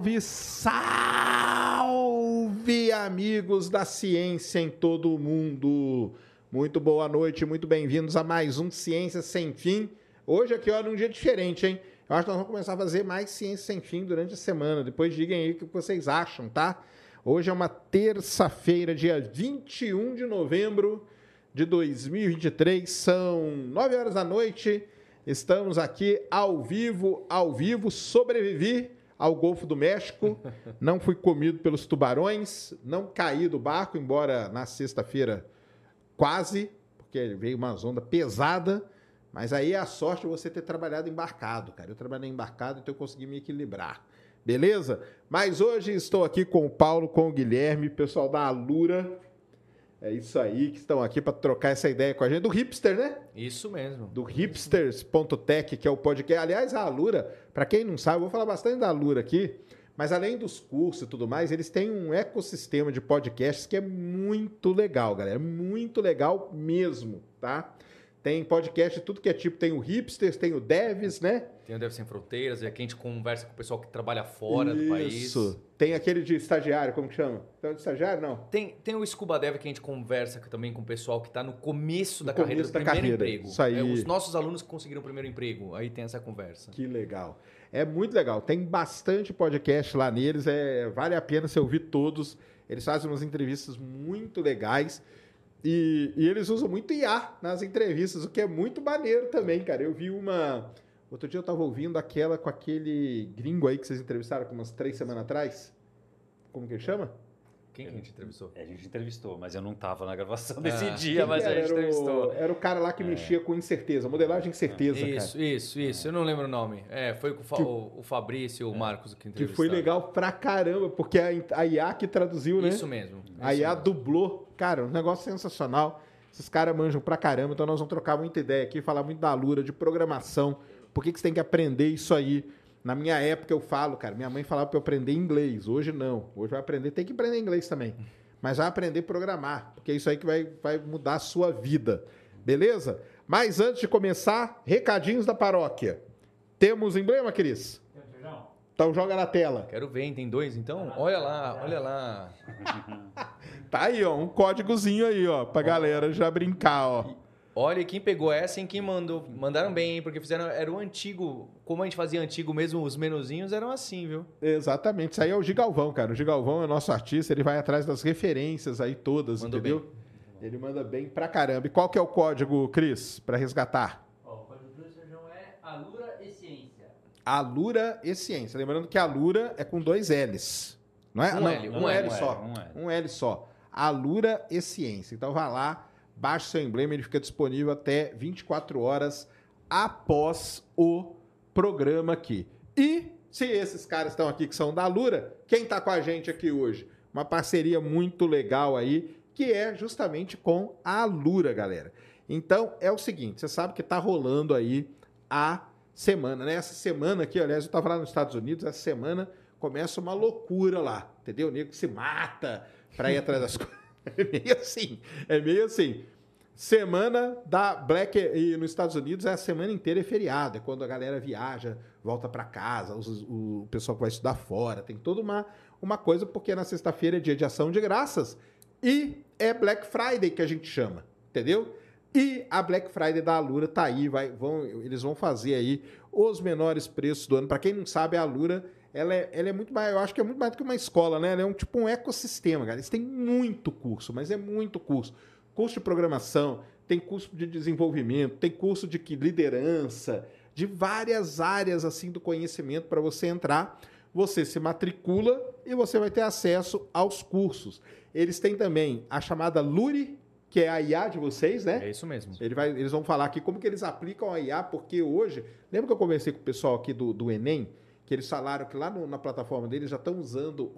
Salve, salve, amigos da ciência em todo o mundo. Muito boa noite, muito bem-vindos a mais um Ciência Sem Fim. Hoje aqui, olha, um dia diferente, hein? Eu acho que nós vamos começar a fazer mais Ciência Sem Fim durante a semana. Depois digam aí o que vocês acham, tá? Hoje é uma terça-feira, dia 21 de novembro de 2023. São 9 horas da noite. Estamos aqui ao vivo, ao vivo. Sobrevivi ao Golfo do México. Não fui comido pelos tubarões. Não caí do barco, embora na sexta-feira quase, porque veio uma onda pesada. Mas aí é a sorte você ter trabalhado embarcado, cara. Eu trabalhei embarcado, então eu consegui me equilibrar. Beleza? Mas hoje estou aqui com o Paulo, com o Guilherme, pessoal da Alura. É isso aí, que estão aqui para trocar essa ideia com a gente. Do Hipster, né? Isso mesmo. Do hipsters.tech, que é o podcast. Aliás, a Alura, para quem não sabe, eu vou falar bastante da Alura aqui, mas além dos cursos e tudo mais, eles têm um ecossistema de podcasts que é muito legal, galera. Muito legal mesmo, tá? Tem podcast, tudo que é tipo. Tem o Hipsters, tem o Devs, né? Tem o Devs Sem Fronteiras, é que a gente conversa com o pessoal que trabalha fora Isso. do país. Isso. Tem aquele de estagiário, como que chama? Tem o de estagiário, não? Tem, tem o Scuba Dev que a gente conversa também com o pessoal que está no começo da no carreira, começo do da primeiro carreira. emprego. Isso aí. É, os nossos alunos que conseguiram o primeiro emprego. Aí tem essa conversa. Que legal. É muito legal. Tem bastante podcast lá neles. É, vale a pena você ouvir todos. Eles fazem umas entrevistas muito legais. E, e, eles usam muito IA nas entrevistas, o que é muito maneiro também, cara. Eu vi uma. Outro dia eu tava ouvindo aquela com aquele gringo aí que vocês entrevistaram com umas três semanas atrás. Como que ele chama? Quem que a gente entrevistou? A gente entrevistou, mas eu não estava na gravação desse ah, dia, mas era? a gente era entrevistou. O, era o cara lá que é. mexia com incerteza, modelagem incerteza, isso, cara. Isso, isso, Eu não lembro o nome. É, foi o, que, o, o Fabrício e o é. Marcos que entrevistaram. Que foi legal pra caramba, porque a, a IA que traduziu, né? Isso mesmo. A IA mesmo. dublou. Cara, um negócio sensacional. Esses caras manjam pra caramba, então nós vamos trocar muita ideia aqui, falar muito da Lura, de programação. Por que, que você tem que aprender isso aí? Na minha época eu falo, cara, minha mãe falava para eu aprender inglês. Hoje não. Hoje vai aprender, tem que aprender inglês também mas vai aprender a programar, porque é isso aí que vai, vai mudar a sua vida. Beleza? Mas antes de começar, recadinhos da paróquia. Temos emblema, Cris? Então joga na tela. Quero ver, tem dois então? Olha lá, olha lá. tá aí, ó, um códigozinho aí, ó, pra galera já brincar, ó. Olha, quem pegou essa, em quem mandou. Mandaram bem, hein? Porque fizeram. Era o antigo. Como a gente fazia antigo mesmo, os menuzinhos eram assim, viu? Exatamente. Isso aí é o Gigalvão, cara. O Gigalvão é nosso artista, ele vai atrás das referências aí todas, Mandou entendeu? Bem. Ele manda bem pra caramba. E qual que é o código, Cris, para resgatar? Ó, o código do Sejão é Alura e Ciência. Alura e Ciência. Lembrando que Alura é com dois L's. Não é? Um Não, L. Um, um L, L só. Um L. um L só. Alura e Ciência. Então vai lá baixe seu emblema, ele fica disponível até 24 horas após o programa aqui. E se esses caras estão aqui que são da Lura, quem está com a gente aqui hoje? Uma parceria muito legal aí, que é justamente com a Lura, galera. Então é o seguinte, você sabe que está rolando aí a semana, né? Essa semana aqui, aliás, eu estava lá nos Estados Unidos, essa semana começa uma loucura lá, entendeu? O nego se mata para ir atrás das coisas. É meio assim. É meio assim. Semana da Black e nos Estados Unidos é a semana inteira é feriado, é quando a galera viaja, volta para casa, o pessoal que vai estudar fora, tem toda uma, uma coisa, porque na sexta-feira é dia de ação de graças e é Black Friday que a gente chama, entendeu? E a Black Friday da Alura tá aí, vai, vão, eles vão fazer aí os menores preços do ano. Para quem não sabe, a Alura ela é, ela é muito mais, eu acho que é muito mais do que uma escola, né? Ela é um tipo um ecossistema, cara. Eles têm muito curso, mas é muito curso. Curso de programação, tem curso de desenvolvimento, tem curso de liderança, de várias áreas assim do conhecimento para você entrar. Você se matricula e você vai ter acesso aos cursos. Eles têm também a chamada Luri, que é a IA de vocês, né? É isso mesmo. Ele vai, eles vão falar aqui como que eles aplicam a IA, porque hoje, lembra que eu conversei com o pessoal aqui do, do Enem? Que eles falaram que lá no, na plataforma deles já estão usando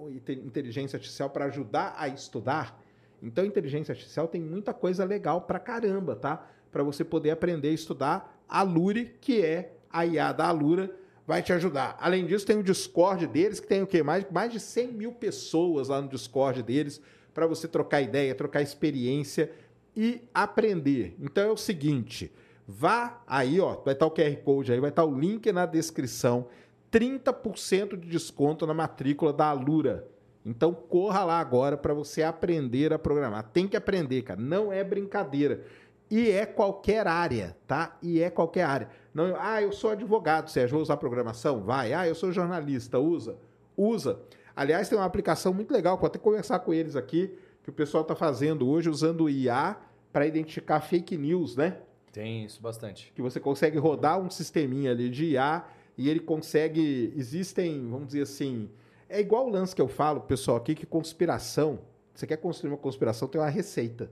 inteligência artificial para ajudar a estudar. Então, inteligência artificial tem muita coisa legal para caramba, tá? Para você poder aprender a estudar. A Lure, que é a IA da Alura, vai te ajudar. Além disso, tem o Discord deles, que tem o quê? Mais, mais de 100 mil pessoas lá no Discord deles, para você trocar ideia, trocar experiência e aprender. Então é o seguinte, vá aí, ó, vai estar o QR Code aí, vai estar o link na descrição 30% de desconto na matrícula da Alura. Então corra lá agora para você aprender a programar. Tem que aprender, cara. Não é brincadeira. E é qualquer área, tá? E é qualquer área. Não, ah, eu sou advogado, Sérgio, vou usar programação? Vai. Ah, eu sou jornalista, usa. Usa. Aliás, tem uma aplicação muito legal, pode até conversar com eles aqui, que o pessoal está fazendo hoje usando o IA para identificar fake news, né? Tem isso bastante. Que você consegue rodar um sisteminha ali de IA e ele consegue. Existem, vamos dizer assim. É igual o lance que eu falo, pessoal, aqui, que conspiração. Você quer construir uma conspiração, tem uma receita.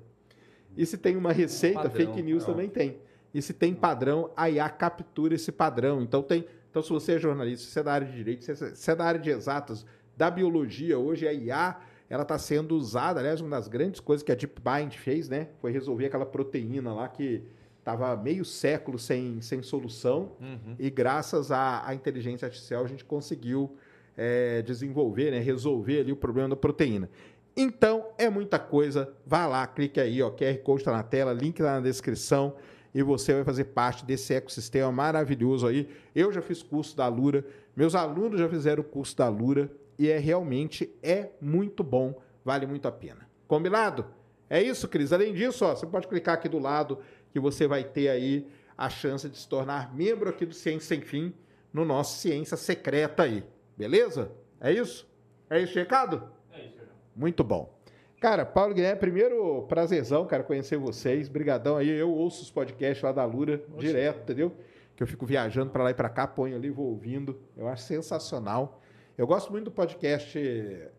E se tem uma receita, Padrão, fake news não. também tem. E se tem padrão, a IA captura esse padrão. Então tem. Então, se você é jornalista, se é da área de direito, se é- se é da área de exatas, da biologia, hoje a IA ela está sendo usada, aliás, uma das grandes coisas que a DeepMind fez, né? Foi resolver aquela proteína lá que estava meio século sem, sem solução. Uhum. E graças à, à inteligência artificial a gente conseguiu é, desenvolver, né, resolver ali o problema da proteína. Então, é muita coisa. Vá lá, clique aí, ó, QR Code está na tela, link lá na descrição e você vai fazer parte desse ecossistema maravilhoso aí. Eu já fiz curso da Lura, meus alunos já fizeram o curso da Lura e é realmente é muito bom, vale muito a pena. Combinado? É isso, Cris. Além disso, ó, você pode clicar aqui do lado que você vai ter aí a chance de se tornar membro aqui do Ciência Sem Fim no nosso Ciência Secreta aí. Beleza? É isso? É esse recado? É isso. Muito bom. Cara, Paulo Guilherme, primeiro prazerzão, cara, conhecer vocês. Brigadão aí. Eu ouço os podcasts lá da Lura direto, entendeu? Que eu fico viajando para lá e para cá, ponho ali, vou ouvindo. Eu acho sensacional. Eu gosto muito do podcast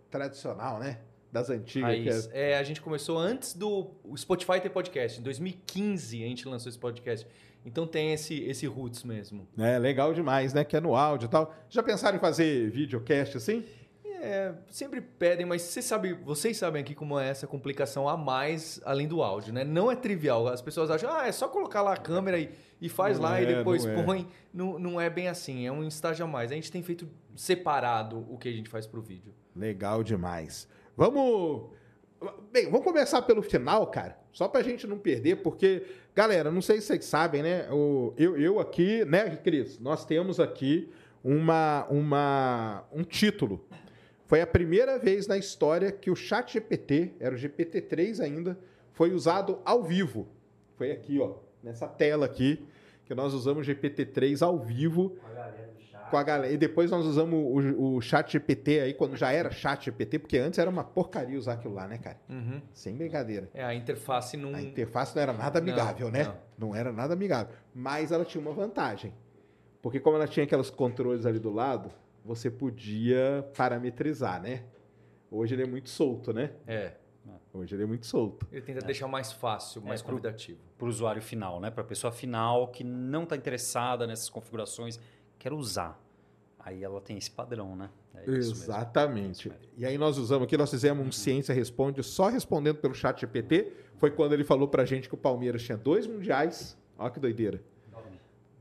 tradicional, né? Das antigas. que Raiz. É, a gente começou antes do Spotify ter podcast. Em 2015 a gente lançou esse podcast. Então tem esse, esse roots mesmo. É, legal demais, né? Que é no áudio e tal. Já pensaram em fazer videocast assim? É, sempre pedem, mas você sabe, vocês sabem aqui como é essa complicação a mais além do áudio, né? Não é trivial. As pessoas acham, ah, é só colocar lá a câmera e, e faz Não lá e é, depois não é. põe. Não, não é bem assim, é um estágio a mais. A gente tem feito separado o que a gente faz pro vídeo. Legal demais. Vamos. Bem, vamos começar pelo final, cara. Só pra gente não perder, porque, galera, não sei se vocês sabem, né? O, eu, eu aqui, né, Cris? Nós temos aqui uma, uma, um título. Foi a primeira vez na história que o Chat GPT, era o GPT-3 ainda, foi usado ao vivo. Foi aqui, ó, nessa tela aqui, que nós usamos o GPT-3 ao vivo Com com a galera. E depois nós usamos o, o chat GPT aí, quando já era chat GPT, porque antes era uma porcaria usar aquilo lá, né, cara? Uhum. Sem brincadeira. É, a interface não. A interface não era nada amigável, Não, né? Não. era nada amigável. Mas ela tinha uma vantagem. Porque como ela tinha aqueles controles ali do lado, você podia parametrizar, né? Hoje ele é muito solto, né? É. Hoje ele é muito solto. Ele tenta deixar mais fácil, mais É, convidativo. Para o usuário final, né? Para a pessoa final que não está interessada nessas configurações, quer usar. Aí ela tem esse padrão, né? É isso mesmo. Exatamente. Isso mesmo. E aí nós usamos aqui, nós fizemos um Ciência Responde só respondendo pelo chat GPT. Foi quando ele falou pra gente que o Palmeiras tinha dois mundiais. Olha que doideira.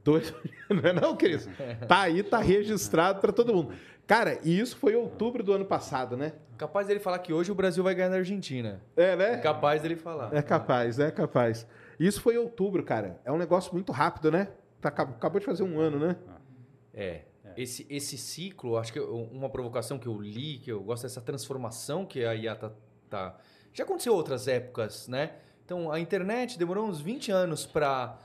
Dois, não é não, Cris? Tá aí, tá registrado pra todo mundo. Cara, e isso foi em outubro do ano passado, né? Capaz dele falar que hoje o Brasil vai ganhar da Argentina. É, É né? capaz dele falar. É capaz, é capaz. Isso foi em outubro, cara. É um negócio muito rápido, né? Tá, acabou de fazer um ano, né? É. Esse, esse ciclo, acho que eu- uma provocação que eu li, que eu gosto dessa transformação que a IA tá, tá- Já aconteceu outras épocas, né? Então, a internet demorou uns 20 anos para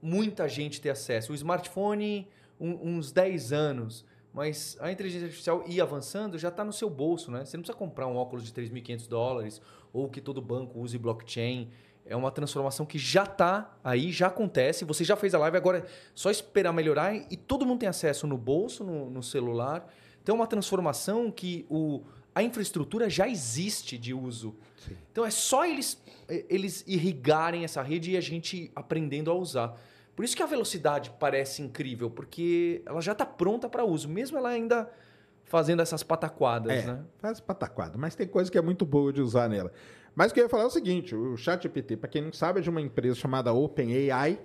muita gente ter acesso. O smartphone, um- uns 10 anos. Mas a inteligência artificial ir avançando já está no seu bolso, né? Você não precisa comprar um óculos de 3.500 dólares ou que todo banco use blockchain. É uma transformação que já está aí, já acontece. Você já fez a live, agora é só esperar melhorar e todo mundo tem acesso no bolso, no, no celular. Então é uma transformação que o, a infraestrutura já existe de uso. Sim. Então é só eles, eh, eles irrigarem essa rede e a gente aprendendo a usar. Por isso que a velocidade parece incrível, porque ela já está pronta para uso, mesmo ela ainda fazendo essas pataquadas, É, né? faz pataquada, mas tem coisa que é muito boa de usar nela. Mas o que eu ia falar é o seguinte, o ChatGPT, para quem não sabe, é de uma empresa chamada OpenAI,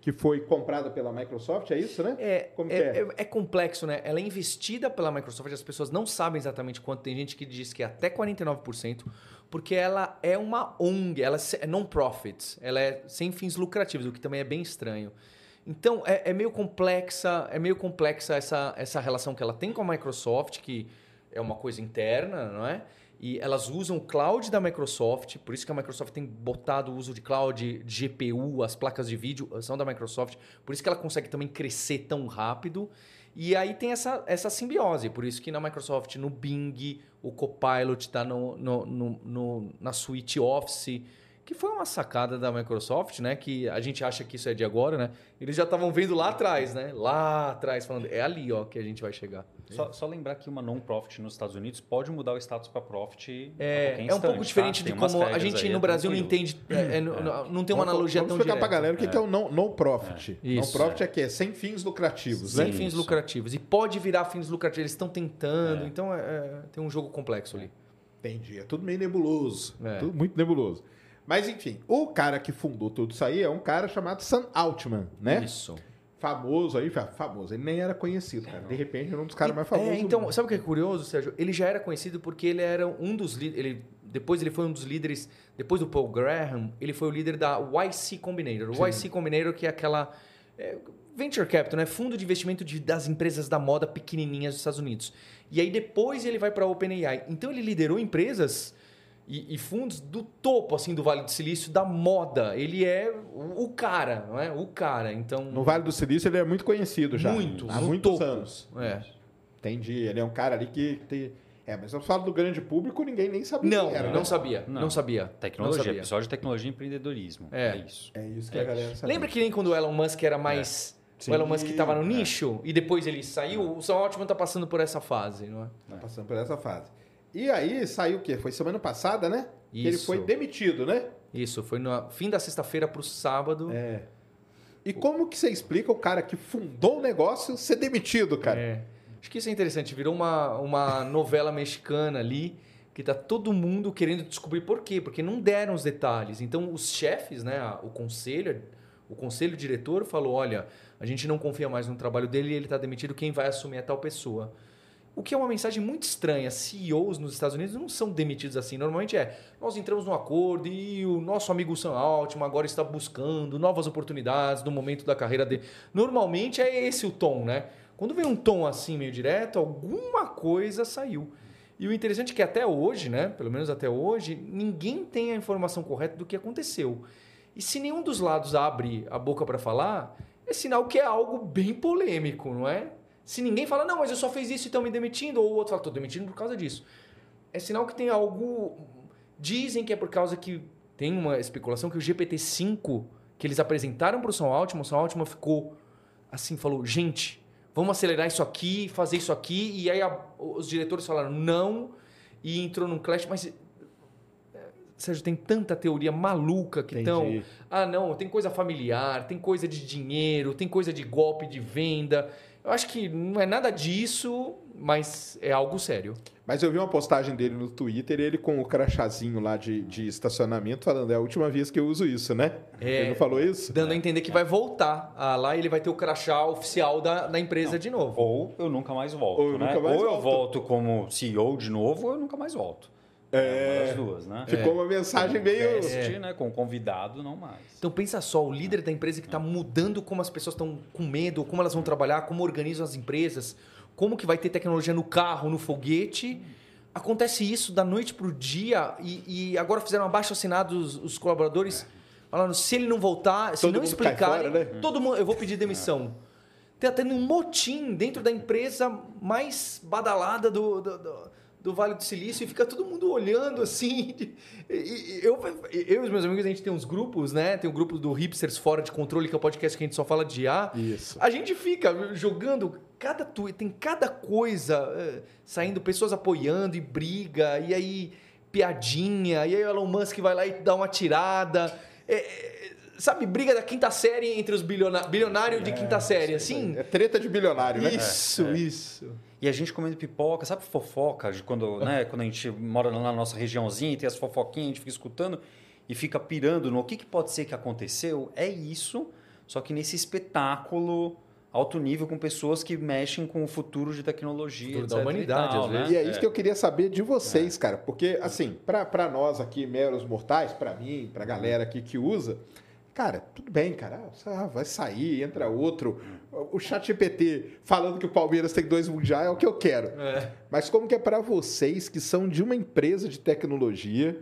que foi comprada pela Microsoft, é isso, né? É, Como que é, é? é- é complexo, né? Ela é investida pela Microsoft, as pessoas não sabem exatamente quanto. Tem gente que diz que é até 49%, porque ela é uma ONG, ela é non-profit, ela é sem fins lucrativos, o que também é bem estranho. Então é, é meio complexa, é meio complexa essa, essa relação que ela tem com a Microsoft, que é uma coisa interna, não é? E elas usam o cloud da Microsoft, por isso que a Microsoft tem botado o uso de cloud, de GPU, as placas de vídeo são da Microsoft, por isso que ela consegue também crescer tão rápido. E aí tem essa, essa simbiose, por isso que na Microsoft, no Bing, o Copilot está no, no, no, no, na suite Office, que foi uma sacada da Microsoft, né? Que a gente acha que isso é de agora, né? Eles já estavam vendo lá atrás, né? Lá atrás, falando, é ali, ó, que a gente vai chegar. Só, só lembrar que uma non-profit nos Estados Unidos pode mudar o status para profit. É, é um pouco tá? diferente de Tem umas como a gente aí, no é Brasil não entende, é, é, não, não tem uma Vamos- analogia vamos tão explicar direta. pra galera o que é, que é o no, no profit. É. É. que é sem fins lucrativos, Sem né? fins Isso. lucrativos. E pode virar fins lucrativos, eles estão tentando, É. então é- é, tem um jogo complexo ali. Entendi. É tudo meio nebuloso. É. Tudo muito nebuloso. Mas, enfim, o cara que fundou tudo isso aí é um cara chamado Sam Altman, né? Isso. Famoso aí, fa- famoso. Ele nem era conhecido, cara. De repente, ele é um dos caras mais famosos. É, então, sabe o que é curioso, Sérgio? Ele já era conhecido porque ele era um dos líderes. Depois ele foi um dos líderes. Depois do Paul Graham, ele foi o líder da YC Combinator. O YC Combinator, que é aquela. é, venture Capital, né? Fundo de investimento de- das empresas da moda pequenininhas dos Estados Unidos. E aí depois ele vai para a OpenAI. Então ele liderou empresas e, e fundos do topo assim do Vale do Silício da moda. Ele é o, o cara, não é? O cara. Então No Vale do Silício, ele é muito conhecido já. muito, Há muitos topo. anos. É. Entendi. Ele é um cara ali que tem. É, mas eu falo do grande público, ninguém nem sabia Não, quem era. não né? sabia. Não, Não. sabia. Tecnologia, Não sabia. episódio de tecnologia e empreendedorismo. É. É, isso. É isso que a galera sabe. Lembra que nem quando o Elon Musk era mais. Sim, o Elon Musk estava no é. nicho e depois ele saiu? O Sam Altman está passando por essa fase, não é? Tá passando por essa fase. E aí saiu o quê? Foi semana passada, né? Que ele Isso. foi demitido, né? Isso, foi no fim da sexta-feira para o sábado. É. E como que você explica o cara que fundou o negócio ser demitido, cara? É. Acho que isso é interessante. Virou uma, uma novela mexicana ali que tá todo mundo querendo descobrir por quê, porque não deram os detalhes. Então os chefes, né, o conselho, o conselho diretor falou, olha, a gente não confia mais no trabalho dele e ele está demitido, quem vai assumir é tal pessoa. O que é uma mensagem muito estranha. CEOs nos Estados Unidos não são demitidos assim. Normalmente é, nós entramos num acordo e o nosso amigo Sam Altman agora está buscando novas oportunidades no momento da carreira dele. Normalmente é esse o tom, né? Quando vem um tom assim meio direto, alguma coisa saiu. E o interessante é que até hoje, né, pelo menos até hoje, ninguém tem a informação correta do que aconteceu. E se nenhum dos lados abre a boca para falar, é sinal que é algo bem polêmico, não é? Se ninguém fala, não, mas eu só fiz isso e estão me demitindo, ou o outro fala, estou demitindo por causa disso. É sinal que tem algo. Dizem que é por causa que tem uma especulação que o GPT-5 que eles apresentaram para o Sam Altman, o Sam Altman ficou assim, falou, gente, vamos acelerar isso aqui, fazer isso aqui, e aí a- os diretores falaram não, e entrou num clash, mas... é, Sérgio, tem tanta teoria maluca que estão... Ah, não, tem coisa familiar, tem coisa de dinheiro, tem coisa de golpe de venda. Eu acho que não é nada disso, mas é algo sério. Mas eu vi uma postagem dele no Twitter, ele com o crachazinho lá de, de estacionamento, falando, é a última vez que eu uso isso, né? É. Ele não falou isso? Dando a entender que vai voltar ah, lá e ele vai ter o crachá oficial da, da empresa de novo. Ou eu nunca mais volto, Ou eu né? mais ou eu volto. volto como CEO de novo, ou eu nunca mais volto. É. Uma das duas, né? Ficou uma mensagem meio... Guest, né? Com convidado, não mais. Então pensa só, o líder da empresa que está mudando como as pessoas estão com medo, como elas vão trabalhar, como organizam as empresas, como que vai ter tecnologia no carro, no foguete. Acontece isso da noite para o dia e, e agora fizeram abaixo assinados os, os colaboradores falando se ele não voltar, se Todo não explicarem, fora, né? todo mundo, eu vou pedir demissão. Tem até um motim dentro da empresa mais badalada do, do, do- do Vale do Silício e fica todo mundo olhando assim. E- eu, eu e os meus amigos, a gente tem uns grupos, né? Tem o grupo do Hipsters Fora de Controle, que é o podcast que a gente só fala de IA. Isso. A gente fica jogando cada tu, tem cada coisa eh, saindo, pessoas apoiando e briga, e aí piadinha, e aí o Elon Musk vai lá e dá uma tirada. É, é, sabe, briga da quinta série entre os bilionários bilionário de quinta série, assim? É treta de bilionário, né? Isso, isso. E a gente comendo pipoca, sabe fofoca? De quando, né, quando a gente mora lá na nossa regiãozinha e tem as fofoquinhas, a gente fica escutando e fica pirando no que, que pode ser que aconteceu. É isso, só que nesse espetáculo alto nível com pessoas que mexem com o futuro de tecnologia. Futuro da etc e humanidade, tal, às né? vezes. E é isso que eu queria saber de vocês, cara. Porque, assim, pra, pra nós aqui, meros mortais, pra mim, pra galera aqui que usa, Cara, tudo bem, cara. Ah, vai sair, entra outro. O chat GPT falando que o Palmeiras tem dois mundiais é o que eu quero. É. Mas como que é para vocês que são de uma empresa de tecnologia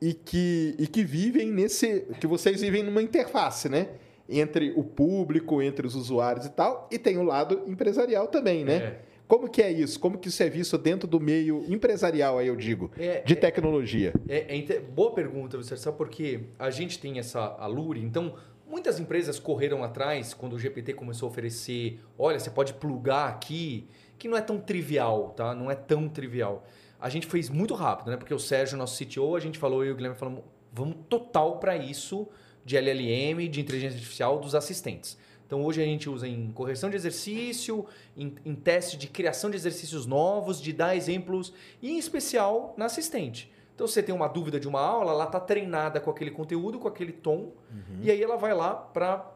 e que, e que vivem nesse. que vocês vivem numa interface, né? Entre o público, entre os usuários e tal, e tem o lado empresarial também, né? É. Como que é isso? Como que isso é visto dentro do meio empresarial, aí eu digo, É, de é- tecnologia? É, é boa pergunta, você sabe porque a gente tem essa Alure, então muitas empresas correram atrás quando o GPT começou a oferecer, olha, você pode plugar aqui, que não é tão trivial, tá? Não é tão trivial. A gente fez muito rápido, né? Porque o Sérgio, nosso CTO, a gente falou, e o Guilherme falamos, vamos total para isso de LLM, de inteligência artificial dos assistentes. Então hoje a gente usa em correção de exercício, em, em teste de criação de exercícios novos, de dar exemplos, e em especial na assistente. Então você tem uma dúvida de uma aula, ela está treinada com aquele conteúdo, com aquele tom, e aí ela vai lá para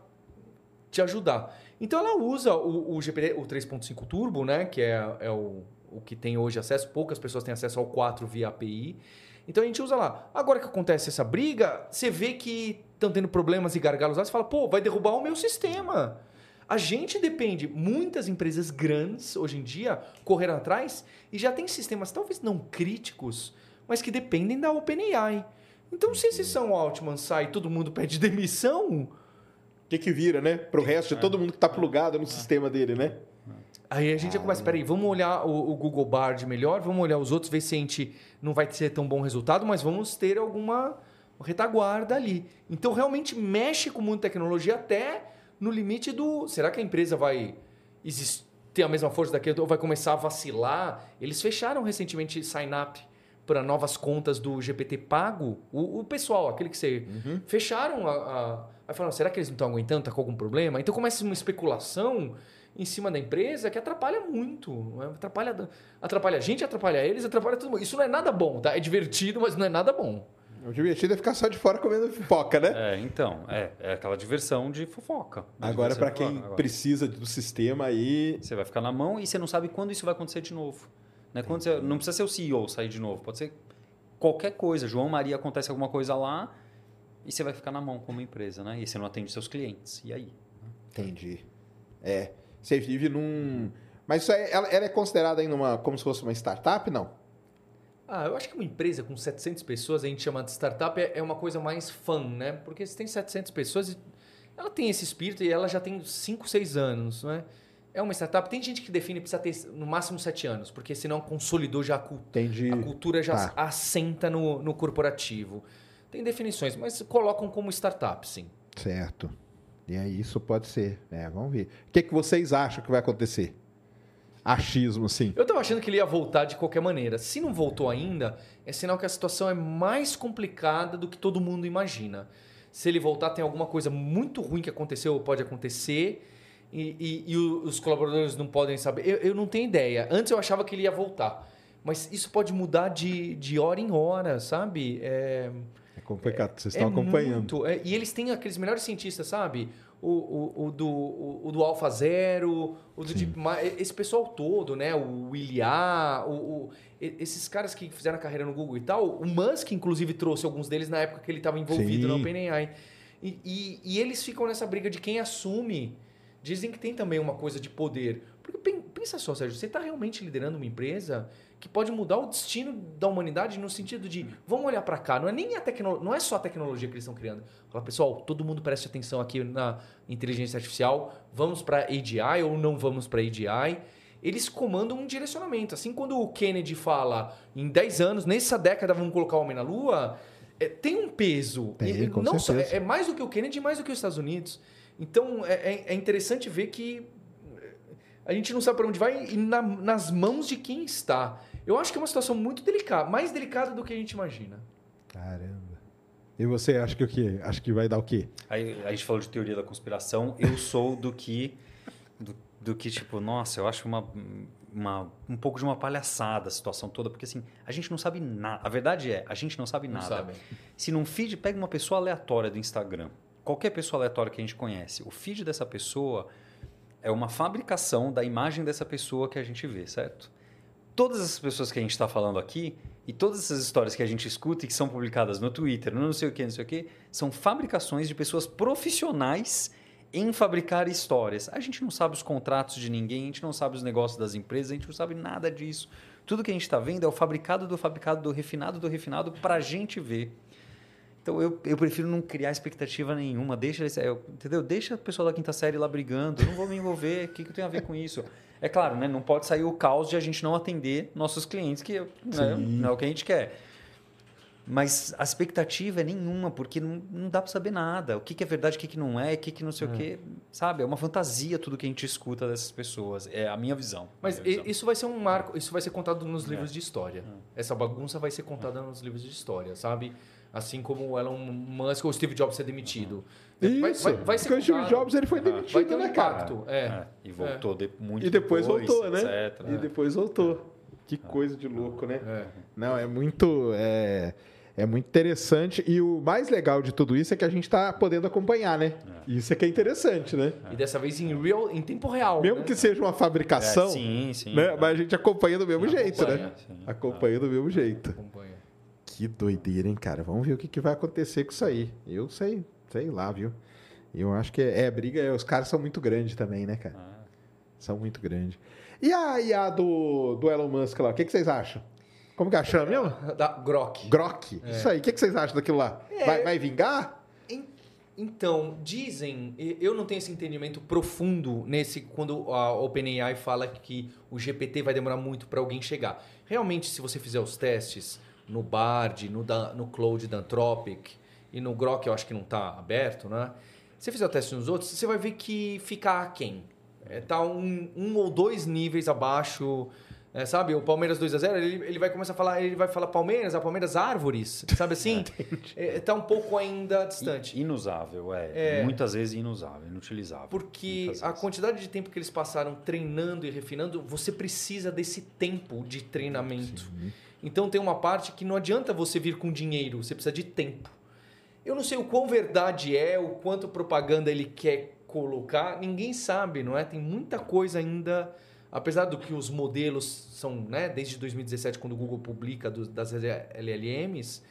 te ajudar. Então ela usa o, o GPT, o 3.5 Turbo, né, que é, é o, o que tem hoje acesso, poucas pessoas têm acesso ao 4 via API. Então a gente usa lá. Agora que acontece essa briga, você vê que estão tendo problemas e gargalos lá, você fala, pô, vai derrubar o meu sistema. A gente depende, muitas empresas grandes hoje em dia correram atrás e já tem sistemas talvez não críticos, mas que dependem da OpenAI. Então, se esses são Altman sai e todo mundo pede demissão, O que, que vira, né? Pro resto de todo mundo que está plugado no sistema dele, né? Aí a gente já começa, peraí, vamos olhar o, o Google Bard melhor, vamos olhar os outros, ver se a gente não vai ter tão bom resultado, mas vamos ter alguma retaguarda ali. Então realmente mexe com muita tecnologia até no limite do. Será que a empresa vai exis- ter a mesma força daqui ou vai começar a vacilar? Eles fecharam recentemente sign-up para novas contas do GPT pago. O, o pessoal, aquele que você. Fecharam a. a aí falaram, será que eles não estão aguentando? Está com algum problema? Então começa uma especulação em cima da empresa que atrapalha muito. não é? Atrapalha, atrapalha a gente, atrapalha eles, atrapalha todo mundo. Isso não é nada bom, tá? É divertido, mas não é nada bom. O divertido é ficar só de fora comendo pipoca, né? É, então, é, é aquela diversão de fofoca. De Agora, para quem fofoca. Agora, precisa do sistema aí. Você vai ficar na mão e você não sabe quando isso vai acontecer de novo. Né? Quando você- não precisa ser o CEO sair de novo, pode ser qualquer coisa. João Maria acontece alguma coisa lá e você vai ficar na mão como empresa, né? E você não atende seus clientes. E aí? Entendi. É. Você vive num. Mas isso é, ela, ela é considerada ainda uma, como se fosse uma startup, não? Ah, eu acho que uma empresa com 700 pessoas, a gente chama de startup, é é uma coisa mais fã, né? Porque se tem 700 pessoas, ela tem esse espírito e ela já tem 5, 6 anos, não é? Uma startup. Tem gente que define que precisa ter no máximo 7 anos, porque senão consolidou já a cultura. Entendi. A cultura já Tá. assenta no, no corporativo. Tem definições, mas colocam como startup, sim. Certo. E aí isso pode ser. É, vamos ver. O que, que vocês acham que vai acontecer? Achismo, sim. Eu tava achando que ele ia voltar de qualquer maneira. Se não voltou ainda, é sinal que a situação é mais complicada do que todo mundo imagina. Se ele voltar, tem alguma coisa muito ruim que aconteceu ou pode acontecer e, e- e os colaboradores não podem saber. Eu, eu não tenho ideia. Antes eu achava que ele ia voltar. Mas isso pode mudar de, de hora em hora, sabe? É, É complicado. Vocês é estão acompanhando. muito, é, e eles têm aqueles melhores cientistas, sabe? O, o, o do, o, o do Alpha Zero, o do Deep esse pessoal todo, né? O Ilha, o, esses caras que fizeram a carreira no Google e tal. O Musk, inclusive, trouxe alguns deles na época que ele estava envolvido Sim. na OpenAI. E, e, e eles ficam nessa briga de quem assume. Dizem que tem também uma coisa de poder. Porque pen- pensa só, Sérgio, você está realmente liderando uma empresa que pode mudar o destino da humanidade no sentido de vamos olhar para cá. Não é nem a tecnologia, não é só a tecnologia que eles estão criando. Fala, pessoal, todo mundo preste atenção aqui na inteligência artificial. Vamos para AGI ou não vamos para AGI? Eles comandam um direcionamento. Assim, quando o Kennedy fala em 10 anos, nessa década vamos colocar o homem na Lua, é, tem um peso. Tem, E- não só, certeza. é, é mais do que o Kennedy, mais do que os Estados Unidos. Então é, é- é interessante ver que eh, a gente não sabe para onde vai e na- nas mãos de quem está. Eu acho que é uma situação muito delicada, mais delicada do que a gente imagina. Caramba. E você acha que o quê? Acha que vai dar o quê? Aí a gente falou de teoria da conspiração. Eu sou do que. Do, do que, tipo, nossa, eu acho uma, uma, um pouco de uma palhaçada a situação toda, porque assim, a gente não sabe nada. A verdade é, a gente não sabe Não nada. sabem. Se num feed, pega uma pessoa aleatória do Instagram, qualquer pessoa aleatória que a gente conhece, o feed dessa pessoa é uma fabricação da imagem dessa pessoa que a gente vê, certo? todas essas pessoas que a gente está falando aqui e todas essas histórias que a gente escuta e que são publicadas no Twitter, no não sei o que, não sei o que, são fabricações de pessoas profissionais em fabricar histórias. A gente não sabe os contratos de ninguém, a gente não sabe os negócios das empresas, a gente não sabe nada disso. Tudo que a gente está vendo é o fabricado do fabricado do refinado do refinado para a gente ver. Então eu, eu prefiro não criar expectativa nenhuma. Deixa, eu, entendeu? Deixa o pessoal da quinta série lá brigando. Eu não vou me envolver. O que, que tem a ver com isso? É claro, né? Não pode sair o caos de a gente não atender nossos clientes, que né, não é o que a gente quer. Mas a expectativa é nenhuma, porque não, não dá para saber nada. O que, que é verdade, o que, que não é, o que, que não sei é. o que. Sabe? É uma fantasia tudo que a gente escuta dessas pessoas. É a minha visão. Mas minha visão. isso vai ser um marco, isso vai ser contado nos é. livros é. de história. É. Essa bagunça vai ser contada nos livros de história, sabe? Assim como o Elon Musk ou o Steve Jobs ser demitido. Isso. Vai, vai, vai ser Porque o Steve Jobs ele foi demitido, vai ter um né, impacto. Cara? É. E voltou de, muito E depois, depois voltou, né? Etc. E depois voltou. Que coisa de louco, né? Não, é muito... É... É muito interessante. E o mais legal de tudo isso é que a gente está podendo acompanhar, né? É. Isso é que é interessante, né? E dessa vez em real, em tempo real. Mesmo né? que seja uma fabricação. É, sim, sim. Né? Mas a gente acompanha do mesmo jeito, né? Sim. Acompanha do mesmo jeito. Acompanha. Que doideira, hein, cara? Vamos ver o que, que vai acontecer com isso aí. Eu sei, sei lá, viu? Eu acho que é, é briga, os caras são muito grandes também, né, cara? Ah. São muito grandes. E a IA do, do Elon Musk lá, o que, que vocês acham? Como que é a chama mesmo? Da Grok. Grok. É. Isso aí. O que, que vocês acham daquilo lá? É. Vai, vai vingar? Então, dizem, eu não tenho esse entendimento profundo nesse quando a OpenAI fala que o GPT vai demorar muito para alguém chegar. Realmente, se você fizer os testes no Bard, no, no Cloud da Anthropic e no Grok, eu acho que não está aberto, né? Se você fizer o teste nos outros, você vai ver que fica aquém. É, tá um, um ou dois níveis abaixo é, sabe, o Palmeiras 2 a 0 ele, ele vai começar a falar, ele vai falar Palmeiras, a Palmeiras árvores, sabe assim? é, tá um pouco ainda distante. Inusável, é. é. Muitas vezes inusável, inutilizável. Porque a quantidade de tempo que eles passaram treinando e refinando, você precisa desse tempo de treinamento. Sim. Então tem uma parte que não adianta você vir com dinheiro, você precisa de tempo. Eu não sei o quão verdade é, o quanto propaganda ele quer colocar, ninguém sabe, não é? Tem muita coisa ainda apesar do que os modelos são, né, desde 2017, quando o Google publica do, das LLMs,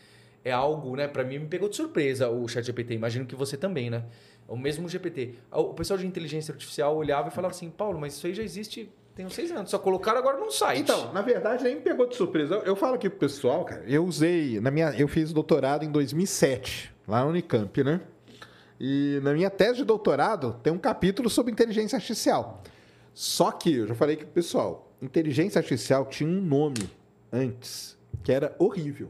é algo, né, para mim me pegou de surpresa o ChatGPT. Imagino que você também, né? O mesmo GPT. O pessoal de inteligência artificial olhava e falava assim: Paulo, mas isso aí já existe tem uns seis anos. Só colocaram agora num site. Então, na verdade, nem me pegou de surpresa. Eu, eu falo aqui pro pessoal, cara, eu usei. Na minha, eu fiz doutorado em 2007, lá na Unicamp, né? E na minha tese de doutorado tem um capítulo sobre inteligência artificial. Só que, eu já falei que, pessoal, inteligência artificial tinha um nome antes, que era horrível.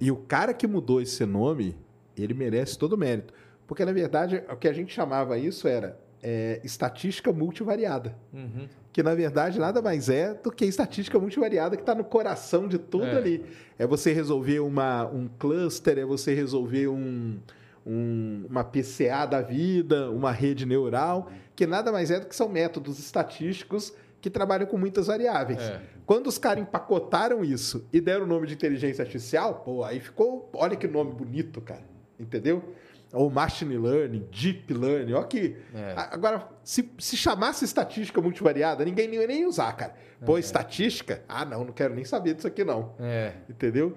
E o cara que mudou esse nome, ele merece todo o mérito. Porque, na verdade, o que a gente chamava isso era é, estatística multivariada. Uhum. Que, na verdade, nada mais é do que estatística multivariada que está no coração de tudo é. ali. É você resolver uma, um cluster, é você resolver um, um, uma PCA da vida, uma rede neural, que nada mais é do que são métodos estatísticos que trabalham com muitas variáveis. É. Quando os caras empacotaram isso e deram o nome de inteligência artificial, pô, aí ficou. Olha que nome bonito, cara. Entendeu? Ou machine learning, deep learning, ó aqui. É. Agora, se, se chamasse estatística multivariada, ninguém ia nem usar, cara. Pô, é. estatística? Ah, não, não quero nem saber disso aqui, não. É. Entendeu?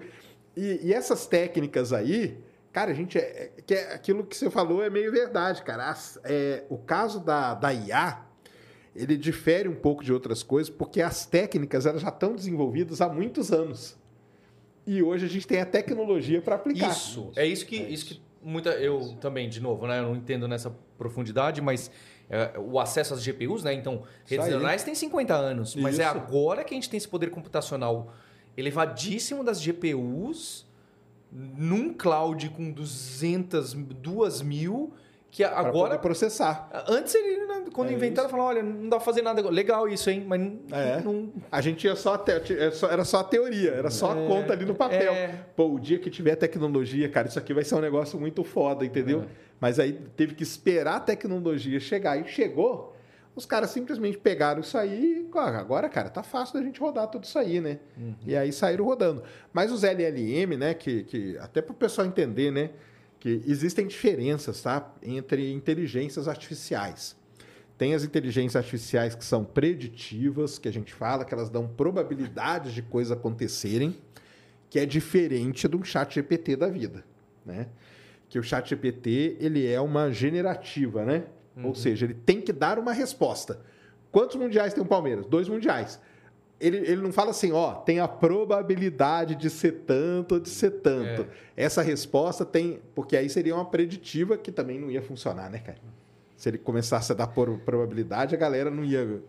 E, e essas técnicas aí, Cara, a gente, é, é, que é, aquilo que você falou é meio verdade, cara. As, é, o caso da, da IA, ele difere um pouco de outras coisas, porque as técnicas elas já estão desenvolvidas há muitos anos. E hoje a gente tem a tecnologia para aplicar. Isso, é isso que, é isso. que muita, eu também, de novo, né, eu não entendo nessa profundidade, mas é, o acesso às GPUs, né? Então, redes neuronais tem 50 anos, mas é isso. é agora que a gente tem esse poder computacional elevadíssimo das GPUs num cloud com 200, 2 mil, que agora... Pra processar. Antes, ele, né, quando é inventaram, falaram, olha, não dá pra fazer nada. Legal isso, hein? Mas é. não... A gente tinha só, te... era só a teoria, era só a é. conta ali no papel. É. Pô, o dia que tiver tecnologia, cara, isso aqui vai ser um negócio muito foda, entendeu? É. Mas aí teve que esperar a tecnologia chegar. E chegou os caras simplesmente pegaram isso aí e agora, cara, tá fácil da gente rodar tudo isso aí, né? Uhum. E aí saíram rodando. Mas os LLM, né, que, que até para o pessoal entender, né, que existem diferenças, tá, entre inteligências artificiais. Tem as inteligências artificiais que são preditivas, que a gente fala que elas dão probabilidades de coisas acontecerem, que é diferente do chat GPT da vida, né? Que o chat GPT, ele é uma generativa, né? Ou seja, ele tem que dar uma resposta. Quantos mundiais tem o Palmeiras? Dois mundiais. Ele, ele não fala assim, ó, tem a probabilidade de ser tanto ou de ser tanto. Essa resposta tem. Porque aí seria uma preditiva que também não ia funcionar, né, cara? Se ele começasse a dar por probabilidade, a galera não ia,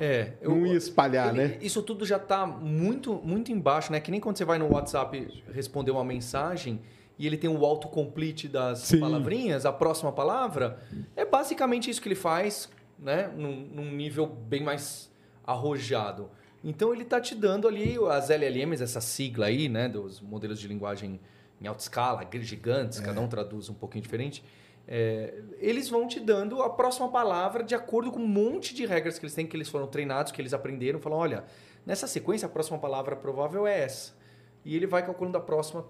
É, não ia espalhar, Ele- né? Isso tudo já está muito, muito embaixo, né? Que nem quando você vai no WhatsApp responder uma mensagem e ele tem o autocomplete das Sim. palavrinhas, a próxima palavra. É basicamente isso que ele faz, né? Num, num nível bem mais arrojado. Então ele está te dando ali as LLMs, essa sigla aí, né? Dos modelos de linguagem em alta escala, gigantes, cada um traduz um pouquinho diferente. É, eles vão te dando a próxima palavra de acordo com um monte de regras que eles têm, que eles foram treinados, que eles aprenderam. Falam, olha, nessa sequência a próxima palavra provável é essa. E ele vai calculando a próxima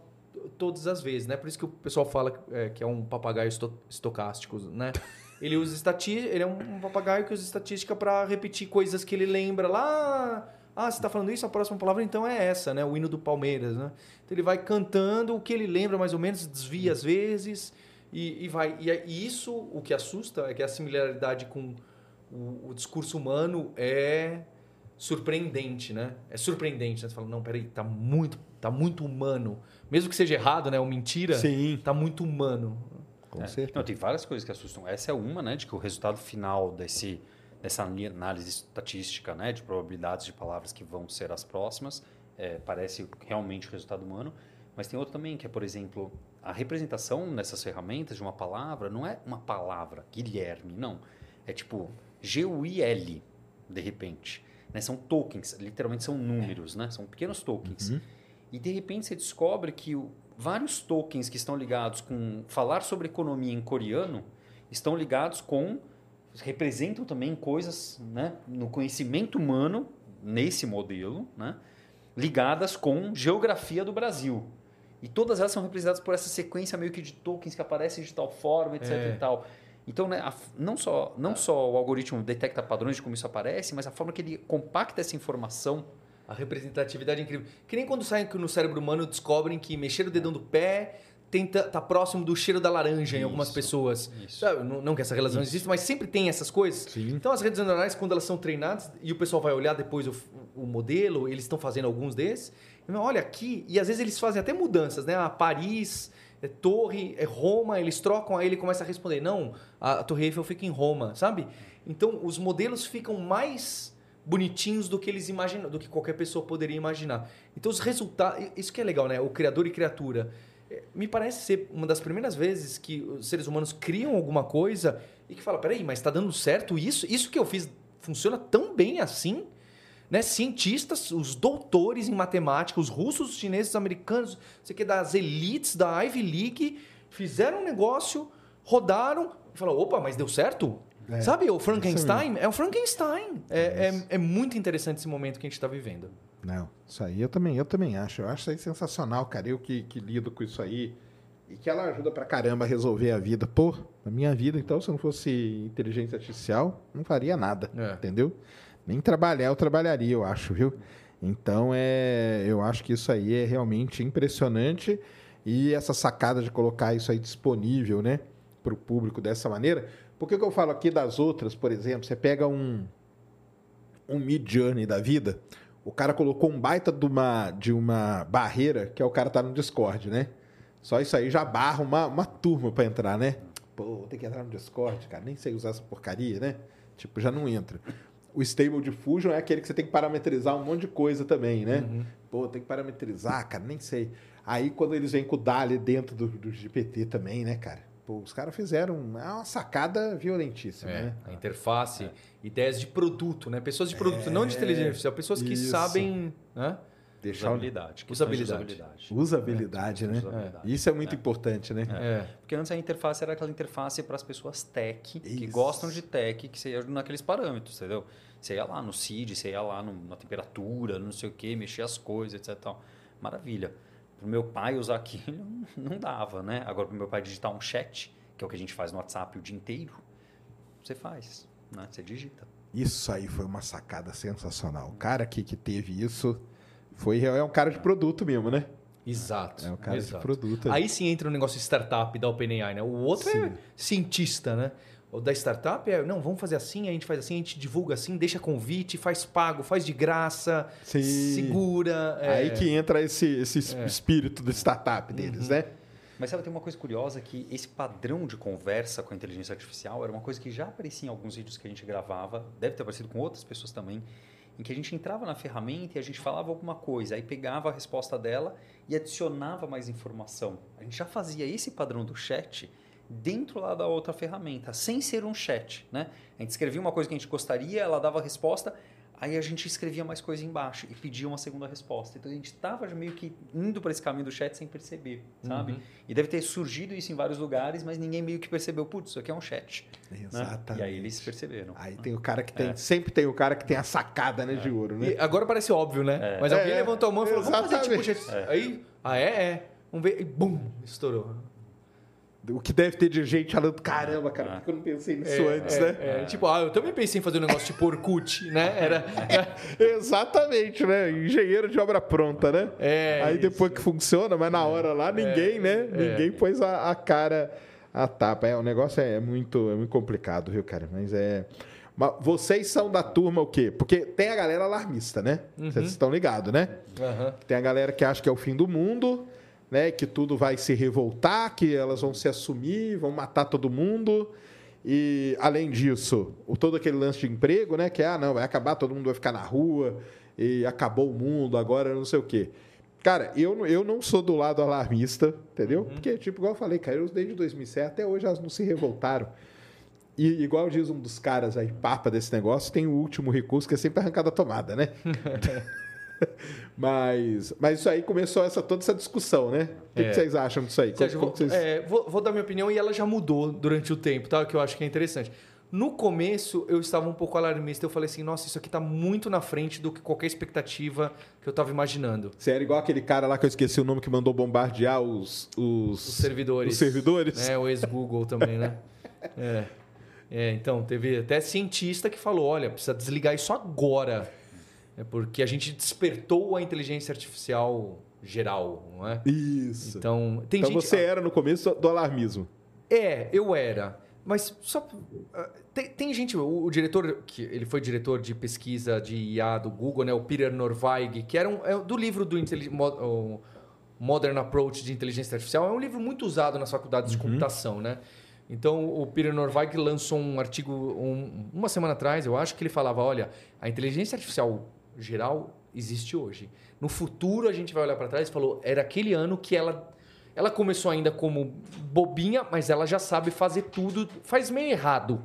todas as vezes, né? Por isso que o pessoal fala é, que é um papagaio esto- estocástico, né? Ele usa estati ele é um papagaio que usa estatística para repetir coisas que ele lembra lá. Ah, você está falando isso, a próxima palavra então é essa, né? O hino do Palmeiras, né? Então ele vai cantando o que ele lembra mais ou menos, desvia às vezes e, e vai. E, é- e isso, o que assusta é que a similaridade com o, o discurso humano é surpreendente, né? É surpreendente, né? Você fala, não, peraí, tá muito, tá muito humano. Mesmo que seja errado, né? Ou mentira, Sim, tá muito humano. com É. certeza. Não, tem várias coisas que assustam. Essa é uma, né, de que o resultado final desse, dessa ali- análise estatística, né, de probabilidades de palavras que vão ser as próximas, é, parece realmente o resultado humano. Mas tem outro também, que é, por exemplo, a representação nessas ferramentas de uma palavra não é uma palavra, Guilherme, não. É tipo G-U-I-L, de repente. Né? São tokens, literalmente são números, né? São pequenos tokens. E de repente você descobre que o- vários tokens que estão ligados com falar sobre economia em coreano estão ligados com representam também coisas, né, no conhecimento humano nesse modelo, né, ligadas com geografia do Brasil. E todas elas são representadas por essa sequência meio que de tokens que aparecem de tal forma, etc É. e tal. Então, né, a- não, só, não só o algoritmo detecta padrões de como isso aparece, mas a forma que ele compacta essa informação A representatividade é incrível. Que nem quando saem no cérebro humano descobrem que mexer o dedão do pé tenta, tá próximo do cheiro da laranja em algumas Isso, pessoas. isso. Não, não que essa relação exista, mas sempre tem essas coisas. Sim. Então as redes neuronais, quando elas são treinadas, e o pessoal vai olhar depois o, o modelo, eles estão fazendo alguns desses, olha aqui, e às vezes eles fazem até mudanças, né? A Paris, é Torre, é Roma, eles trocam, aí ele começa a responder, não, a Torre Eiffel fica em Roma, sabe? Então os modelos ficam mais bonitinhos do que eles imaginam, do que qualquer pessoa poderia imaginar. Então os resultados, isso que é legal, né? O criador e criatura. Me parece ser uma das primeiras vezes que os seres humanos criam alguma coisa e que fala, peraí, mas está dando certo isso? Isso que eu fiz funciona tão bem assim? Né? Cientistas, os doutores em matemática, os russos, os chineses, os americanos, sei que das elites da Ivy League, fizeram um negócio, rodaram e falaram, opa, mas deu certo? É, Sabe, o Frankenstein é o Frankenstein. É, é, é muito interessante esse momento que a gente está vivendo. Não, isso aí eu também, eu também acho. Eu acho isso aí sensacional, cara. Eu que, que lido com isso aí. E que ela ajuda pra caramba a resolver a vida. Pô, a minha vida, então, se não fosse inteligência artificial, não faria nada. É. Entendeu? Nem trabalhar eu trabalharia, eu acho, viu? Então, é, eu acho que isso aí é realmente impressionante. E essa sacada de colocar isso aí disponível, né, para o público dessa maneira. Por que, que eu falo aqui das outras, por exemplo? Você pega um, um Mid Journey da vida, o cara colocou um baita de uma, de uma barreira, que é o cara tá no Discord, né? Só isso aí já barra uma, uma turma para entrar, né? Pô, vou ter que entrar no Discord, cara. Nem sei usar essa porcaria, né? Tipo, já não entra. O Stable Diffusion é aquele que você tem que parametrizar um monte de coisa também, né? Pô, tem que parametrizar, cara, nem sei. Aí quando eles vêm com o DALI dentro do, do GPT também, né, cara? Pô, os caras fizeram uma sacada violentíssima, É, né? a interface, ideias de produto, né? Pessoas de produto, não de inteligência artificial, pessoas que isso. sabem. Né? Deixar Usabilidade. Usabilidade. usabilidade. usabilidade, né? Usabilidade. Isso é muito importante, né? É. Porque antes a interface era aquela interface para as pessoas tech, que Isso. gostam de tech, que você ia naqueles parâmetros, entendeu? Você ia lá no CID, você ia lá no- na temperatura, não sei o que, mexer as coisas, etc. Tal. Maravilha. Para o meu pai usar aquilo, não dava, né? Agora, para o meu pai digitar um chat, que é o que a gente faz no WhatsApp o dia inteiro, você faz. Né? Você digita. Isso aí foi uma sacada sensacional. O cara aqui que teve isso foi é um cara de produto mesmo, né? Exato. É um cara exato. de produto. Aí sim entra o negócio de startup da OpenAI, né? O outro é Sim. cientista, né? O da startup é, não, vamos fazer assim, a gente faz assim, a gente divulga assim, deixa convite, faz pago, faz de graça, Sim. segura. é. Aí que entra esse, esse É. espírito do startup deles, né? Mas sabe, tem uma coisa curiosa que esse padrão de conversa com a inteligência artificial era uma coisa que já aparecia em alguns vídeos que a gente gravava, deve ter aparecido com outras pessoas também, em que a gente entrava na ferramenta e a gente falava alguma coisa, aí pegava a resposta dela e adicionava mais informação. A gente já fazia esse padrão do chat dentro lá da outra ferramenta, sem ser um chat, né? A gente escrevia uma coisa que a gente gostaria, ela dava a resposta, aí a gente escrevia mais coisa embaixo e pedia uma segunda resposta. Então a gente estava meio que indo para esse caminho do chat sem perceber, sabe? Uhum. E deve ter surgido isso em vários lugares, mas ninguém meio que percebeu, putz, isso aqui é um chat. né? Exatamente. E aí eles perceberam. Aí tem o cara que tem. É. Sempre tem o cara que tem a sacada né, de ouro, né? E agora parece óbvio, né? É. Mas alguém É, levantou a mão e falou, vamos fazer tipo exatamente. chat. Aí, ah, é? É. Vamos ver. E bum, estourou. O que deve ter de gente falando, caramba, cara, por que eu não pensei nisso É, antes, é, né? é. Tipo, ah, eu também pensei em fazer um negócio tipo Orkut, né? Era. Exatamente, né? Engenheiro de obra pronta, né? É, Aí isso. depois que funciona, mas na hora lá ninguém, né? Ninguém pôs a, a cara a tapa. É, o negócio é muito, é muito complicado, viu, cara? Mas é. Mas vocês são da turma o quê? Porque tem a galera alarmista, né? Vocês estão ligados, né? Aham. Tem a galera que acha que é o fim do mundo, né? Que tudo vai se revoltar, que elas vão se assumir, vão matar todo mundo. E além disso, o todo aquele lance de emprego, né? Que ah, não, vai acabar, todo mundo vai ficar na rua e acabou o mundo, agora não sei o quê. Cara, eu, não- eu não sou do lado alarmista, entendeu? Porque, tipo, igual eu falei, cara, eu desde 2007 até hoje elas não se revoltaram. E igual diz um dos caras aí, papa desse negócio, tem o último recurso que é sempre arrancar da tomada, né? mas, mas isso aí começou essa, toda essa discussão, né? O que, É. que vocês acham disso aí? Sérgio, Como- vocês- é, vou- vou dar minha opinião e ela já mudou durante o tempo, tá? Que eu acho que é interessante. No começo, eu estava um pouco alarmista. Eu falei assim, nossa, isso aqui está muito na frente do que qualquer expectativa que eu estava imaginando. Você era igual aquele cara lá que eu esqueci o nome que mandou bombardear os, os, Os servidores. Os servidores? É, o ex-Google também, né? É. É, então, teve até cientista que falou, olha, precisa desligar isso agora. É porque a gente despertou a inteligência artificial geral, não é? Isso. Então, Então, tem gente... você era no começo do alarmismo. É, eu era. Mas só. ah, Tem, tem gente, o, o diretor, que ele foi diretor de pesquisa de IA do Google, né? O Peter Norvig, que era um, é do livro do Modern Approach de Inteligência Artificial. É um livro muito usado nas faculdades de computação, né? Então, o Peter Norvig lançou um artigo um- uma semana atrás, eu acho, que ele falava: olha, a inteligência artificial geral existe hoje. No futuro, a gente vai olhar para trás e falou: era aquele ano que ela ela começou ainda como bobinha, mas ela já sabe fazer tudo. Faz meio errado.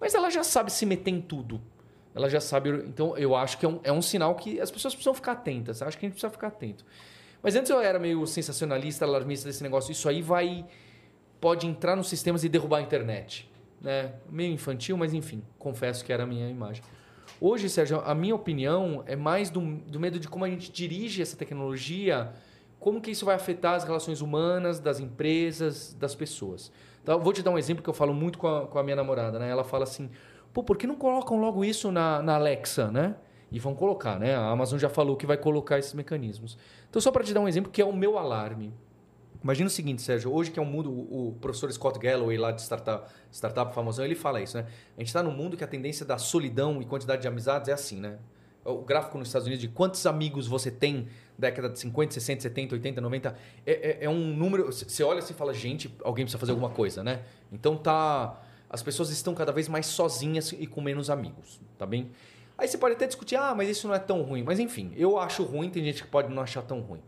Mas ela já sabe se meter em tudo. Ela já sabe. Então, eu acho que é um, é um sinal que as pessoas precisam ficar atentas. Acho que a gente precisa ficar atento. Mas antes eu era meio sensacionalista, alarmista desse negócio. Isso aí vai. Pode entrar nos sistemas e derrubar a internet. Né? Meio infantil, mas enfim, confesso que era a minha imagem. Hoje, Sérgio, a minha opinião é mais do, do medo de como a gente dirige essa tecnologia, como que isso vai afetar as relações humanas, das empresas, das pessoas. Então, vou te dar um exemplo que eu falo muito com a, com a minha namorada. Né? Ela fala assim, pô, por que não colocam logo isso na, na Alexa, né? E vão colocar, né? A Amazon já falou que vai colocar esses mecanismos. Então, só para te dar um exemplo que é o meu alarme. Imagina o seguinte, Sérgio, hoje que é um mundo, o professor Scott Galloway lá de startup, startup famosão, ele fala isso, né? A gente está num mundo que a tendência da solidão e quantidade de amizades é assim, né? O gráfico nos Estados Unidos de quantos amigos você tem década de 50, 60, 70, 80, 90, é, é, é um número. Você olha assim e fala, gente, alguém precisa fazer alguma coisa, né? Então tá. As pessoas estão cada vez mais sozinhas e com menos amigos, tá bem? Aí você pode até discutir, ah, mas isso não é tão ruim. Mas enfim, eu acho ruim, tem gente que pode não achar tão ruim.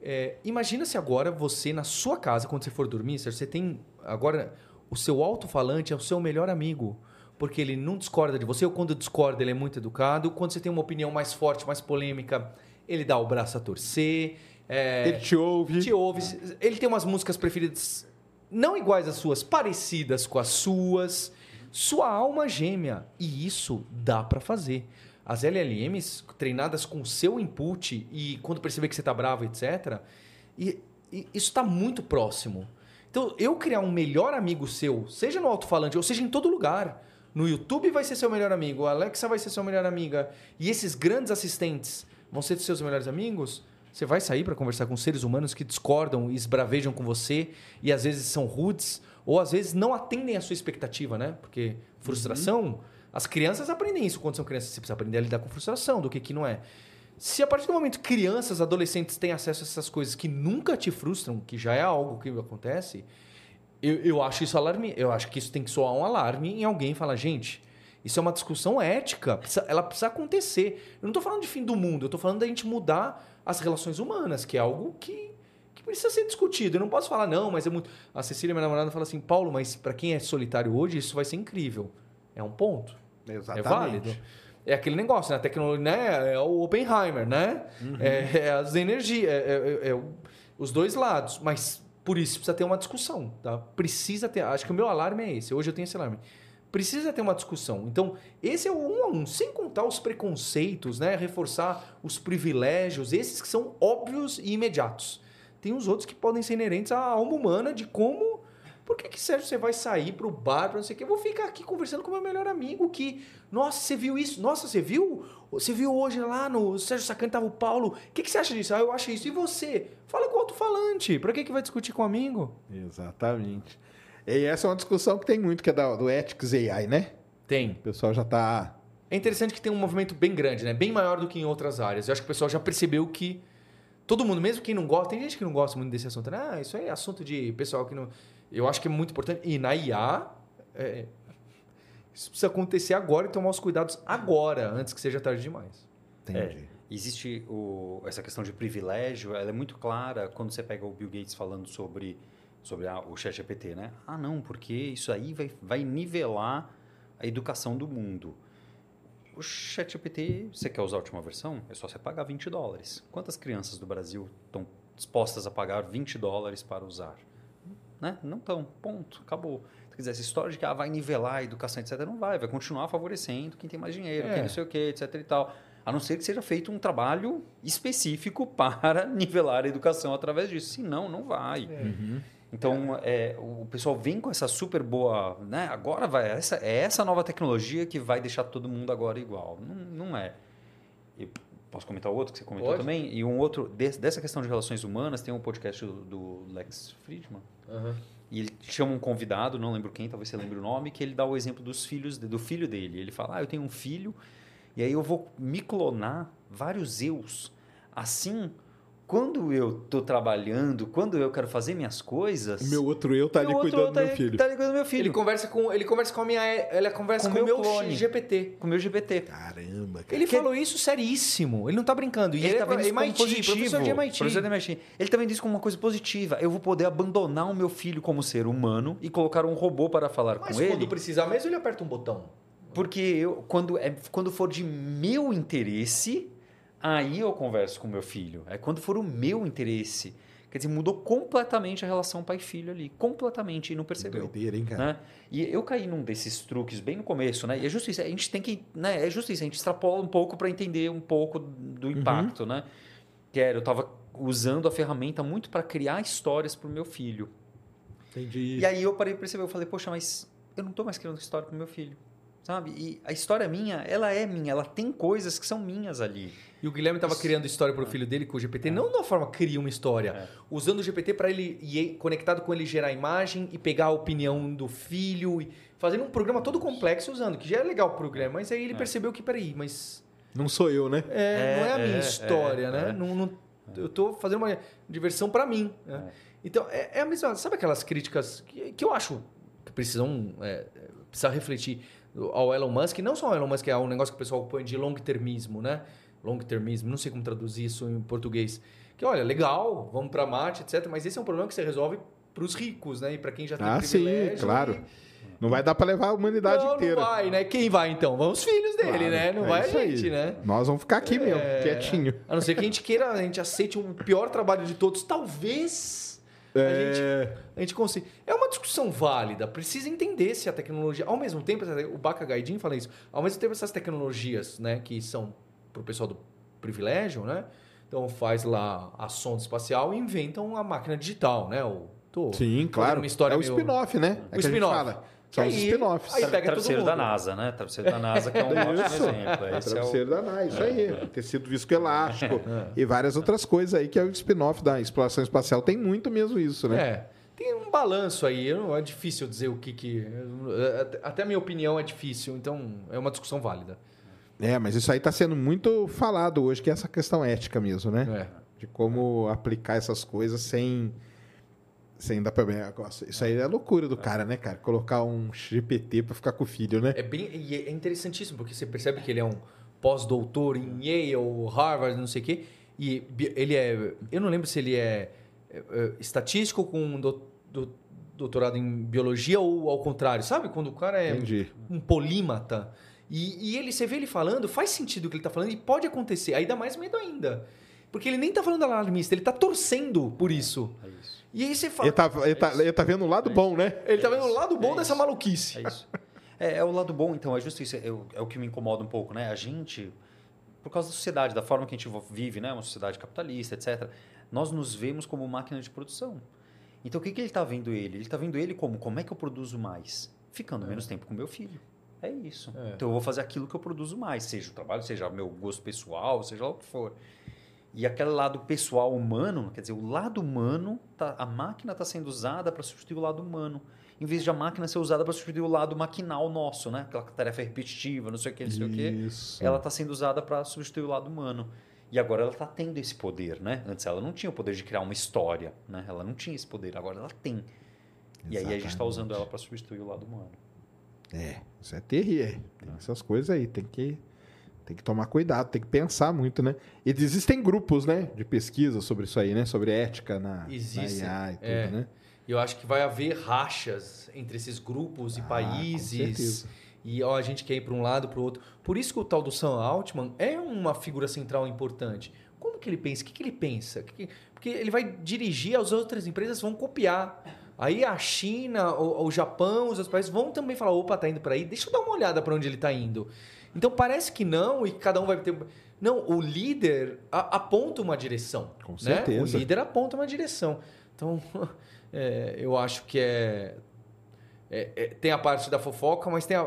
É, imagina se agora você, na sua casa, quando você for dormir, você tem. Agora, o seu alto-falante é o seu melhor amigo. Porque ele não discorda de você, ou quando discorda, ele é muito educado. Quando você tem uma opinião mais forte, mais polêmica, ele dá o braço a torcer. é, Ele te ouve. te ouve. Ele tem umas músicas preferidas não iguais às suas, parecidas com as suas. Sua alma gêmea. E isso dá para fazer. As LLMs treinadas com seu input e quando perceber que você está bravo, etc. E, e isso está muito próximo. Então, eu criar um melhor amigo seu, seja no alto-falante ou seja em todo lugar, No YouTube vai ser seu melhor amigo, a Alexa vai ser sua melhor amiga. E esses grandes assistentes vão ser seus melhores amigos? Você vai sair para conversar com seres humanos que discordam e esbravejam com você e às vezes são rudes ou às vezes não atendem a sua expectativa, né? Porque frustração, uhum. As crianças aprendem isso quando são crianças. Você precisa aprender a lidar com frustração, do que, que não é. Se a partir do momento crianças, adolescentes têm acesso a essas coisas que nunca te frustram, que já é algo que acontece, eu, eu acho isso alarme. Eu acho que isso tem que soar um alarme em alguém falar, gente, isso é uma discussão ética, ela precisa acontecer. Eu não estou falando de fim do mundo, eu estou falando da gente mudar as relações humanas, que é algo que, que precisa ser discutido. Eu não posso falar, não, mas é muito. A Cecília, minha namorada, fala assim, Paulo, mas para quem é solitário hoje, isso vai ser incrível. É um ponto. Exatamente. É válido. É aquele negócio, né? A tecnologia, né? É o Oppenheimer, né? Uhum. É, é, as energias, é, é, é, os dois lados. Mas por isso precisa ter uma discussão, tá? Precisa ter. Acho que o meu alarme é esse. Hoje eu tenho esse alarme. Precisa ter uma discussão. Então, esse é o um a um, sem contar os preconceitos, né? Reforçar os privilégios, esses que são óbvios e imediatos. Tem os outros que podem ser inerentes à alma humana de como por que, que Sérgio, você vai sair pro bar, pra não sei o quê? Eu vou ficar aqui conversando com meu melhor amigo que... Nossa, você viu isso? Nossa, você viu? Você viu hoje lá no Sérgio Sacani tava o Paulo. O que, que você acha disso? Ah, eu acho isso. E você? Fala com o alto-falante. Pra que, que vai discutir com um amigo? Exatamente. E essa é uma discussão que tem muito, que é da, do Ethics AI, né? Tem. O pessoal já tá... É interessante que tem um movimento bem grande, né? Bem maior do que em outras áreas. Eu acho que o pessoal já percebeu que todo mundo, mesmo quem não gosta, tem gente que não gosta muito desse assunto, né? Ah, isso aí é assunto de pessoal que não. Eu acho que é muito importante. E na IA, é, isso precisa acontecer agora e tomar os cuidados agora, antes que seja tarde demais. Entendi. É, existe o, essa questão de privilégio, ela é muito clara quando você pega o Bill Gates falando sobre, sobre a, o chat GPT, né? Ah, não, porque isso aí vai, vai nivelar a educação do mundo. O chat GPT, você quer usar a última versão? É só você pagar 20 dólares. Quantas crianças do Brasil estão dispostas a pagar 20 dólares para usar? Né? Não estão. Ponto. Acabou. Quer dizer, essa história de que ah, vai nivelar a educação, etc., não vai. Vai continuar favorecendo quem tem mais dinheiro, é. quem não sei o quê, etc. e tal. A não ser que seja feito um trabalho específico para nivelar a educação através disso. Senão, não vai. É. Uhum. Então, é. o pessoal vem com essa super boa. Né? Agora vai. Essa, é essa nova tecnologia que vai deixar todo mundo agora igual. Não, não é. Eu posso comentar outro que você comentou Pode. também? E um outro. Dessa questão de relações humanas, tem um podcast do, Lex Friedman Uhum. E ele chama um convidado, não lembro quem, talvez você lembre o nome, que ele dá o exemplo dos filhos, do filho dele. Ele fala: Ah, eu tenho um filho, e aí eu vou me clonar vários eus. Assim quando eu tô trabalhando, quando eu quero fazer minhas coisas. Meu outro eu tá ali cuidando tá do meu filho. Tá ali cuidando do meu filho. Ele conversa com, ele conversa com a minha. Ele conversa com, com o meu clone. GPT. Com o meu GPT. Caramba, cara. Ele que... falou isso seríssimo. Ele não tá brincando. E ele, ele tá vendo isso como positivo. Professor de MIT. Professor de MIT. Ele também disse como uma coisa positiva. Eu vou poder abandonar o meu filho como ser humano e colocar um robô para falar Mas com ele. Mas quando precisar mesmo, ele aperta um botão. Porque eu, quando, é, quando for de meu interesse Aí eu converso com meu filho. É quando for o meu interesse. Quer dizer, mudou completamente a relação pai-filho ali. Completamente. E não percebeu. Doideira, hein, cara? Né? E eu caí num desses truques bem no começo, né? E é justiça. A gente tem que. Né? É justiça. A gente extrapola um pouco para entender um pouco do uhum. impacto, uhum. né? Que era, eu estava usando a ferramenta muito para criar histórias para o meu filho. Entendi. E aí eu parei para perceber. Eu falei, poxa, mas eu não estou mais criando história para o meu filho sabe? E a história minha, ela é minha, ela tem coisas que são minhas ali. E o Guilherme estava criando história para o filho dele com o GPT, é. não de uma forma cria uma história, é. usando o GPT para ele e conectado com ele gerar imagem e pegar a opinião do filho, e fazendo um programa todo complexo usando, que já é legal o Guilherme, mas aí ele é. percebeu que peraí, mas não sou eu, né? É, não é a minha é, história, é, né? Não, não, eu estou fazendo uma diversão para mim. Né? Então é, a mesma, sabe aquelas críticas que, que eu acho que precisam precisa refletir ao Elon Musk, não só ao Elon Musk, é um negócio que o pessoal põe de long-termismo, né? Long-termismo, não sei como traduzir isso em português. Que, olha, legal, vamos para Marte, etc. Mas esse é um problema que você resolve para os ricos, né? E para quem já tem ah, privilégio. sim, claro. E... Não vai dar para levar a humanidade não, inteira. Não vai, né? Quem vai então? Vão os filhos dele, claro, né? Não é vai a gente, aí. né? Nós vamos ficar aqui é... mesmo, quietinho. A não ser que a gente queira, a gente aceite o pior trabalho de todos. Talvez é... A, gente, a gente consiga. É uma discussão válida. Precisa entender se a tecnologia. Ao mesmo tempo, o Baca Gaidin fala isso. Ao mesmo tempo, essas tecnologias, né, que são para o pessoal do privilégio, né? Então faz lá a sonda espacial e inventam a máquina digital, né? O, tô Sim, claro. Uma história é o meio... spin-off, né? É o spin-off. São E os aí- spin-offs. aí pega todo Travesseiro mundo. da NASA, né? Travesseiro da NASA, que é um ótimo exemplo. Esse é o... Travesseiro da NASA, isso aí. Tecido viscoelástico e várias outras coisas aí que é o spin-off da exploração espacial. Tem muito mesmo isso, né? É. Tem um balanço aí. É difícil dizer o que que. até- Até a minha opinião é difícil, então é uma discussão válida. É, mas isso aí está sendo muito falado hoje, que é essa questão ética mesmo, né? É. De como aplicar essas coisas sem, sem dar problema. Isso aí é loucura do cara, né, cara? Colocar um GPT para ficar com o filho, né? É bem e é interessantíssimo, porque você percebe que ele é um pós-doutor em Yale, Harvard, não sei o quê. E ele é. Eu não lembro se ele é, é, é, estatístico com do- do- doutorado em biologia ou ao contrário. Sabe? Quando o cara é Entendi. um polímata. E, e ele, você vê ele falando, faz sentido o que ele tá falando e pode acontecer. Aí dá mais medo ainda. Porque ele nem tá falando alarmista, ele tá torcendo por isso. É isso. E aí você fala. Ele tá, ele, tá, ele tá vendo o lado bom, né? Ele tá vendo o lado bom É dessa isso. maluquice. É isso. É, é o lado bom, então, é justo isso. É, o- é o que me incomoda um pouco, né? A gente, por causa da sociedade, da forma que a gente vive, né? Uma sociedade capitalista, etc. Nós nos vemos como máquina de produção. Então, o que, que ele está vendo ele? Ele está vendo ele como, como é que eu produzo mais? Ficando menos tempo com meu filho. É isso. É. Então, eu vou fazer aquilo que eu produzo mais. Seja o trabalho, seja o meu gosto pessoal, seja lá o que for. E aquele lado pessoal humano, quer dizer, o lado humano, tá, a máquina está sendo usada para substituir o lado humano. Em vez de a máquina ser usada para substituir o lado maquinal nosso, né? Aquela tarefa repetitiva, não sei o que, não sei o que. Isso. Ela está sendo usada para substituir o lado humano. E agora ela está tendo esse poder, né? Antes ela não tinha o poder de criar uma história, né? Ela não tinha esse poder, agora ela tem. E aí a gente está Exatamente. usando ela para substituir o lado humano. É, isso é terrível. Tem essas coisas aí, tem que, tem que tomar cuidado, tem que pensar muito, né? E existem grupos, né, de pesquisa sobre isso aí, né? Sobre ética na, Existem, na IA e tudo, é. né? E eu acho que vai haver rachas entre esses grupos e Ah, países. E ó, a gente quer ir para um lado, para o outro. Por isso que o tal do Sam Altman é uma figura central importante. Como que ele pensa? O que, que ele pensa? Que- Porque ele vai dirigir, as outras empresas vão copiar. Aí a China, o, o Japão, os outros países vão também falar: opa, tá indo para aí, deixa eu dar uma olhada para onde ele está indo. Então parece que não, e cada um vai ter. Não, o líder aponta uma direção. Com né? certeza. O líder aponta uma direção. Então, é, eu acho que é, é- é- Tem a parte da fofoca, mas tem a-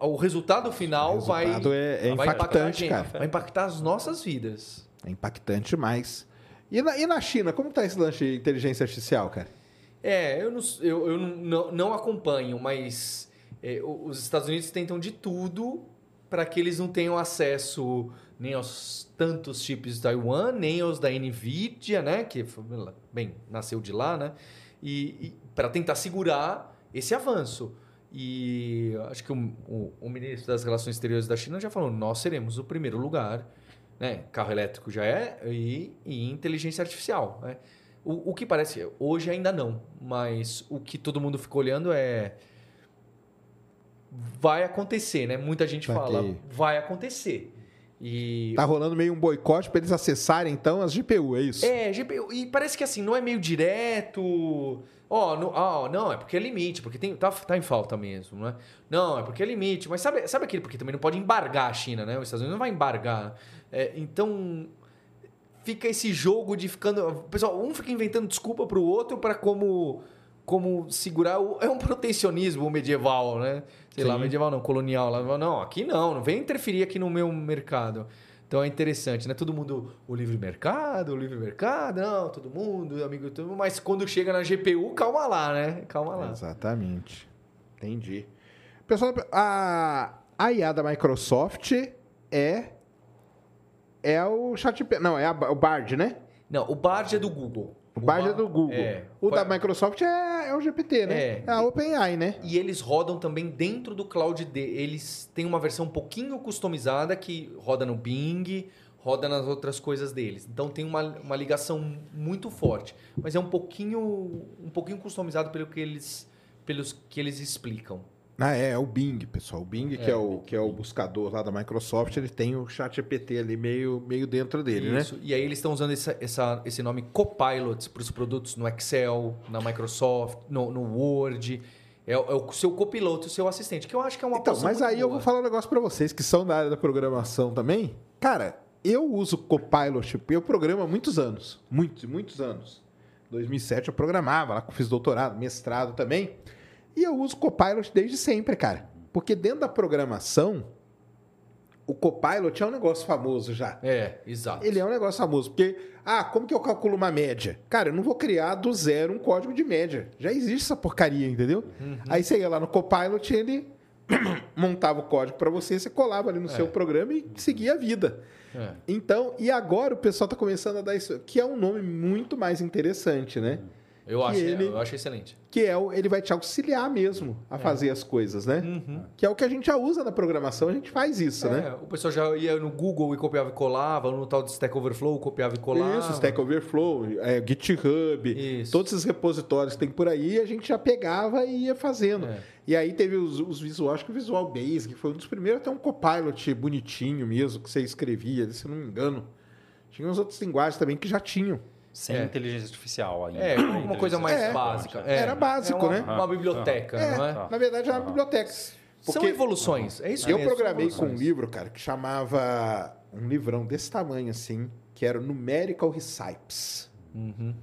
a- o resultado final O resultado vai. é, é impactante, cara. Vai impactar as nossas vidas. É impactante demais. E na, e na China, como tá esse lance de inteligência artificial, cara? É, eu não, eu, eu não, não, acompanho, mas é, os Estados Unidos tentam de tudo para que eles não tenham acesso nem aos tantos chips de Taiwan, nem aos da Nvidia, né? Que, bem, nasceu de lá, né? E, para tentar segurar esse avanço. E acho que o, o- o ministro das Relações Exteriores da China já falou: nós seremos o primeiro lugar. Né? Carro elétrico já é, e, e inteligência artificial. Né? O, o que parece, hoje ainda não, mas o que todo mundo fica olhando é. Vai acontecer, né? Muita gente Vai fala, vai acontecer. E Tá rolando meio um boicote para eles acessarem, então, as GPU, é isso? É, GPU. E parece que assim, não é meio direto. Ó, no- ó, não, é porque é limite, porque tem, tá, tá em falta mesmo, não é? Não, é porque é limite. Mas sabe, sabe aquele, porque também não pode embargar a China, né? Os Estados Unidos não vai embargar. É, então, fica esse jogo de ficando. Pessoal, um fica inventando desculpa pro outro para como. Como segurar. O, é um protecionismo medieval, né? Sei lá, Sim. medieval não, colonial. Lá, não, aqui não, não vem interferir aqui no meu mercado. Então é interessante, né? Todo mundo, o livre mercado, o livre mercado, não, todo mundo, amigo, todo mundo, mas quando chega na GPU, calma lá, né? Calma lá. Exatamente. Entendi. Pessoal, a, a IA da Microsoft é. É o chat. Não, é a- o Bard, né? Não, o Bard é do Google. O Bard é do Google. É. O da Microsoft é, é o GPT, né? É. É a OpenAI, né? E eles rodam também dentro do cloud D. Eles têm uma versão um pouquinho customizada que roda no Bing, roda nas outras coisas deles. Então tem uma, uma ligação muito forte. Mas é um pouquinho, um pouquinho customizado pelo que eles, pelos que eles explicam. Ah, é, é o Bing, pessoal. O Bing, que, É, é o, que é o buscador lá da Microsoft, ele tem o chat GPT ali meio, meio dentro dele, né? Isso. E aí eles estão usando essa, essa- esse nome Copilot para os produtos no Excel, na Microsoft, no, no Word. É, o- é o seu copiloto, o seu assistente, que eu acho que é uma Então, mas aí eu boa. vou falar um negócio pra vocês que são da área da programação também. Cara, eu uso Copilot, eu programo há muitos anos. Muitos, muitos anos. 2007 eu programava, lá eu fiz doutorado, mestrado também. E eu uso Copilot desde sempre, cara. Porque dentro da programação, o Copilot é um negócio famoso já. É, exato. Ele é um negócio famoso, porque, ah, como que eu calculo uma média? Cara, eu não vou criar do zero um código de média. Já existe essa porcaria, entendeu? Aí você ia lá no Copilot, ele montava o código para você, você colava ali no seu programa e seguia a vida. É. Então, e agora o pessoal está começando a dar isso, que é um nome muito mais interessante, né? Eu acho, ele- eu acho excelente. Que é o, ele vai te auxiliar mesmo a fazer as coisas, né? Que é o que a gente já usa na programação, a gente faz isso, né? É, o pessoal já ia no Google e copiava e colava, no tal de Stack Overflow copiava e colava. Isso, Stack Overflow, é, GitHub, Isso. todos esses repositórios que tem por aí, a gente já pegava e ia fazendo. É. E aí teve os, os visuais, acho que o Visual Basic foi um dos primeiros, até um Copilot bonitinho mesmo, que você escrevia, se não me engano. Tinha uns outros linguagens também que já tinham. Sem É. inteligência artificial ainda. É, uma coisa mais É. básica. Era básico, é uma, né? Uma biblioteca, É, não é? na verdade era uma biblioteca. São Porque evoluções. É isso eu mesmo, são programei com um livro, cara, que chamava um livrão desse tamanho assim, que era o Numerical Recipes. Uhum.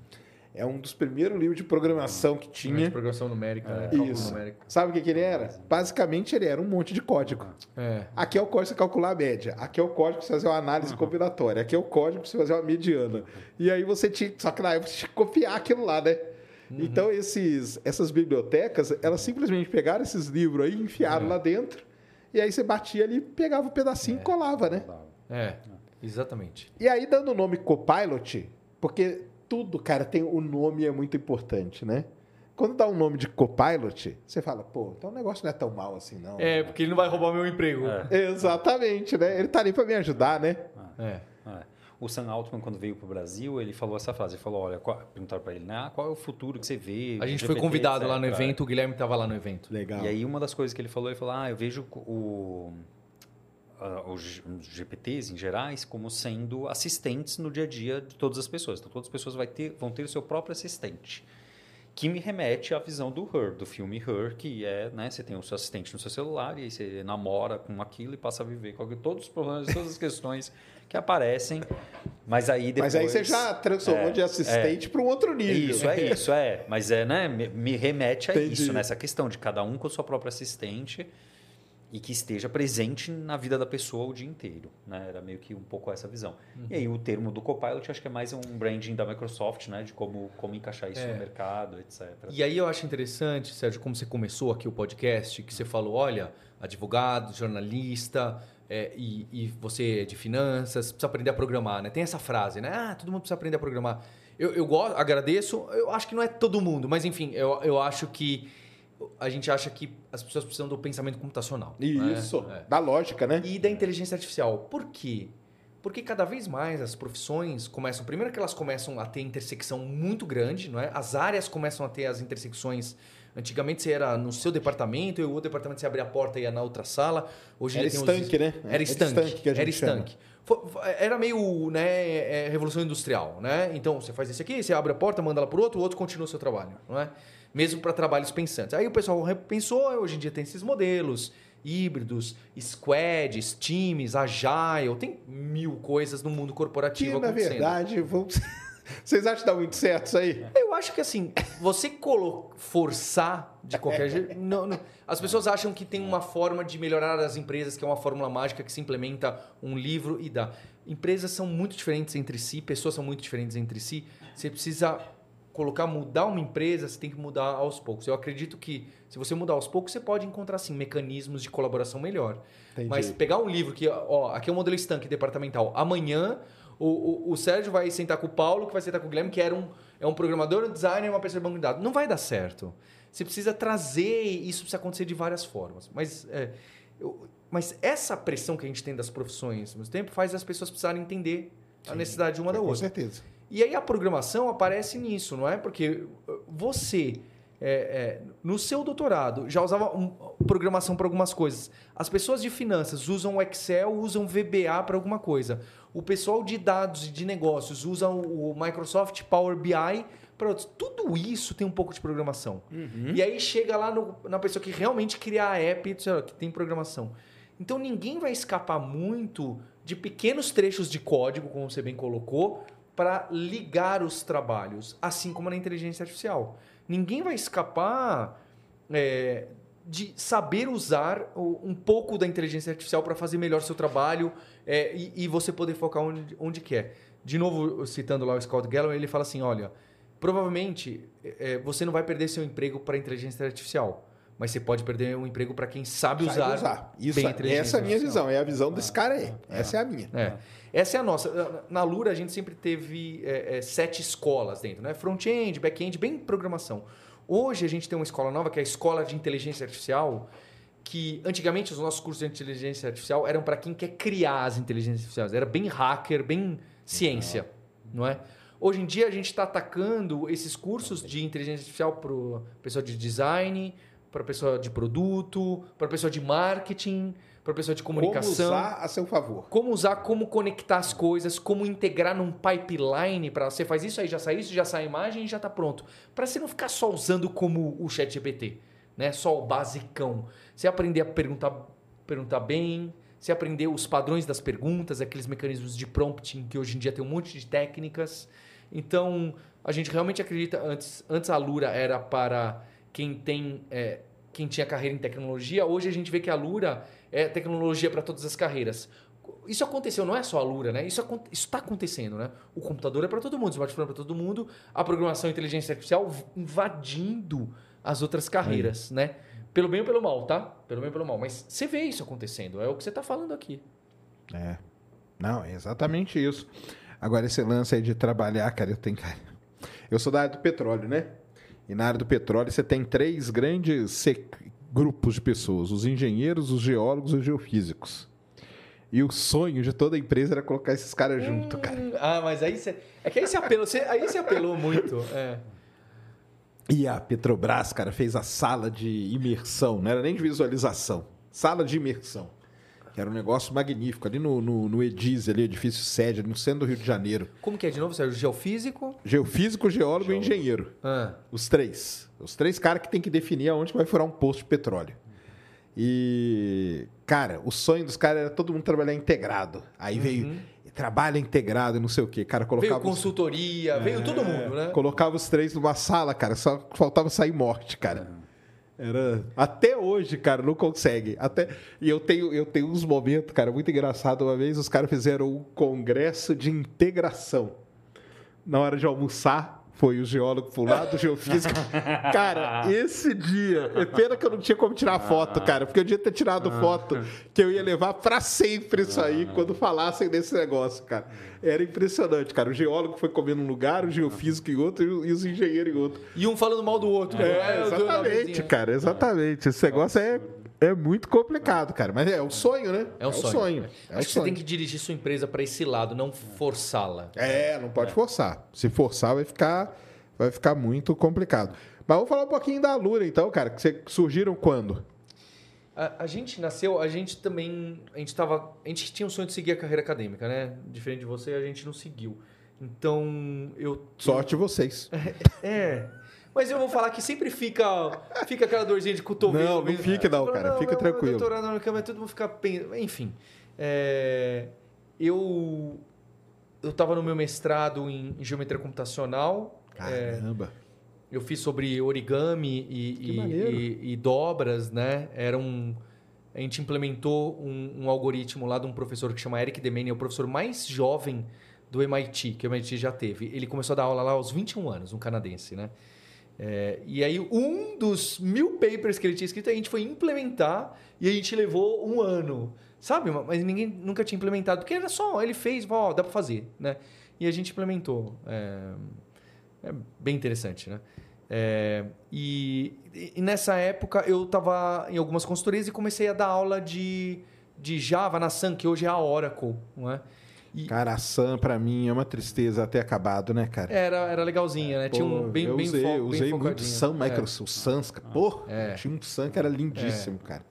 É um dos primeiros livros de programação que Tinha. tinha. programação numérica, né? Cálculo Isso. numérico. Sabe o que, que ele era? Basicamente, ele era um monte de código. É. Aqui é o código para você calcular a média. Aqui é o código para você fazer uma análise combinatória. Aqui é o código para você fazer uma mediana. E aí você tinha. Só que na época você tinha que copiar aquilo lá, né? Então, esses, essas bibliotecas, elas simplesmente pegaram esses livros aí, enfiaram lá dentro. E aí você batia ali, pegava um pedacinho e colava, né? É, exatamente. E aí, dando o nome Copilot, porque tudo, cara, tem o nome é muito importante, né? Quando dá um nome de Copilot, você fala, pô, então o negócio não é tão mal assim, não. É, porque ele não vai roubar meu emprego. Exatamente, né? Ele tá ali para me ajudar, né? É. É. O Sam Altman, quando veio para o Brasil, ele falou essa frase. Ele falou, olha, qual... perguntaram para ele, né? Ah, qual é o futuro que você vê? A gente GPT, foi convidado lá no etc. evento, o Guilherme estava lá no evento. Legal. E aí uma das coisas que ele falou, ele falou, ah, eu vejo o, os GPTs em gerais como sendo assistentes no dia a dia de todas as pessoas. Então todas as pessoas vai ter, vão ter o seu próprio assistente. Que me remete à visão do Her, do filme Her, que é, né, você tem o seu assistente no seu celular e aí você namora com aquilo e passa a viver com todos os problemas, todas as questões que aparecem. Mas aí depois... Mas aí você já transformou É, de assistente para um outro nível. Isso, é isso, é. Mas é, né? Me, me remete a Entendi. isso, nessa questão de cada um com a sua própria assistente e que esteja presente na vida da pessoa o dia inteiro. Né? Era meio que um pouco essa visão. E aí o termo do Copilot acho que é mais um branding da Microsoft, né? De como, como encaixar isso É. no mercado, etc. E aí eu acho interessante, Sérgio, como você começou aqui o podcast, que você falou, olha, advogado, jornalista, é, e, e você é de finanças, precisa aprender a programar, né? Tem essa frase, né? Ah, todo mundo precisa aprender a programar. Eu, eu gosto, agradeço, eu acho que não é todo mundo, mas enfim, eu, eu acho que a gente acha que as pessoas precisam do pensamento computacional. né? Isso, É. da lógica, né? E da inteligência artificial. Por quê? Porque cada vez mais as profissões começam. Primeiro que elas começam a ter intersecção muito grande, não é? As áreas começam a ter as intersecções. Antigamente você era no seu departamento e o outro departamento você abria a porta e ia na outra sala. Hoje Era tem os- estanque, né? Era estanque. era estanque. Foi- foi- Era meio né, é, revolução industrial, né? Então você faz isso aqui, você abre a porta, manda ela para o outro, o outro continua o seu trabalho, não é? Mesmo para trabalhos pensantes. Aí o pessoal repensou, hoje em dia tem esses modelos híbridos, squads, times, agile, tem mil coisas no mundo Que, corporativo na acontecendo. verdade, vamos... vocês acham que dá muito certo isso aí? Eu acho que assim, você colo- forçar de qualquer jeito. não- não- As pessoas acham que tem uma forma de melhorar as empresas, que é uma fórmula mágica que se implementa um livro e dá. Empresas são muito diferentes entre si, pessoas são muito diferentes entre si. Você precisa colocar, mudar uma empresa, você tem que mudar aos poucos. Eu acredito que se você mudar aos poucos, você pode encontrar sim mecanismos de colaboração melhor. Entendi. Mas pegar um livro que, ó, aqui é o modelo estanque departamental. Amanhã o, o, o Sérgio vai sentar com o Paulo, que vai sentar com o Guilherme, que era um, é um programador, um designer uma pessoa de banco de dados. Não vai dar certo. Você precisa trazer, isso precisa acontecer de várias formas. Mas, é, eu- mas essa pressão que a gente tem das profissões mesmo tempo faz as pessoas precisarem entender a necessidade de uma da Com outra. certeza. E aí a programação aparece nisso, não é? Porque uh, você, é, é, no seu doutorado, já usava um- programação para algumas coisas. As pessoas de finanças usam o Excel, usam VBA para alguma coisa. O pessoal de dados e de negócios usa o o Microsoft Power BI para outros. Tudo isso tem um pouco de programação. E aí chega lá no- na pessoa que realmente cria a app que tem programação. Então ninguém vai escapar muito de pequenos trechos de código, como você bem colocou, para ligar os trabalhos, assim como na inteligência artificial. Ninguém vai escapar é, de saber usar um pouco da inteligência artificial para fazer melhor seu trabalho é, e, e você poder focar onde, onde quer. De novo, citando lá o Scott Galloway, ele fala assim, olha, provavelmente é, você não vai perder seu emprego para inteligência artificial, mas você pode perder um emprego para quem sabe Sabe usar, usar. Isso, é- essa é a minha visão. É a visão desse cara aí. Essa é a minha. É. Essa é a nossa. Na Lura, a gente sempre teve é, é, sete escolas dentro, né? Front-end, back-end, bem programação. Hoje a gente tem uma escola nova, que é a Escola de Inteligência Artificial, que antigamente os nossos cursos de inteligência artificial eram para quem quer criar as inteligências artificiais. Era bem hacker, bem ciência, não é? Hoje em dia a gente está atacando esses cursos de inteligência artificial para pessoa de design, para pessoa de produto, para pessoa de marketing, para pessoa de comunicação Como usar a seu favor. como usar, como conectar as coisas, como integrar num pipeline para você faz isso aí já sai isso, já sai a imagem e já está pronto. Para você não ficar só usando como o Chat GPT, né? Só o basicão. Você aprender a perguntar, perguntar bem, você aprender os padrões das perguntas, aqueles mecanismos de prompting que hoje em dia tem um monte de técnicas. Então, a gente realmente acredita antes, antes a Lura era para quem tem é, quem tinha carreira em tecnologia, hoje a gente vê que a Lura é tecnologia para todas as carreiras. Isso aconteceu, não é só a Lura, né? Isso está acontecendo, né? O computador é para todo mundo, o smartphone é para todo mundo, a programação e a inteligência artificial invadindo as outras carreiras, né? Pelo bem ou pelo mal, tá? Pelo bem ou pelo mal. Mas você vê isso acontecendo, é o que você está falando aqui. É. Não, é exatamente isso. Agora, esse lance aí de trabalhar, cara, eu tenho. Eu sou da área do petróleo, né? E na área do petróleo você tem três grandes grupos de pessoas: os engenheiros, os geólogos e os geofísicos. E o sonho de toda empresa era colocar esses caras junto, cara. Hum, Ah, mas aí você. É que aí você apelou, você, aí você apelou muito. É. E a Petrobras, cara, fez a sala de imersão, não era nem de visualização, sala de imersão. Que era um negócio magnífico, ali no, no, no Edis, ali, edifício sede, ali no centro do Rio de Janeiro. Como que é de novo, Sérgio? Geofísico? Geofísico, geólogo e engenheiro. Ah. Os três. Os três caras que tem que definir aonde vai furar um posto de petróleo. E, cara, o sonho dos caras era todo mundo trabalhar integrado. Aí veio trabalho integrado e não sei o quê. Cara, Veio colocava, os, consultoria, veio todo mundo, né? colocava os três numa sala, cara. Só faltava sair morte, cara. Era... Até hoje, cara, não consegue. Até... E eu tenho, eu tenho uns momentos, cara, muito engraçado. Uma vez os caras fizeram um congresso de integração. Na hora de almoçar, foi o geólogo pro lado, o geofísico. Cara, esse dia. É pena que eu não tinha como tirar foto, cara, porque eu devia ter tirado foto que eu ia levar pra sempre isso aí quando falassem desse negócio, cara. Era impressionante, cara. O geólogo foi comer num lugar, o geofísico em outro e os engenheiros em outro. E um falando mal do outro. É, exatamente, cara, exatamente. Esse negócio é, é muito complicado, cara. Mas é o sonho, né? É um sonho. É o Acho que você sonho. tem que dirigir sua empresa para esse lado, não forçá-la. É, não pode forçar. Se forçar, vai ficar, vai ficar muito complicado. Mas vamos falar um pouquinho da Lura, então, cara. Que você surgiram quando? A, a gente nasceu, a gente também. A gente, tava, a gente tinha um sonho de seguir a carreira acadêmica, né? Diferente de você, a gente não seguiu. Então, eu. Sorte vocês. É. Mas eu vou falar que sempre fica, fica aquela dorzinha de cotovelo. Não, não fique não, cara, fica meu tranquilo. Doutorado na cama, todo mundo fica pen- Enfim. é, eu. Eu estava no meu mestrado em, geometria computacional. é, Caramba. eu fiz sobre origami e, e- e- e dobras, né? Era um, a gente implementou um, um algoritmo lá de um professor que chama Eric Demene, é o professor mais jovem do MIT, que o MIT já teve. Ele começou a dar aula lá aos 21 anos, um canadense, né? É, e aí, um dos mil papers que ele tinha escrito, a gente foi implementar e a gente levou um ano. Sabe? Mas ninguém nunca tinha implementado, porque era só, ele fez, ó, dá para fazer, né? E a gente implementou. É, é bem interessante, né? É, e, e nessa época eu estava em algumas consultorias e comecei a dar aula de, de Java na Sun, que hoje é a Oracle, não é? E Cara, a Sam, pra mim, é uma tristeza ter acabado, né, cara? era, era legalzinha, né? Tinha um Pô, bem, eu bem usei, fo- bem usei muito É. Microsoft, o Sans, cara. Pô, É. tinha um Sun que era lindíssimo, cara.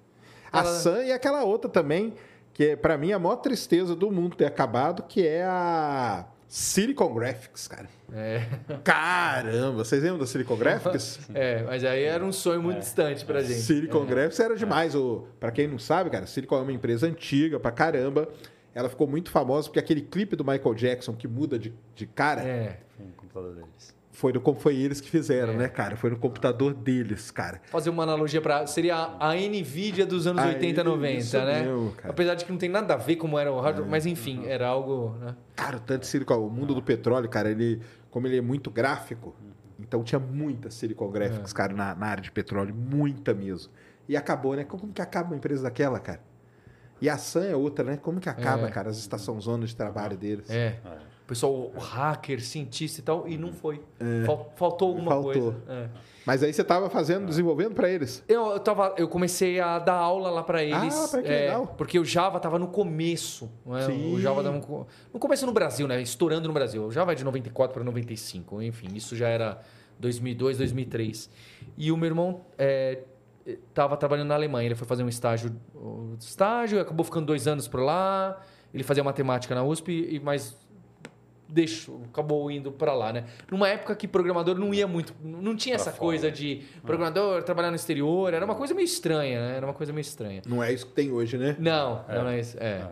A Ela- Sun e aquela outra também, que é, pra mim, a maior tristeza do mundo ter acabado, que é a Silicon Graphics, cara. É. Caramba, vocês lembram da Silicon Graphics? É, mas aí era um sonho muito distante pra gente. Silicon Graphics era demais. O, pra quem não sabe, cara, Silicon é uma empresa antiga pra caramba. Ela ficou muito famosa porque aquele clipe do Michael Jackson que muda de, de cara. É. Foi um computador deles. Foi, no, foi eles que fizeram, É. né, cara? Foi no computador deles, cara. Fazer uma analogia para Seria a Nvidia dos anos Ah, 80, 90, isso né? É. Apesar de que não tem nada a ver como era o hardware, mas enfim, era algo. Né? Cara, o tanto de Silicon, o mundo do petróleo, cara, ele, como ele é muito gráfico, então tinha muita Silicon É. Graphics, cara, na, na área de petróleo, muita mesmo. E acabou, né? Como que acaba uma empresa daquela, cara? E a Sam é outra, né? Como que acaba, É. cara, as estações zonas de trabalho deles? É. O pessoal, o hacker, cientista e tal, e não foi. Fal- faltou alguma Faltou. coisa. É. Mas aí você tava fazendo, desenvolvendo para eles. Eu, eu, tava, eu comecei a dar aula lá pra eles. Ah, pá, que é, legal. Porque o Java tava no começo. não é? Sim. O Java tava no, no começo no Brasil, né? Estourando no Brasil. O Java é de 94 para 95. Enfim, isso já era 2002, 2003. E o meu irmão é, tava trabalhando na Alemanha. Ele foi fazer um estágio, estágio, acabou ficando dois anos por lá. Ele fazia matemática na USP, e mas deixou, acabou indo para lá, né? Numa época que programador não ia muito, não tinha Pra essa fora. coisa de programador trabalhar no exterior, era uma coisa meio estranha, né? Era uma coisa meio estranha. Não é isso que tem hoje, né? Não, não é isso. É.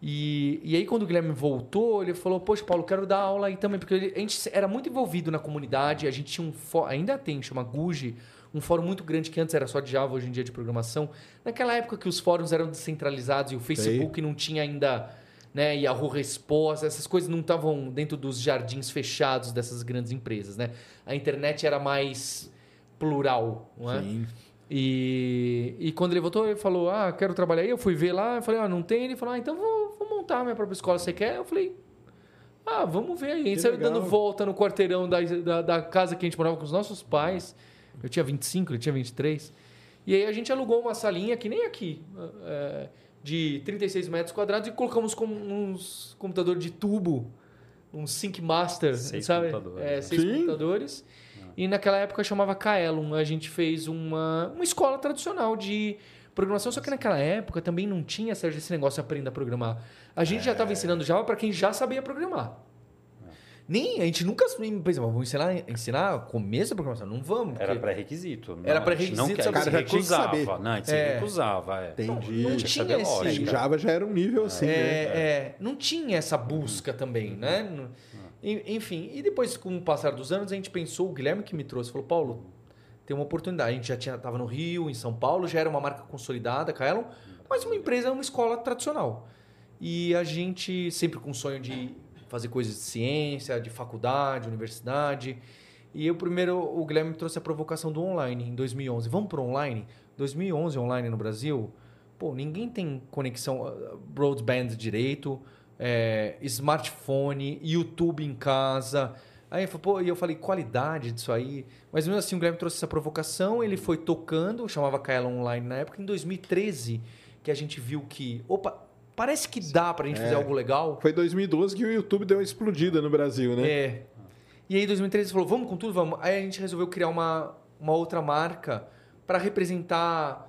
E, e aí, quando o Guilherme voltou, ele falou: Poxa, Paulo, quero dar aula aí também. Porque ele- a gente era muito envolvido na comunidade, a gente tinha um ainda tem, chama Guji, um fórum muito grande que antes era só de Java, hoje em dia é de programação. Naquela época que os fóruns eram descentralizados e o Facebook não tinha ainda. Né, Yahoo Resposta, essas coisas não estavam dentro dos jardins fechados dessas grandes empresas. Né? A internet era mais plural. Não é? Sim. E, e quando ele voltou, ele falou: Ah, quero trabalhar aí. Eu fui ver lá, eu falei: Ah, não tem. Ele falou: Ah, então vou, vou montar a minha própria escola. Você quer? Eu falei: Ah, vamos ver aí. A gente Que saiu dando volta no quarteirão da, da, da casa que a gente morava com os nossos pais. Eu tinha 25, ele tinha 23. E aí a gente alugou uma salinha que nem aqui, é, de 36 metros quadrados, e colocamos com uns computador de tubo, um Sync Master, Seis sabe? computadores, É, né? seis Sim. computadores. E naquela época chamava Kaelum. A gente fez uma, uma escola tradicional de programação, só que naquela época também não tinha Sérgio, esse negócio de aprender a programar. A gente já É. estava ensinando Java para quem já sabia programar. Nem, a gente nunca pensava, vamos ensinar, ensinar o começo da programação. Não vamos. Era porque- pré-requisito. Não, Era a gente pré-requisito, Não cara que saber. recusava. Não, a gente É. se recusava. É. Entendi. não Tinha que tinha esse- É, o Java já era um nível assim, É, né? é, não tinha essa busca também, né? Enfim, e depois, com o passar dos anos, a gente pensou, o Guilherme que me trouxe, falou, Paulo, tem uma oportunidade. A gente já tinha, tava no Rio, em São Paulo, já era uma marca consolidada, Kaelon, mas uma empresa, uma escola tradicional. E a gente sempre com o sonho de fazer coisas de ciência, de faculdade, universidade. E eu primeiro, o Guilherme me trouxe a provocação do online em 2011. Vamos para online? 2011 online no Brasil? Pô, ninguém tem conexão uh, broadband direito, é, smartphone, YouTube em casa. Aí pô, e eu falei, qualidade disso aí. Mas mesmo assim, o Guilherme trouxe essa provocação, ele foi tocando, chamava Kaela Online na época, em 2013, que a gente viu que, opa, parece que dá pra gente fazer algo legal. Foi 2012 que o YouTube deu uma explodida no Brasil, né? É. E aí, em 2013, ele falou: vamos com tudo, vamos. Aí a gente resolveu criar uma, uma outra marca para representar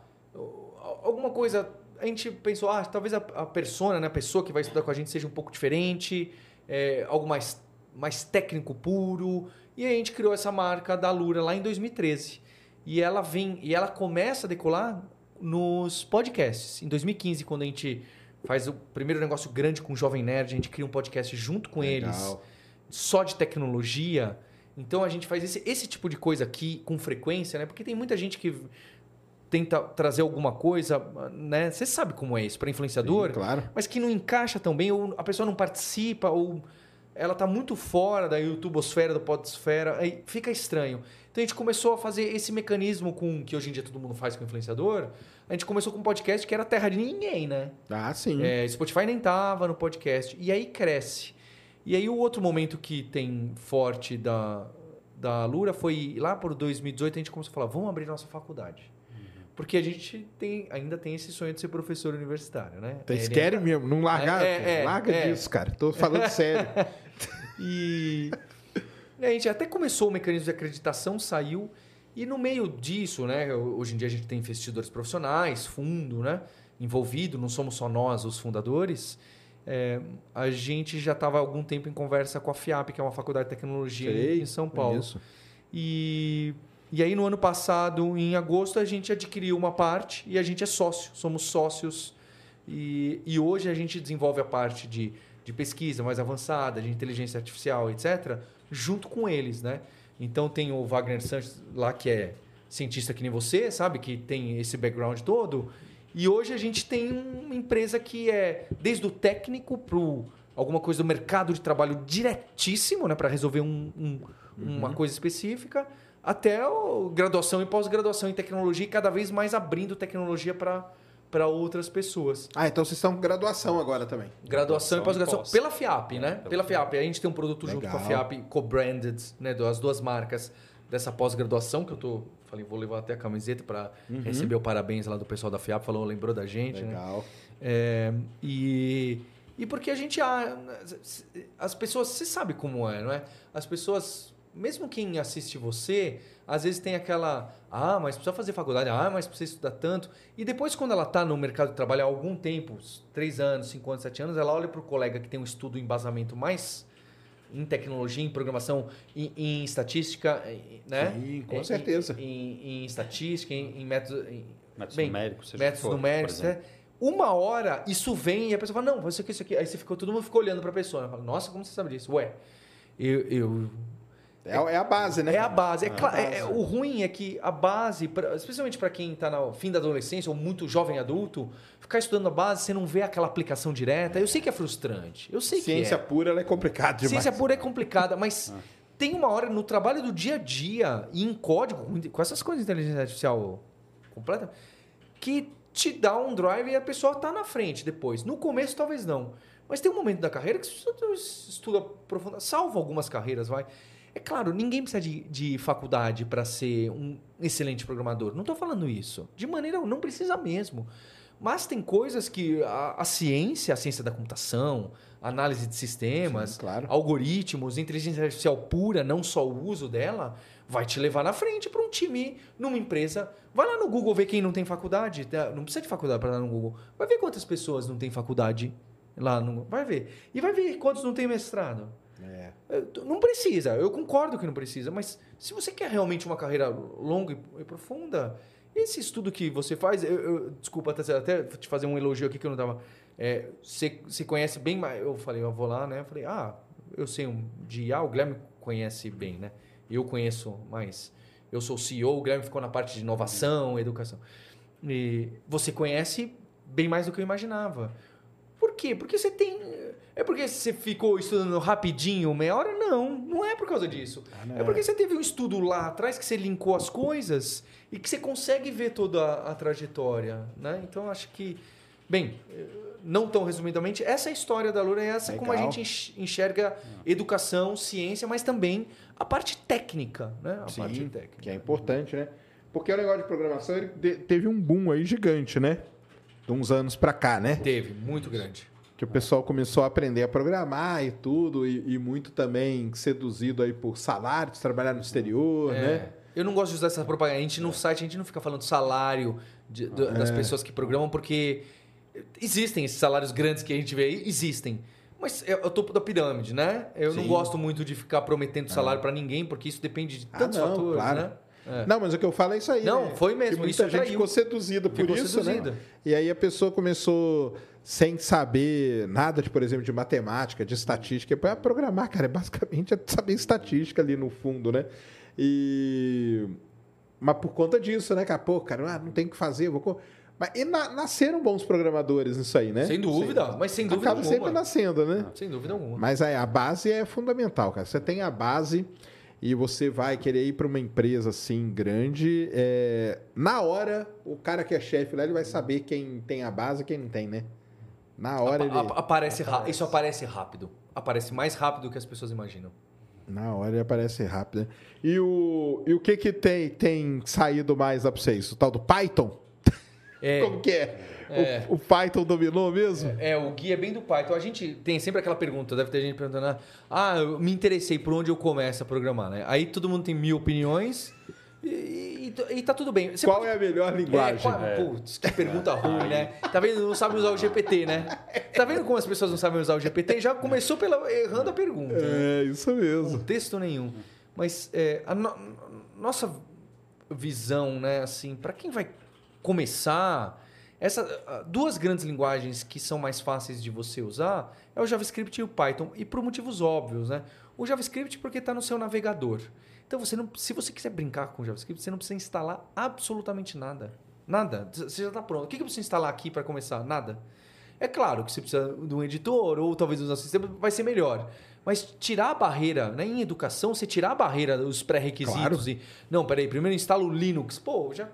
alguma coisa. A gente pensou: ah, talvez a, a persona, né, a pessoa que vai estudar com a gente seja um pouco diferente, é, algo mais, mais técnico puro. E aí a gente criou essa marca da Lura lá em 2013. E ela vem, e ela começa a decolar nos podcasts. Em 2015, quando a gente faz o primeiro negócio grande com o Jovem Nerd, a gente cria um podcast junto com eles Legal. só de tecnologia. Então a gente faz esse, esse tipo de coisa aqui com frequência, né? Porque tem muita gente que tenta trazer alguma coisa, né? Você sabe como é isso para influenciador, Sim, claro. mas que não encaixa tão bem, ou a pessoa não participa, ou ela tá muito fora da YouTubosfera, da Podsfera, aí fica estranho. Então a gente começou a fazer esse mecanismo com que hoje em dia todo mundo faz com influenciador. A gente começou com um podcast que era terra de ninguém, né? Ah, sim. É, Spotify nem tava no podcast. E aí cresce. E aí o outro momento que tem forte da, da Lura foi lá por 2018 a gente começou a falar, vamos abrir nossa faculdade. Porque a gente tem, ainda tem esse sonho de ser professor universitário, né? Vocês Ele- querem mesmo? Não largar? É, é, é, Larga é. disso, cara. Tô falando sério. E e a gente até começou o mecanismo de acreditação, saiu. E no meio disso, né? Hoje em dia a gente tem investidores profissionais, fundo, né? Envolvido, não somos só nós, os fundadores. É, a gente já estava há algum tempo em conversa com a FIAP, que é uma faculdade de tecnologia Sei, em São Paulo. conheço. E, e aí, no ano passado, em agosto, a gente adquiriu uma parte e a gente é sócio, somos sócios. E, e hoje a gente desenvolve a parte de, de pesquisa mais avançada, de inteligência artificial, etc., junto com eles, né? Então tem o Wagner Sanches lá que é cientista que nem você, sabe? Que tem esse background todo. E hoje a gente tem uma empresa que é desde o técnico para alguma coisa do mercado de trabalho diretíssimo, né? Para resolver um, um, uma coisa específica, até o graduação e pós-graduação em tecnologia e cada vez mais abrindo tecnologia para para outras pessoas. Ah, então vocês estão com graduação agora também. Graduação e Graduação e pós-graduação pós. pela FIAP, né? pela Pela FIAP. A gente tem um produto junto com a Legal. FIAP, co-branded, né? Das duas marcas dessa pós-graduação que eu tô. Falei, vou levar até a camiseta para receber o parabéns lá do pessoal da FIAP. Falou, lembrou da gente, né? Legal. É, e, e porque a gente. ah, As pessoas. Você sabe como é, não é? As pessoas. Mesmo quem assiste você, às vezes tem aquela. Ah, mas precisa fazer faculdade. Ah, mas precisa estudar tanto. E depois, quando ela está no mercado de trabalho há algum tempo três anos, cinco anos, sete anos ela olha para o colega que tem um estudo em embasamento mais em tecnologia, em programação, em, em estatística, né? Sim, com Em- certeza. Em, em- em estatística, em, em métodos. em- Métodos Bem, numéricos, métodos for, numéricos, né? Uma hora isso vem e a pessoa fala, não, vai ser aqui, isso aqui. Aí você ficou, todo mundo ficou olhando para a pessoa. Né? Fala, Nossa, como você sabe disso? Ué, eu, eu É, é a base, né? é a base. É É a é- base. o ruim é que a base, pra- especialmente para quem está no fim da adolescência ou muito jovem adulto, ficar estudando a base, você não vê aquela aplicação direta. Eu sei que é frustrante. Eu sei Ciência que é. pura ela é complicada demais. Ciência pura é complicada, mas tem uma hora no trabalho do dia a dia e em código, com essas coisas de inteligência artificial completa, que te dá um drive e a pessoa está na frente depois. No começo, talvez não. Mas tem um momento da carreira que você estuda profunda, salva algumas carreiras, vai. É claro, ninguém precisa de, de faculdade para ser um excelente programador. Não estou falando isso. De maneira, não precisa mesmo. Mas tem coisas que a, a ciência, a ciência da computação, análise de sistemas, Sim, claro. algoritmos, inteligência artificial pura, não só o uso dela, vai te levar na frente para um time numa empresa. Vai lá no Google ver quem não tem faculdade. tá? Não precisa de faculdade para estar no Google. Vai ver quantas pessoas não têm faculdade lá no. Vai ver. E vai ver quantos não têm mestrado. T- Não precisa, eu concordo que não precisa, mas se você quer realmente uma carreira longa e- profunda, esse estudo que você faz, eu, eu- desculpa até, até te fazer um elogio aqui que eu não tava. é, você, você conhece bem mais. Eu falei, eu vou lá, né? Eu falei, ah, eu sei um de IA, o Guilherme conhece bem, né? Eu conheço mais. Eu sou CEO, o Guilherme ficou na parte de inovação, educação. E você conhece bem mais do que eu imaginava. Por quê? Porque você tem. É porque você ficou estudando rapidinho, meia hora? Não, não é por causa disso. Ah, é porque você teve um estudo lá atrás que você linkou as coisas e que você consegue ver toda a, a trajetória, né? Então acho que, bem, eh, não tão resumidamente, essa é a história da Lura, é essa como a Legal. gente enx- enxerga educação, ciência, mas também a parte técnica, né? A parte Sim, técnica. que é importante, né? Porque o negócio de programação teve um boom aí gigante, né? De uns anos pra cá, né? Teve, muito grande. Que o pessoal começou a aprender a programar e tudo, e, e muito também seduzido aí por salários, trabalhar no exterior, É. né? Eu não gosto de usar essa propaganda. A gente no site a gente não fica falando salário de- do- É. das pessoas que programam, porque existem esses salários grandes que a gente vê aí, existem. Mas é o topo da pirâmide, né? Eu não Sim. gosto muito de ficar prometendo salário pra ninguém, porque isso depende de Ah, tantos não, fatores, claro. né? É. Não, mas o que eu falo é isso aí. Não, né? foi mesmo, Que muita isso gente atraiu. ficou seduzida por Ficou isso, seduzida. né? E aí a pessoa começou sem saber nada, de, por exemplo, de matemática, de estatística. Para programar, cara, é basicamente é saber estatística ali no fundo, né? E... Mas por conta disso, né, cara? Pô, cara, ah, não tem o que fazer, vou... Mas e na- nasceram bons programadores nisso aí, né? Sem dúvida, mas sem dúvida Acaba sempre alguma. nascendo, né? Sem dúvida alguma. Mas aí, a base é fundamental, cara. Você tem a base e você vai querer ir para uma empresa assim grande. é, Na hora, o cara que é chefe lá, ele vai saber quem tem a base e quem não tem, né? Na hora ele, Apa- aparece ra- Isso aparece rápido. Aparece mais rápido do que as pessoas imaginam. na hora ele aparece rápido. Né? E o e o que que tem tem saído mais lá para vocês? O tal do Python? É, Como que é? É. O, o Python dominou mesmo? É, o guia é bem do Python. A gente tem sempre aquela pergunta, deve ter gente perguntando, ah, eu me interessei por onde eu começo a programar, né? Aí todo mundo tem mil opiniões e, e, e tá tudo bem. Você Qual pode- é a melhor É, linguagem? qual- Putz, que pergunta ruim, né? Tá vendo? Não sabe usar o GPT, né? Tá vendo como as pessoas não sabem usar o GPT? Já começou pela, errando a pergunta. né? É, isso mesmo. Texto nenhum. Mas é, a no- nossa visão, né, assim, para quem vai começar, essa, ah, duas grandes linguagens que são mais fáceis de você usar é o JavaScript e o Python, e por motivos óbvios, né? O JavaScript porque está no seu navegador. Então, você não, se você quiser brincar com JavaScript, você não precisa instalar absolutamente nada. Nada. Você já está pronto. O que que eu preciso instalar aqui para começar? Nada. É claro que você precisa de um editor ou talvez usar um sistema, vai ser melhor. Mas tirar a barreira, né? em educação, você tirar a barreira, os pré-requisitos Claro. e. Não, peraí, primeiro instala o Linux. Pô, já.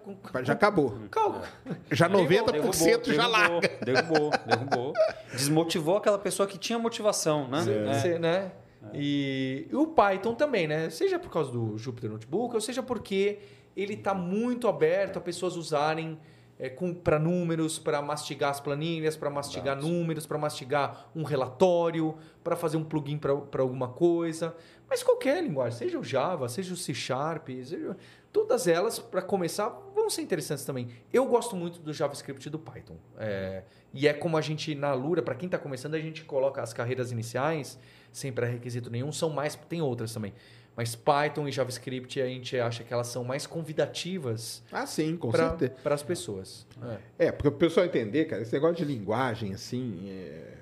Já acabou. Calma. Já 90% Derrubou, já derrubou, larga. Derrubou, derrubou. Desmotivou aquela pessoa que tinha motivação, né? É. Você, né? E, e o Python também, né? Seja por causa do Jupyter Notebook, ou seja porque ele está muito aberto a pessoas usarem para números, para mastigar as planilhas, para mastigar números, para mastigar um relatório, para fazer um plugin para alguma coisa. Mas qualquer linguagem, seja o Java, seja o C Sharp, seja, todas elas, para começar, vão ser interessantes também. Eu gosto muito do JavaScript e do Python. É, e é como a gente, na Lura, para quem está começando, a gente coloca as carreiras iniciais sem pré-requisito nenhum, são mais, tem outras também. Mas Python e JavaScript a gente acha que elas são mais convidativas Ah, sim, com certeza. para as pessoas. É. É, porque o pessoal entender, cara, esse negócio de linguagem, assim, é,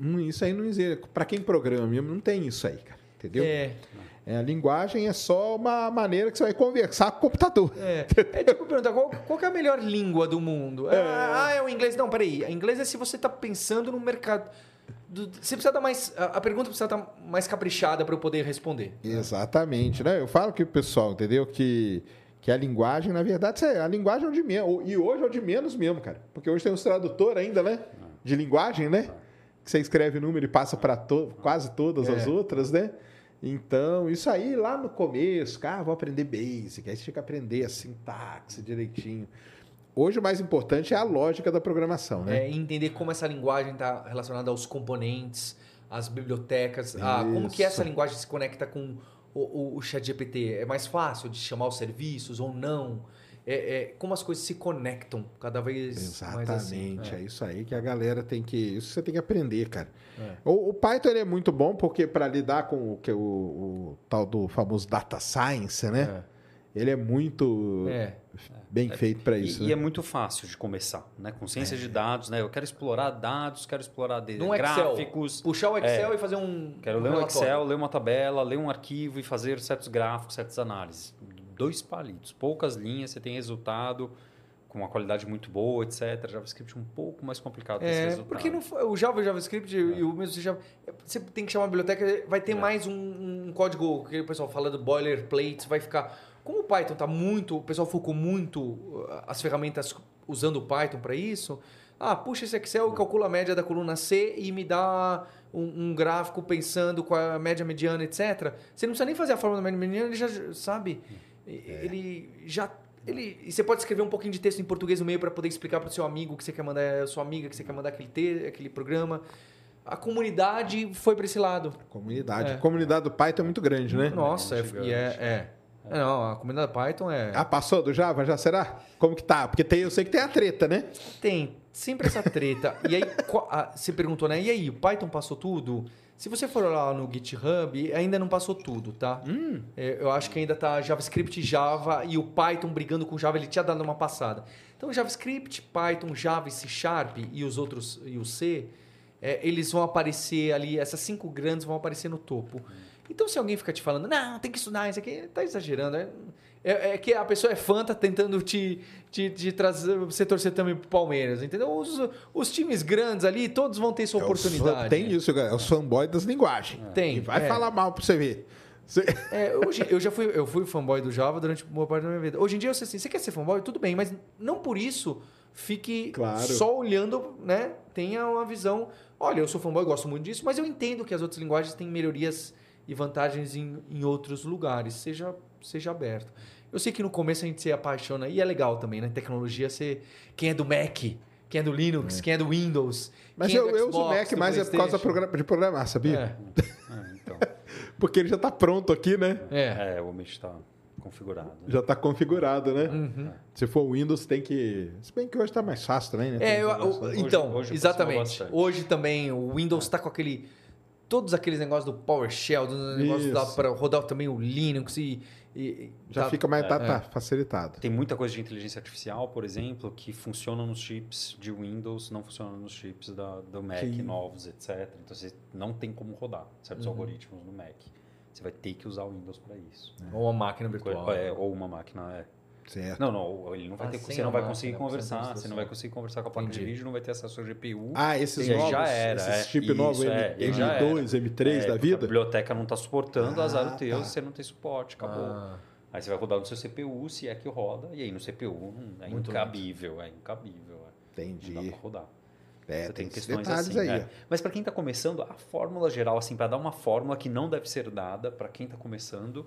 não- isso aí não existe. Para quem programa mesmo, não tem isso aí, cara. Entendeu? É, É, a linguagem é só uma maneira que você vai conversar com o computador. é. É tipo perguntar qual, qual é a melhor língua do mundo? Ah, ah, é o inglês. Não, peraí. O inglês é se você está pensando no mercado. Você precisa dar mais. A, pergunta precisa estar mais caprichada para eu poder responder. Exatamente, né? Eu falo que o pessoal, entendeu? Que, que a linguagem, na verdade, a linguagem é o de menos. E hoje é o de menos mesmo, cara. Porque hoje tem os tradutor ainda, né? De linguagem, né? Que você escreve número e passa para quase todas as É. outras, né? Então, isso aí lá no começo, cara, ah, vou aprender basic, aí você tinha que aprender a sintaxe direitinho. Hoje o mais importante é a lógica da programação, né? É, entender como essa linguagem está relacionada aos componentes, às bibliotecas, a, como que essa linguagem se conecta com o, o, o ChatGPT. É mais fácil de chamar os serviços ou não? É, é, como as coisas se conectam cada vez mais assim. Exatamente, é. É. isso aí que a galera tem que. Isso você tem que aprender, cara. É. O, o Python é muito bom porque para lidar com o que o, o tal do famoso data science, né? Ele é muito É. bem feito para E, isso. e né? é muito fácil de começar, né? Com ciência de dados, né? Eu quero explorar dados, quero explorar de- Num Excel. gráficos. Puxar o Excel e fazer um. Quero um ler um relatório. Excel, ler uma tabela, ler um arquivo e fazer certos gráficos, certas análises. Dois palitos, poucas linhas, você tem resultado com uma qualidade muito boa, etc. JavaScript um pouco mais complicado É, resultado. porque não foi- o Java e o JavaScript e o mesmo Java, você tem que chamar a biblioteca, vai ter É. mais um, um código que o pessoal fala do boilerplate, vai ficar. Como o Python tá muito, o pessoal focou muito uh, as ferramentas usando o Python para isso. Ah, puxa esse Excel, calcula a média da coluna C e me dá um, um gráfico pensando com a média mediana, etc. Você não precisa nem fazer a fórmula da média mediana, ele já sabe. Ele já ele, e você pode escrever um pouquinho de texto em português no meio para poder explicar para o seu amigo que você quer mandar, a sua amiga que você quer mandar aquele, te, aquele programa. A comunidade foi para esse lado. Comunidade. É. A comunidade do Python é muito grande, né? Nossa, é, e é, é. É, Não, a comunidade Python é. Ah, passou do Java? Já será? Como que tá? Porque tem, eu sei que tem a treta, né? Tem sempre essa treta. e aí, você perguntou, né? E aí, o Python passou tudo? Se você for lá no GitHub, ainda não passou tudo, tá? É, eu acho que ainda tá JavaScript, Java e o Python brigando com Java, ele tinha dado uma passada. Então, JavaScript, Python, Java e C Sharp e os outros, e o C, é, eles vão aparecer ali, essas cinco grandes vão aparecer no topo. Então, se alguém ficar te falando, não, tem que estudar isso aqui, tá exagerando. É, é- é que a pessoa é fã, tá tentando te, te, te trazer, você torcer também pro Palmeiras, entendeu? Os, os times grandes ali, todos vão ter sua É os fã- oportunidade. tem isso, cara. É os fanboy das linguagens. Tem, E vai é. falar mal pra você ver. Você- É, hoje, eu já fui, eu fui fanboy do Java durante boa parte da minha vida. Hoje em dia eu sei assim, você quer ser fanboy? Tudo bem, mas não por isso fique Claro. só olhando, né? Tenha uma visão. Olha, eu sou fanboy, gosto muito disso, mas eu entendo que as outras linguagens têm melhorias e vantagens em, em outros lugares. Seja, seja aberto. Eu sei que no começo a gente se apaixona, e é legal também, né? Tecnologia, você, quem é do Mac, quem é do Linux, quem é do Windows. Mas quem é eu, do eu uso o Xbox, Mac mais é por causa de programar, sabia? É, É, então, Porque ele já tá pronto aqui, né? é. é, o Omit está configurado. Já tá configurado, né? Uhum. Se for Windows, tem que. Se bem que hoje tá mais fácil também, né? É, eu- né? então, hoje exatamente. aproximou bastante. Hoje também o Windows está com aquele. Todos aqueles negócios do PowerShell, do negócio Isso. para rodar também o Linux e. e- Já tá- fica mais tá, é. tá facilitado. Tem muita coisa de inteligência artificial, por exemplo, que funciona nos chips de Windows, não funciona nos chips da, do Mac Que- novos, etc. Então você não tem como rodar certos algoritmos no Mac. Você vai ter que usar o Windows para isso. Ou uma máquina virtual. É, ou uma máquina, é. Certo. Não, não, ele não vai Ah, ter, você a não vai conseguir a conversar, você não vai conseguir conversar com a placa de Entendi. vídeo, não vai ter acesso ao GPU. Ah, esses E novos, já era, esses é. chip novos é, M, já era. M2, M3 É, da A vida? biblioteca não está suportando, Ah, azar o teu, tá. você não tem suporte, acabou. Ah, Aí você vai rodar no seu CPU, se é que roda, e aí no CPU é Muito incabível, é incabível. é. Não Entendi. dá pra rodar. É, Você tem, tem questões detalhes assim. aí. é. Mas para quem está começando, a fórmula geral, assim, para dar uma fórmula que não deve ser dada para quem está começando,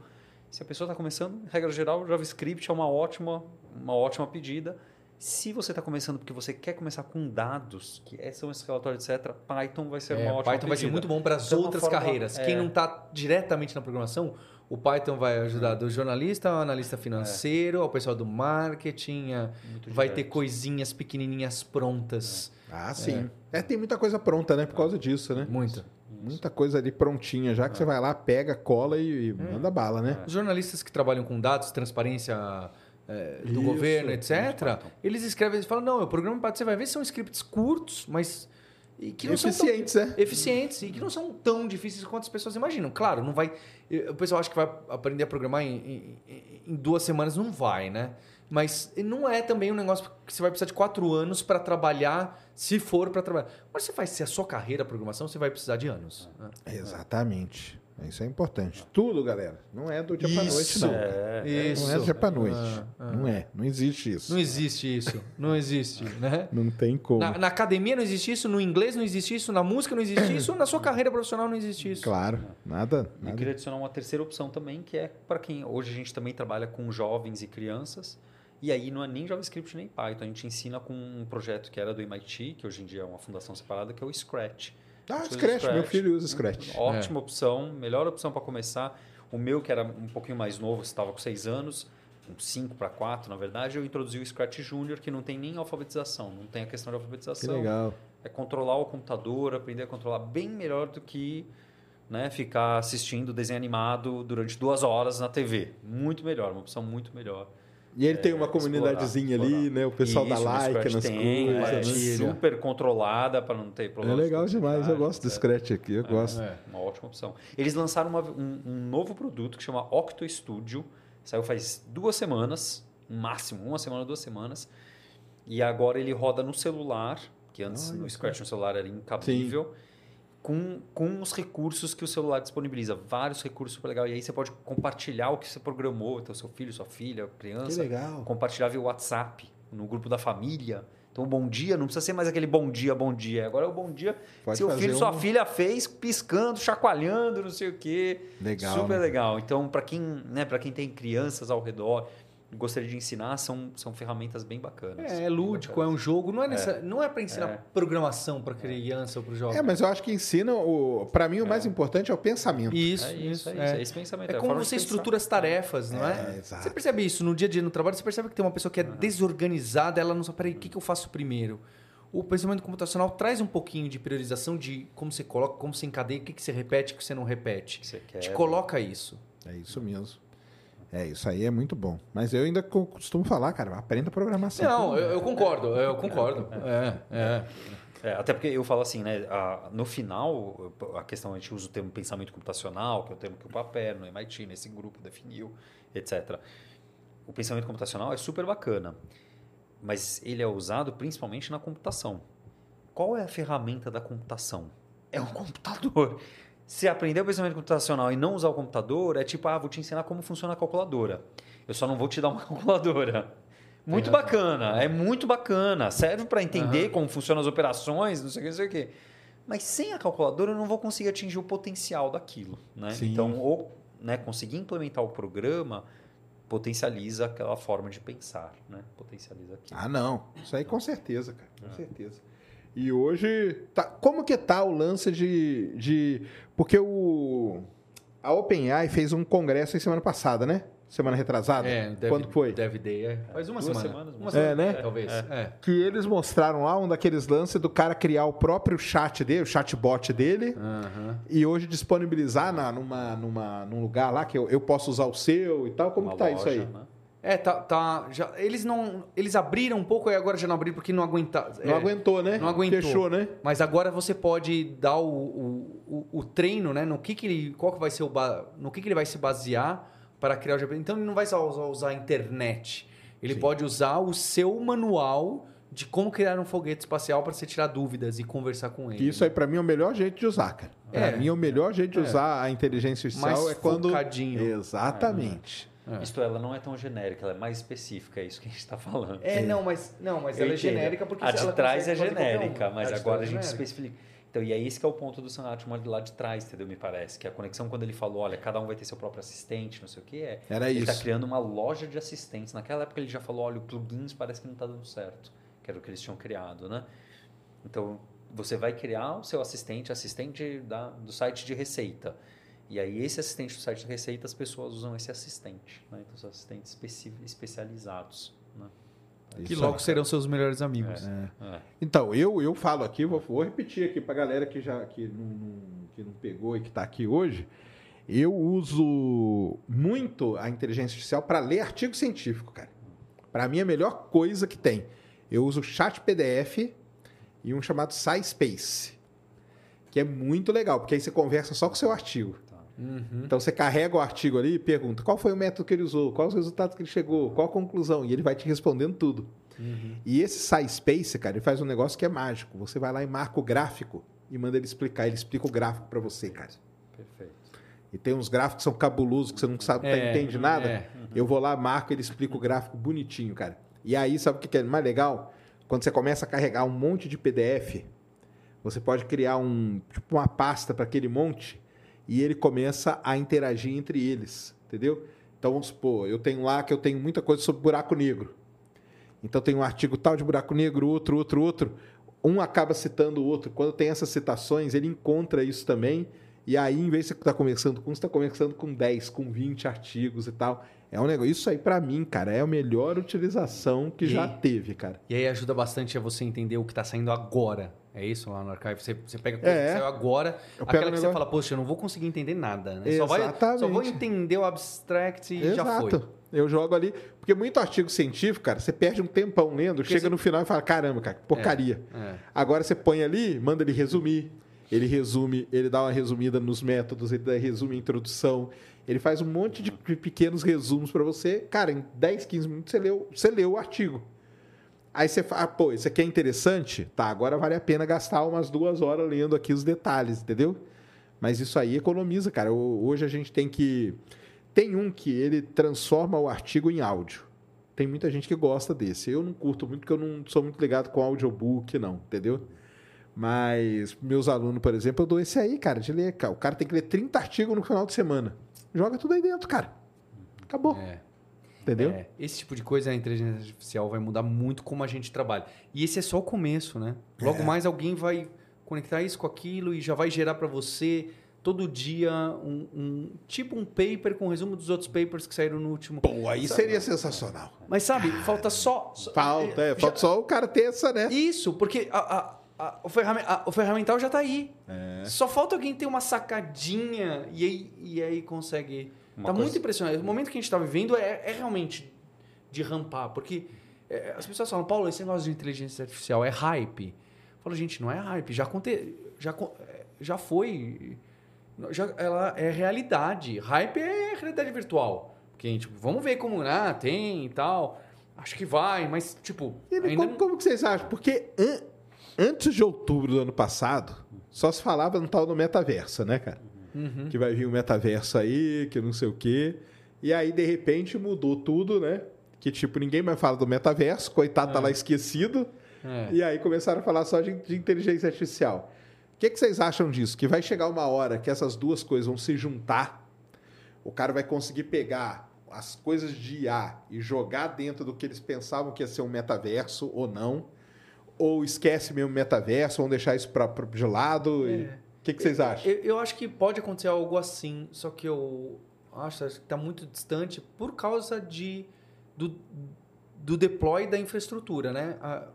se a pessoa está começando, regra geral, JavaScript é uma ótima, uma ótima pedida. Se você está começando porque você quer começar com dados, que é- são esses relatórios, etc., Python vai ser é, uma ótima Python vai ser pedida. muito bom para as Então, outras fórmula- carreiras. é. Quem não está diretamente na programação, o Python vai ajudar do jornalista ao analista financeiro, ao pessoal do marketing, Muito vai ter coisinhas pequenininhas prontas. Ah, sim. É. tem muita coisa pronta, né? Por causa disso, né? Muita. Muita coisa ali prontinha, já que você vai lá, pega, cola e, e manda bala, né? Os jornalistas que trabalham com dados, transparência é, do Isso, governo, etc., eles escrevem, eles falam, não, o programa Python, você vai ver, são scripts curtos, mas e que não são tão- Eficientes, é. eficientes e que não são tão difíceis quanto as pessoas imaginam. Claro, não vai. O pessoal acha que vai aprender a programar em- em- em duas semanas, não vai, né? Mas não é também um negócio que você vai precisar de quatro anos para trabalhar, se for para trabalhar. Mas você faz se a sua carreira é programação, você vai precisar de anos. né? Exatamente. Isso é importante. Tudo, galera. Não é do dia pra noite, Isso. não. É, Isso. Não é do dia pra noite. Ah, ah. Não é. Não existe isso. Não existe isso. Não existe, né? Não tem como. Na, na academia não existe isso, no inglês não existe isso, na música não existe isso, na sua carreira profissional não existe isso. Claro. Nada. E eu nada. queria adicionar uma terceira opção também, que é para quem hoje a gente também trabalha com jovens e crianças. E aí não é nem JavaScript nem Python, a gente ensina com um projeto que era do MIT, que hoje em dia é uma fundação separada, que é o Scratch. Ah, Usa Scratch. Meu filho usa Scratch. Ótima opção, melhor opção para começar. O meu, que era um pouquinho mais novo, estava com 6 anos, com 5 para 4, na verdade, eu introduzi o Scratch Junior, que não tem nem alfabetização, não tem a questão de Que alfabetização. legal. É controlar o computador, aprender a controlar bem melhor do que né, ficar assistindo desenho animado durante duas horas na TV. Muito melhor, uma opção muito melhor. E ele tem uma É, comunidadezinha explorar, ali, né? O pessoal dá Isso, no like nas tem, coisas. é, né? super controlada para não ter É problema. legal de demais. Eu gosto do. Scratch aqui. Eu gosto. É. Uma ótima opção. Eles lançaram uma- um, um novo produto que chama Octo Studio. Saiu faz duas semanas, no máximo, uma semana, duas semanas. E agora ele roda no celular, que antes só. Scratch no celular era incabível. Com, com os recursos que o celular disponibiliza. Vários recursos super legais. E aí você pode compartilhar o que você programou. Então, seu filho, sua filha, Que criança. legal. Compartilhar via WhatsApp, no grupo da família. Então, bom dia não precisa ser mais aquele bom dia, bom dia. Agora é o bom dia Pode seu filho, um- sua filha fez, piscando, chacoalhando, não sei o quê. Legal, Super né? legal. Então, para quem, né, para quem tem crianças ao redor gostaria de ensinar, são, são ferramentas bem bacanas. É, é lúdico, é um jogo, não é, necessa- não é para ensinar É. programação para criança ou para o jovem. É, mas eu acho que ensina. O... Para mim, o mais importante é o pensamento. Isso, É isso, isso, é é. isso. É esse pensamento. É como você estrutura as tarefas, não é? É, exato. Você percebe isso no dia a dia no trabalho, você percebe que tem uma pessoa que é desorganizada, ela não sabe, peraí, o que, que eu faço primeiro? O pensamento computacional traz um pouquinho de priorização de como você coloca, como você encadeia, o que, que você repete, o que você não repete. que você quer. Te coloca isso. É isso mesmo. É, isso aí é muito bom. Mas eu ainda co- costumo falar, cara, aprenda programação. Não, eu, eu concordo, eu concordo. É, é. É, até porque eu falo assim, né? a- no final, a questão, a gente usa o termo pensamento computacional, que é o termo que o Papel, no MIT, nesse grupo, definiu, etc. O pensamento computacional é super bacana, mas ele é usado principalmente na computação. Qual é a ferramenta da computação? É um computador. Se aprender o pensamento computacional e não usar o computador, é tipo, ah, vou te ensinar como funciona a calculadora. Eu só não vou te dar uma calculadora. Muito razão. bacana, é muito bacana. Serve para entender Aham. como funcionam as operações, não sei o que, não sei o que. Mas sem a calculadora eu não vou conseguir atingir o potencial daquilo. Né? Sim. Então, ou né, conseguir implementar o programa potencializa aquela forma de pensar. Né? Potencializa aquilo. Ah, não. Isso aí com certeza, cara. Com certeza. E hoje. Tá, como que tá o lance de. de porque o. A OpenAI fez um congresso em semana passada, né? Semana retrasada? É, deve, Quando foi? Deve Day, é. Faz uma Duas semana. semanas, uma uma semana, semana. É, né? Talvez. É. Que eles mostraram lá um daqueles lances do cara criar o próprio chat dele, o chatbot dele, Aham. e hoje disponibilizar na, numa, numa, num lugar lá que eu, eu posso usar o seu e tal. Como Uma que tá isso aí? loja, né? É, tá, tá já, eles não, eles abriram um pouco e agora já não abriram porque não aguentaram. Não é, aguentou, né? Não aguentou. Fechou, né? Mas agora você pode dar o, o, o, o treino, né? No que, que ele, qual que vai ser o no que, que ele vai se basear para criar o GPS. Então ele não vai só usar, usar a internet. Ele Sim. pode usar o seu manual de como criar um foguete espacial para você tirar dúvidas e conversar com ele. Isso aí, pra mim, é o melhor jeito de usar, cara. Pra É. mim, o melhor jeito de É. usar a inteligência artificial Mais é quando. Exatamente. É. Isto ela não é tão genérica, ela é mais específica, é isso que a gente está falando. É, não, mas não, mas Eu ela é genérica porque a de ela trás é genérica, um. mas A agora a é gente especifica. Então, e é esse que é o ponto do Sanatimo lá de trás, entendeu? Me parece. Que a conexão, quando ele falou, olha, cada um vai ter seu próprio assistente, não sei o que, é. Era ele está isso. criando uma loja de assistentes. Naquela época ele já falou, olha, o plugins parece que não está dando certo. Que era o que eles tinham criado, né? Então, você vai criar o seu assistente, assistente da, do site de receita. E aí, esse assistente do site de receita, as pessoas usam esse assistente. Né? Então, são assistentes especi- especializados. Né? Que Isso logo aí. serão seus melhores amigos. É. Então, eu, eu falo aqui, vou, vou repetir aqui pra galera que já que não, não- que não pegou e que tá aqui hoje. Eu uso muito a inteligência artificial para ler artigo científico, cara. Para mim, é a melhor coisa que tem. Eu uso o chat PDF e um chamado SciSpace, que é muito legal, porque aí você conversa só com o seu artigo. Uhum. Então você carrega o artigo ali e pergunta qual foi o método que ele usou, quais os resultados que ele chegou, qual a conclusão, e ele vai te respondendo tudo. Uhum. E esse SciSpace, cara, ele faz um negócio que é mágico. Você vai lá e marca o gráfico e manda ele explicar. Ele explica o gráfico para você, cara. Perfeito. E tem uns gráficos que são cabulosos, que você não sabe, É, entende nada. é. Eu vou lá, marco, ele explica o gráfico bonitinho, cara. E aí, sabe o que que é mais legal? Quando você começa a carregar um monte de PDF, você pode criar um, tipo uma pasta para aquele monte e ele começa a interagir entre eles, entendeu? Então vamos supor, eu tenho lá que eu tenho muita coisa sobre buraco negro. Então tem um artigo tal de buraco negro, outro, outro, outro. Um acaba citando o outro. Quando tem essas citações, ele encontra isso também. E aí, em vez de você estar conversando com um, você está conversando com 10, com 20 artigos e tal. É um negócio. Isso aí, para mim, cara, é a melhor utilização que E- já teve, cara. E aí ajuda bastante a você entender o que está saindo agora. É isso lá no archive? Você, você pega coisa É. que saiu agora, aquela que você fala, poxa, eu não vou conseguir entender nada. Né? Só, vai, só vou entender o abstract e já foi. Exato. Eu jogo ali. Porque muito artigo científico, cara, você perde um tempão lendo, chega você- no final e fala: caramba, cara, que porcaria. É. Agora você põe ali, manda ele resumir. Ele resume, ele dá uma resumida nos métodos, ele resume a introdução. Ele faz um monte de de pequenos resumos para você. Cara, em 10, 15 minutos você leu, você leu o artigo. Aí você fala, ah, pô, isso aqui é interessante? Tá, agora vale a pena gastar umas duas horas lendo aqui os detalhes, entendeu? Mas isso aí economiza, cara. Ho- Hoje a gente tem que. Tem um que ele transforma o artigo em áudio. Tem muita gente que gosta desse. Eu não curto muito, porque eu não sou muito ligado com audiobook, não, entendeu? Mas meus alunos, por exemplo, eu dou esse aí, cara, de ler. O cara tem que ler 30 artigos no final de semana. Joga tudo aí dentro, cara. Acabou. É. Entendeu? É, esse tipo de coisa, a inteligência artificial vai mudar muito como a gente trabalha. E esse é só o começo, né? Logo É. mais alguém vai conectar isso com aquilo e já vai gerar para você todo dia um, um- tipo um paper com resumo dos outros papers que saíram no último. Pô, aí seria sensacional. Mas sabe, falta só. só- Falta, é, já- falta só o cara ter essa, né? Isso, porque a- a- a- o, o ferramental já está aí. É. Só falta alguém ter uma sacadinha e aí, e aí consegue. Uma tá coisa- muito impressionante. O momento que a gente está vivendo é, é realmente de rampar, porque é, as pessoas falam, Paulo, esse negócio de inteligência artificial é hype. Eu falo, gente, não é hype, já, aconte, já, é, já foi. Já, ela é realidade. Hype é realidade virtual. Porque, a gente, vamos ver como ah, tem e tal. Acho que vai, mas, tipo. E ainda como, como que vocês acham? Porque an- antes de outubro do ano passado, só se falava no tal do metaverso, né, cara? Uhum. Que vai vir o metaverso aí, que não sei o quê. E aí, de repente, mudou tudo, né? Que, tipo, ninguém mais fala do metaverso, coitado tá lá esquecido. É. E aí começaram a falar só de, de inteligência artificial. O que, que vocês acham disso? Que vai chegar uma hora que essas duas coisas vão se juntar, o cara vai conseguir pegar as coisas de IA e jogar dentro do que eles pensavam que ia ser um metaverso ou não, ou esquece mesmo o metaverso, vão deixar isso pra, pra, de lado. e- É. O que, que vocês acham? Eu, eu acho que pode acontecer algo assim, só que eu acho que está muito distante por causa de, do, do deploy da infraestrutura, né? A-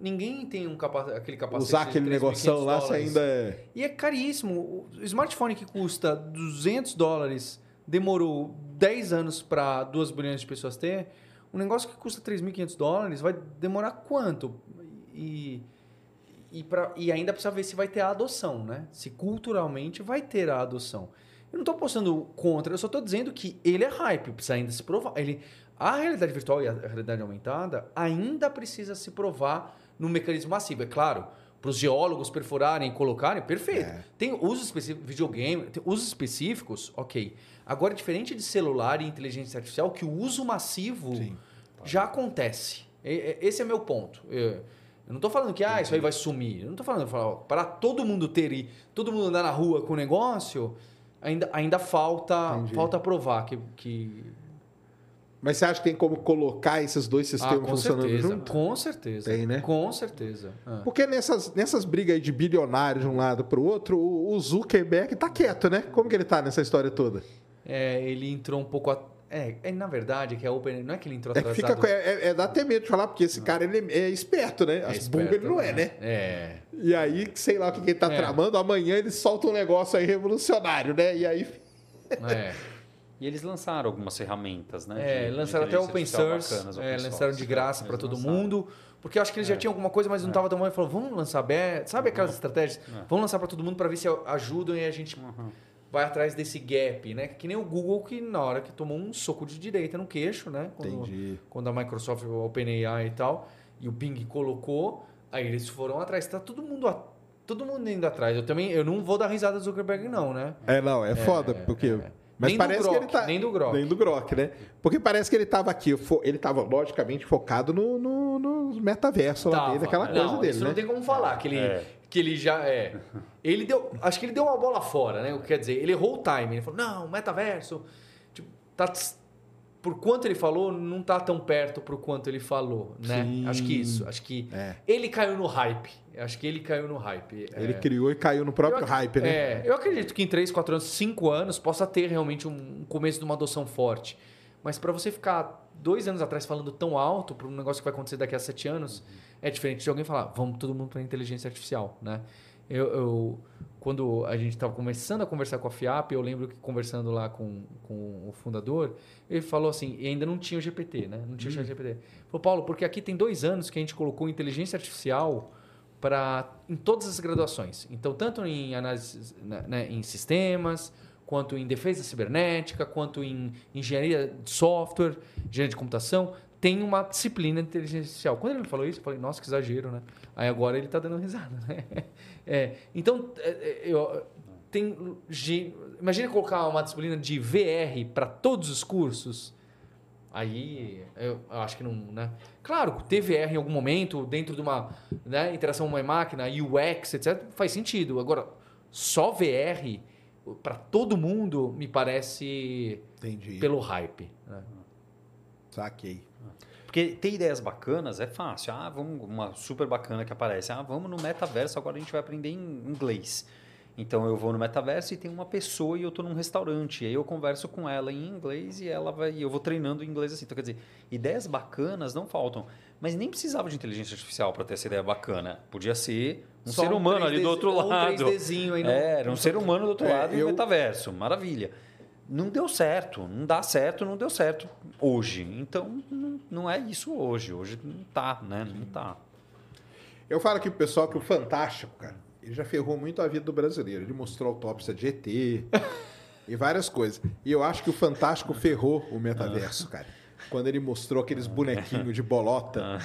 ninguém tem um capa aquele capacete Usar aquele 3.500 negoção lá, você ainda é. E é caríssimo. O smartphone que custa 200 dólares demorou 10 anos para 2 bilhões de pessoas ter, um negócio que custa 3.500 dólares vai demorar quanto? E, e, pra, e ainda precisa ver se vai ter a adoção, né? Se culturalmente vai ter a adoção. Eu não estou postando contra, eu só estou dizendo que ele é hype, precisa ainda se provar. Ele, a realidade virtual e a realidade aumentada ainda precisa se provar no mecanismo massivo. É claro, para os geólogos perfurarem e colocarem, perfeito. É. Tem usos específicos, videogame, tem usos específicos, ok. Agora, diferente de celular e inteligência artificial, que o uso massivo Sim. já acontece. Esse é meu ponto. Eu, eu não estou falando que ah, isso aí vai sumir. Eu não estou falando, falo, para todo mundo ter e todo mundo andar na rua com o negócio, ainda, ainda falta, Entendi. falta provar que, que Mas você acha que tem como colocar esses dois ah, sistemas com funcionando certeza, junto? com certeza, Tem, né? Com certeza. Ah. Porque nessas, nessas brigas aí de bilionários de um lado para o outro, o Zuckerberg tá quieto, né? Como que ele tá nessa história toda? É, ele entrou um pouco. A... É, é, na verdade, que a Open. Não é que ele entrou É atrasado. fica, com- é, é- é dá até medo de falar, porque esse cara ele é esperto, né? É As esperto, burgas ele não é, né? É. E aí, sei lá o que, que ele tá É. tramando, amanhã ele solta um negócio aí revolucionário, né? E aí. É. E eles lançaram algumas ferramentas, né? É, de- de lançaram até open source, bacanas, é, open lançaram source, de né? graça para todo lançaram. mundo, porque eu acho que eles já tinham alguma coisa, mas não estava tão bom. Ele falou, vamos lançar aberto, sabe aquelas estratégias? Vamos lançar para todo mundo para ver se ajudam e a gente Uhum. Vai atrás desse gap, né? Que nem o Google que na hora que tomou um soco de direita no queixo, né? Quando, Entendi. quando a Microsoft, o OpenAI e tal, e o Bing colocou, aí eles foram atrás. Tá todo mundo a- todo mundo indo atrás. Eu também, eu não vou dar risada do Zuckerberg não, né? É, não, é foda, porque. Mas Nem do parece que Grok, ele tá. nem do Grok. Nem do Grok, né? Porque parece que ele tava aqui, ele tava logicamente focado no, no, no metaverso lá Tava. dele, aquela coisa não, dele, isso né? não tem como falar, que ele, É. que ele já é. Ele deu, acho que ele deu uma bola fora, né? Quer dizer, ele errou o time. Ele falou: "Não, metaverso, tipo, tá por quanto ele falou, não tá tão perto por quanto ele falou, né? Sim. Acho que isso, acho que É. ele caiu no hype. Acho que ele caiu no hype. Ele É. criou e caiu no próprio ac- hype, né? É, eu acredito que em 3, 4 anos, 5 anos, possa ter realmente um começo de uma adoção forte. Mas para você ficar dois anos atrás falando tão alto para um negócio que vai acontecer daqui a 7 anos, é diferente de alguém falar, vamos todo mundo para inteligência artificial, né? Eu, eu- quando a gente estava começando a conversar com a FIAP, eu lembro que conversando lá com, com o fundador, ele falou assim, e ainda não tinha o GPT, né? Não tinha o GPT. Falou, Paulo, porque aqui tem dois anos que a gente colocou inteligência artificial para em todas as graduações. Então, tanto em análise né, né, em sistemas, quanto em defesa cibernética, quanto em engenharia de software, engenharia de computação, tem uma disciplina de inteligência artificial. Quando ele me falou isso, eu falei, nossa, que exagero, né? Aí agora ele está dando risada, né? É, então, é, é, eu, tem, imagina colocar uma disciplina de VR para todos os cursos. Aí eu acho que não, né? Claro, ter VR em algum momento, dentro de uma né, interação mãe-máquina, UX, etc., faz sentido. Agora, só VR para todo mundo me parece Entendi. pelo hype. né? Saquei. Porque ter ideias bacanas é fácil. Ah, vamos, uma super bacana que aparece. Ah, vamos no metaverso, agora a gente vai aprender em inglês. Então eu vou no metaverso e tem uma pessoa e eu estou num restaurante. E aí eu converso com ela em inglês e ela vai. e eu vou treinando em inglês assim. Então, quer dizer, ideias bacanas não faltam. Mas nem precisava de inteligência artificial para ter essa ideia bacana. Podia ser um Só ser humano ali 3D do outro ou um lado. 3Dzinho aí no- É, era um ser humano do outro É, lado e eu- um metaverso. Maravilha. Não deu certo, não dá certo, não deu certo hoje. Então, não, não é isso hoje. Hoje não tá, né? Não tá. Eu falo aqui pro pessoal que o Fantástico, cara, ele já ferrou muito a vida do brasileiro. Ele mostrou autópsia de ET e várias coisas. E eu acho que o Fantástico ferrou o metaverso, cara. Quando ele mostrou aqueles bonequinhos de bolota.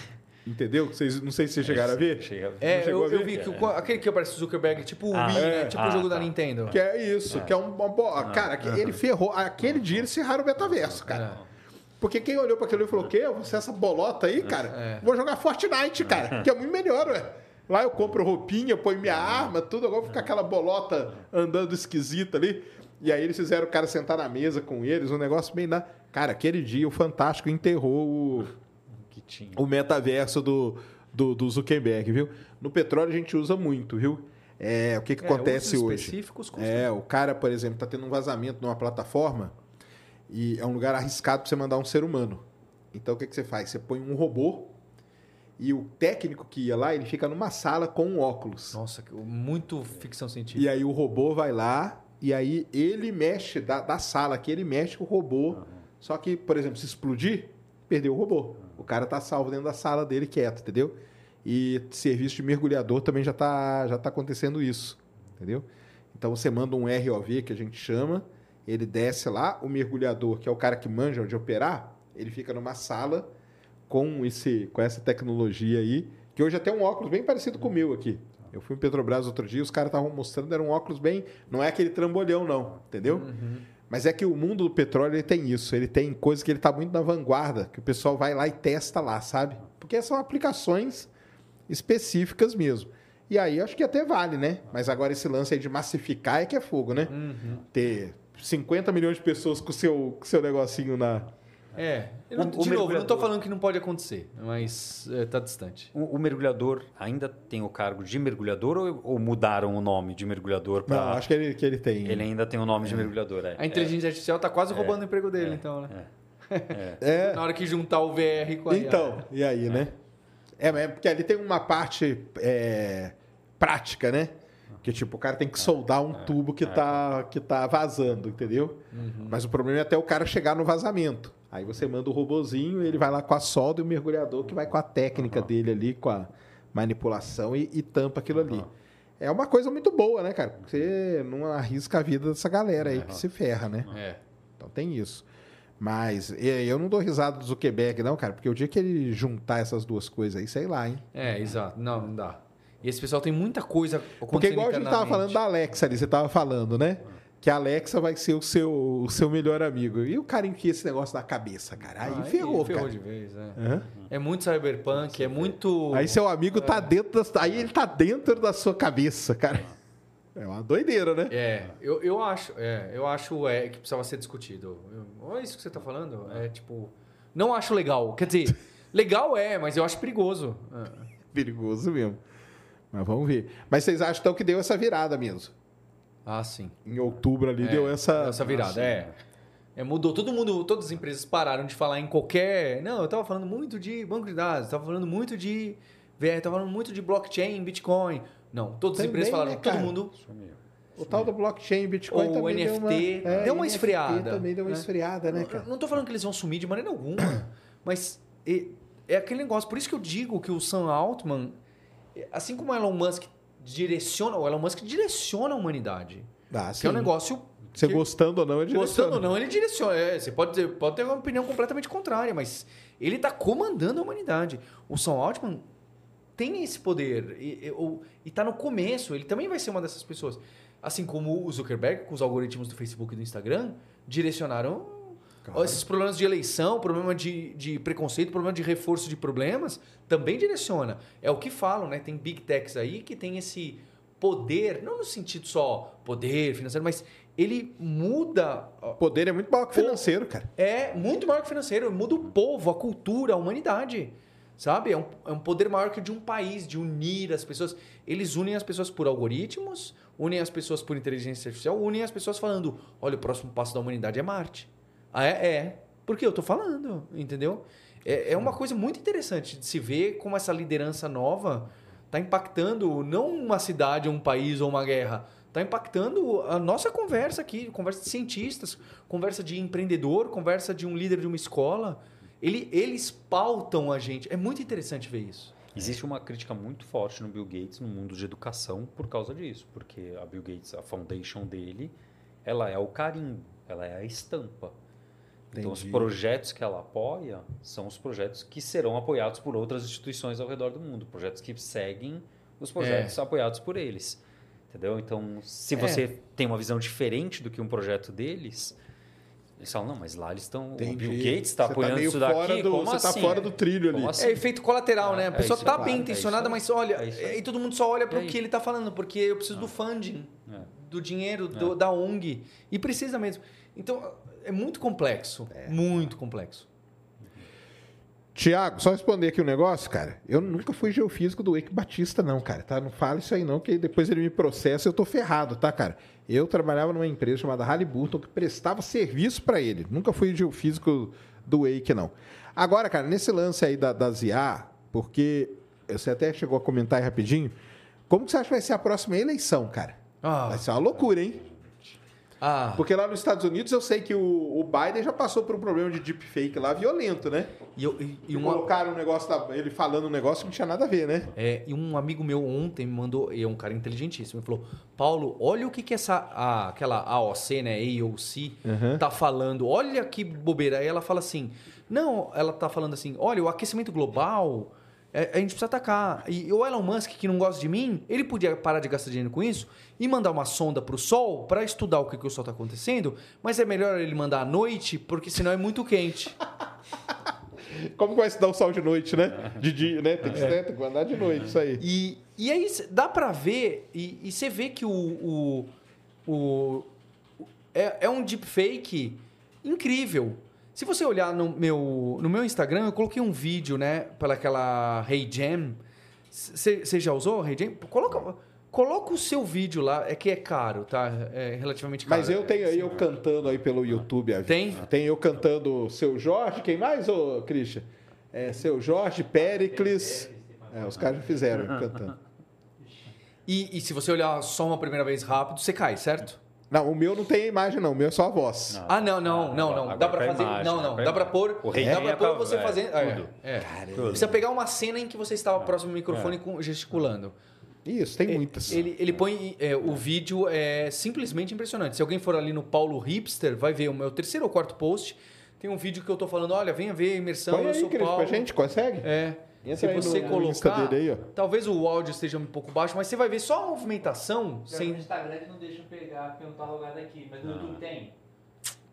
Entendeu? Vocês, não sei se vocês chegaram a ver. Chega. É, eu, a ver? eu vi que o- aquele que aparece o Zuckerberg, tipo o Ah, Wii, né? é. Tipo Ah, o jogo da tá. Nintendo. Que é isso, que é um, uma bola. Cara, que ele ferrou. Aquele dia eles ferraram o metaverso, cara. Porque quem olhou para aquilo e falou: Quê? Você é essa bolota aí, cara? É. Vou jogar Fortnite, cara, que é muito melhor, ué. Lá eu compro roupinha, ponho minha arma, tudo. Agora fica aquela bolota andando esquisita ali. E aí eles fizeram o cara sentar na mesa com eles, um negócio bem na. Cara, aquele dia o Fantástico enterrou o, tinha. o metaverso do, do, do Zuckerberg, viu? No petróleo a gente usa muito, viu? É, o que, que É, acontece hoje? É, o cara, por exemplo, tá tendo um vazamento numa plataforma e é um lugar arriscado para você mandar um ser humano. Então o que, que você faz? Você põe um robô e o técnico que ia lá, ele fica numa sala com um óculos. Nossa, que- muito ficção científica. E aí o robô vai lá e aí ele mexe da, da sala aqui, ele mexe com o robô. Só que, por exemplo, se explodir, perdeu o robô. O cara tá salvo dentro da sala dele quieto, entendeu? E serviço de mergulhador também já tá, já tá acontecendo isso, entendeu? Então você manda um ROV que a gente chama, ele desce lá, o mergulhador, que é o cara que manja de operar, ele fica numa sala com, esse, com essa tecnologia aí, que hoje até um óculos bem parecido com o meu aqui. Eu fui em Petrobras outro dia, os caras estavam mostrando, era um óculos bem. Não é aquele trambolhão, não, entendeu? Mas é que o mundo do petróleo ele tem isso, ele tem coisas que ele está muito na vanguarda, que o pessoal vai lá e testa lá, sabe? Porque são aplicações específicas mesmo. E aí acho que até vale, né? Mas agora esse lance aí de massificar é que é fogo, né? Ter 50 milhões de pessoas com o seu, com o seu negocinho na. É. Eu não- O- o de novo, eu não tô mergulhador. falando que não pode acontecer, mas é, tá distante. O, o mergulhador ainda tem o cargo de mergulhador ou, ou mudaram o nome de mergulhador para. Não, acho que ele, que ele tem. Ele ainda tem o nome de mergulhador, é. A inteligência artificial tá quase roubando o emprego dele, então, né? É, Na hora que juntar o VR com a IA. Então, e aí, né? É, mas é porque ali tem uma parte é, prática, né? Que tipo, o cara tem que soldar um tubo que, tá, que tá vazando, entendeu? Mas o problema é até o cara chegar no vazamento. Aí você manda o robozinho, ele vai lá com a solda e o mergulhador que vai com a técnica dele ali, com a manipulação e, e tampa aquilo ali. É uma coisa muito boa, né, cara? Porque Você não arrisca a vida dessa galera aí que se ferra, né? É. Então tem isso. Mas eu não dou risada do Zuckerberg, não, cara, porque o dia que ele juntar essas duas coisas aí, sei lá, hein? É, exato. Não, não dá. E esse pessoal tem muita coisa acontecendo Porque igual a gente tava falando da Alexa ali, você tava falando, né? Que a Alexa vai ser o seu, o seu melhor amigo. E o cara enfia esse negócio na cabeça, cara. Aí Ah, ferrou, ferrou cara. de vez, é. É muito cyberpunk, é muito... Aí seu amigo tá dentro da, aí ele tá dentro da sua cabeça, cara. É uma doideira, né? É, eu, eu acho, é, eu acho é, que precisava ser discutido. Eu, olha isso que você tá falando. É tipo. Não acho legal. Quer dizer, legal é, mas eu acho perigoso. É. Perigoso mesmo. Mas vamos ver. Mas vocês acham então que deu essa virada mesmo? Ah, sim. Em outubro ali É, deu essa essa virada, é. É, mudou. Todo mundo, todas as empresas pararam de falar em qualquer. Não, eu tava falando muito de banco de dados, tava falando muito de VR, tava falando muito de blockchain, Bitcoin. Não, todas as Também, empresas falaram, né, todo mundo. O tal do blockchain, Bitcoin Ou também NFT, deu uma, deu uma NFT esfriada, também deu uma né? esfriada, né, cara? Não tô falando que eles vão sumir de maneira alguma, mas é, é aquele negócio. Por isso que eu digo que o Sam Altman, assim como o Elon Musk direciona, o Elon Musk direciona a humanidade. Ah, Que é um negócio. Você que- gostando ou não, ele Gostando ou direciona. não, ele direciona. É, você pode, dizer- pode ter uma opinião completamente contrária, mas ele está comandando a humanidade. O Sam Altman tem esse poder e, e, ou- e tá no começo. Ele também vai ser uma dessas pessoas. Assim como o Zuckerberg, com os algoritmos do Facebook e do Instagram, direcionaram Claro. esses problemas de eleição, problema de, de preconceito, problema de reforço de problemas, também direciona. É o que falam, né? Tem big techs aí que tem esse poder, não no sentido só poder financeiro, mas ele muda Poder é muito maior que financeiro, cara. é muito maior que o financeiro, muda o povo, a cultura, a humanidade. Sabe? É um, é um poder maior que o de um país, de unir as pessoas. Eles unem as pessoas por algoritmos, unem as pessoas por inteligência artificial, unem as pessoas falando: olha, o próximo passo da humanidade é Marte. Ah, é? É. Porque eu tô falando, entendeu? É, é uma coisa muito interessante de se ver como essa liderança nova está impactando não uma cidade, um país ou uma guerra. Está impactando a nossa conversa aqui, conversa de cientistas, conversa de empreendedor, conversa de um líder de uma escola. Ele, eles pautam a gente. É muito interessante ver isso. Existe uma crítica muito forte no Bill Gates no mundo de educação por causa disso, porque a Bill Gates, a foundation dele, ela é o carimbo, ela é a estampa. Então, os Entendi. projetos que ela apoia são os projetos que serão apoiados por outras instituições ao redor do mundo, projetos que seguem os projetos apoiados por eles. Entendeu? Então, se É. você tem uma visão diferente do que um projeto deles, eles falam, não, mas lá eles estão. O Bill Entendi. Gates está Você apoiando meio isso daqui. fora do- como você tá assim? fora do trilho ali. Assim? É efeito colateral, É, né? A é pessoa tá aí, bem é intencionada, mas olha, É e todo mundo só olha para o que ele tá falando, porque eu preciso do funding, É. do dinheiro, do- da ONG. E precisa mesmo. Então, é muito complexo. Muito complexo. Tiago, só responder aqui um negócio, cara. Eu nunca fui geofísico do Eike Batista, não, cara. Tá? Não fala isso aí, não, que depois ele me processa e eu tô ferrado, tá, cara? Eu trabalhava numa empresa chamada Halliburton que prestava serviço para ele. Nunca fui geofísico do Eike, não. Agora, cara, nesse lance aí da, das IA, porque você até chegou a comentar aí rapidinho, como que você acha que vai ser a próxima eleição, cara? Ah. Vai ser uma loucura, hein? Ah, Porque lá nos Estados Unidos eu sei que o, o Biden já passou por um problema de deepfake lá violento, né? e, eu- e- e uma, colocaram um negócio, da- ele falando um negócio que não tinha nada a ver, né? É, e um amigo meu ontem me mandou, e é um cara inteligentíssimo, ele falou: Paulo, olha o que, que essa, a- aquela AOC, né, AOC, tá falando, olha que bobeira. Aí ela fala assim: não, ela tá falando assim: olha, o aquecimento global, a gente precisa atacar. E o Elon Musk, que não gosta de mim, ele podia parar de gastar dinheiro com isso e mandar uma sonda pro Sol para estudar o que, que o Sol tá acontecendo, mas é melhor ele mandar à noite, porque senão é muito quente. Como que vai se dar o sol de noite, né? De dia, né? Tem que, É. né? Tem que andar de noite, isso aí. E, e aí dá pra ver, e, e você vê que o. o, o- é, é um deepfake incrível. Se você olhar no meu, no meu Instagram, eu coloquei um vídeo, né? Pela aquela Hey Jam. Você já usou Hey Jam? Coloca, coloca o seu vídeo lá. É que é caro, tá? É relativamente caro. Mas eu tenho aí eu cantando aí pelo YouTube. a- Tem? Tem eu cantando Seu Jorge, quem mais, ô Christian? É, Seu Jorge, Péricles. É, os caras já fizeram cantando. E, e se você olhar só uma primeira vez rápido, você cai, certo? Não, o meu não tem imagem, não. O meu é só a voz. Ah, não, não, não, não. agora Dá pra fazer. imagem, não, não. com a Dá pra pôr. O rei dá é pra pôr você é, fazendo. É, tudo. é. Tudo. Precisa pegar uma cena em que você estava próximo do microfone com- gesticulando. Isso, tem muitas. Ele, ele põe. é, o vídeo é simplesmente impressionante. Se alguém for ali no Paulo Hipster, vai ver o meu terceiro ou quarto post. Tem um vídeo que eu tô falando: olha, venha ver a imersão. Põe eu aí, sou Paulo. pra gente, consegue? É. Entra Se você no- no colocar. dele aí. Talvez o áudio esteja um pouco baixo, mas você vai ver só a movimentação Sem... sem. No Instagram não deixam pegar porque não tá logado aqui, mas no YouTube tem.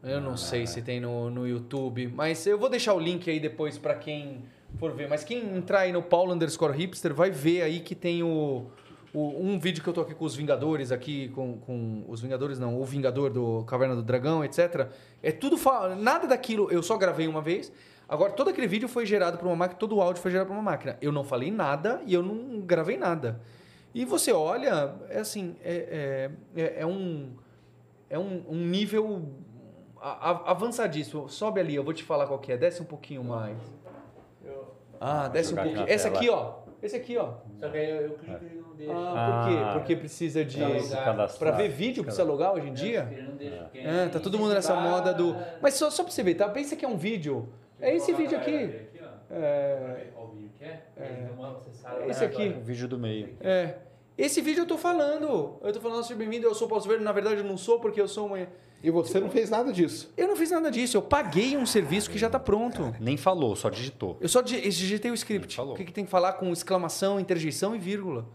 Eu não sei se tem no, no YouTube, mas eu vou deixar o link aí depois pra quem for ver. Mas quem entrar aí no Paulo underscore hipster vai ver aí que tem o, o- um vídeo que eu tô aqui com os Vingadores aqui, com, com os Vingadores não, o Vingador do Caverna do Dragão, etc. É tudo fa- nada daquilo, eu só gravei uma vez. Agora todo aquele vídeo foi gerado por uma máquina, todo o áudio foi gerado por uma máquina. Eu não falei nada e eu não gravei nada. E você olha, é assim, é, é, é- é um é um, um nível avançadíssimo. Sobe ali, eu vou te falar qual que é. Desce um pouquinho mais. Ah, desce um pouquinho. tela. aqui, ó. Esse aqui, ó. Só que aí eu, eu clico e não deixa. Ah, por quê? Ah. Porque precisa de. Pra ver vídeo, precisa logar hoje em dia? É, tá todo mundo nessa moda do. Mas só, só pra você ver, tá? Pensa que é um vídeo. É esse vídeo aqui. É. É? Esse aqui. O vídeo do meio. É. Esse vídeo eu tô falando. Eu tô falando, seja bem-vindo, eu sou o Paulo Silveira. Na verdade, eu não sou porque eu sou uma. E você não fez nada disso. Eu não fiz nada disso. Eu paguei um serviço que já tá pronto. Nem falou, só digitou. Eu só di- digitei o script. Falou. O que, que tem que falar com exclamação, interjeição e vírgula.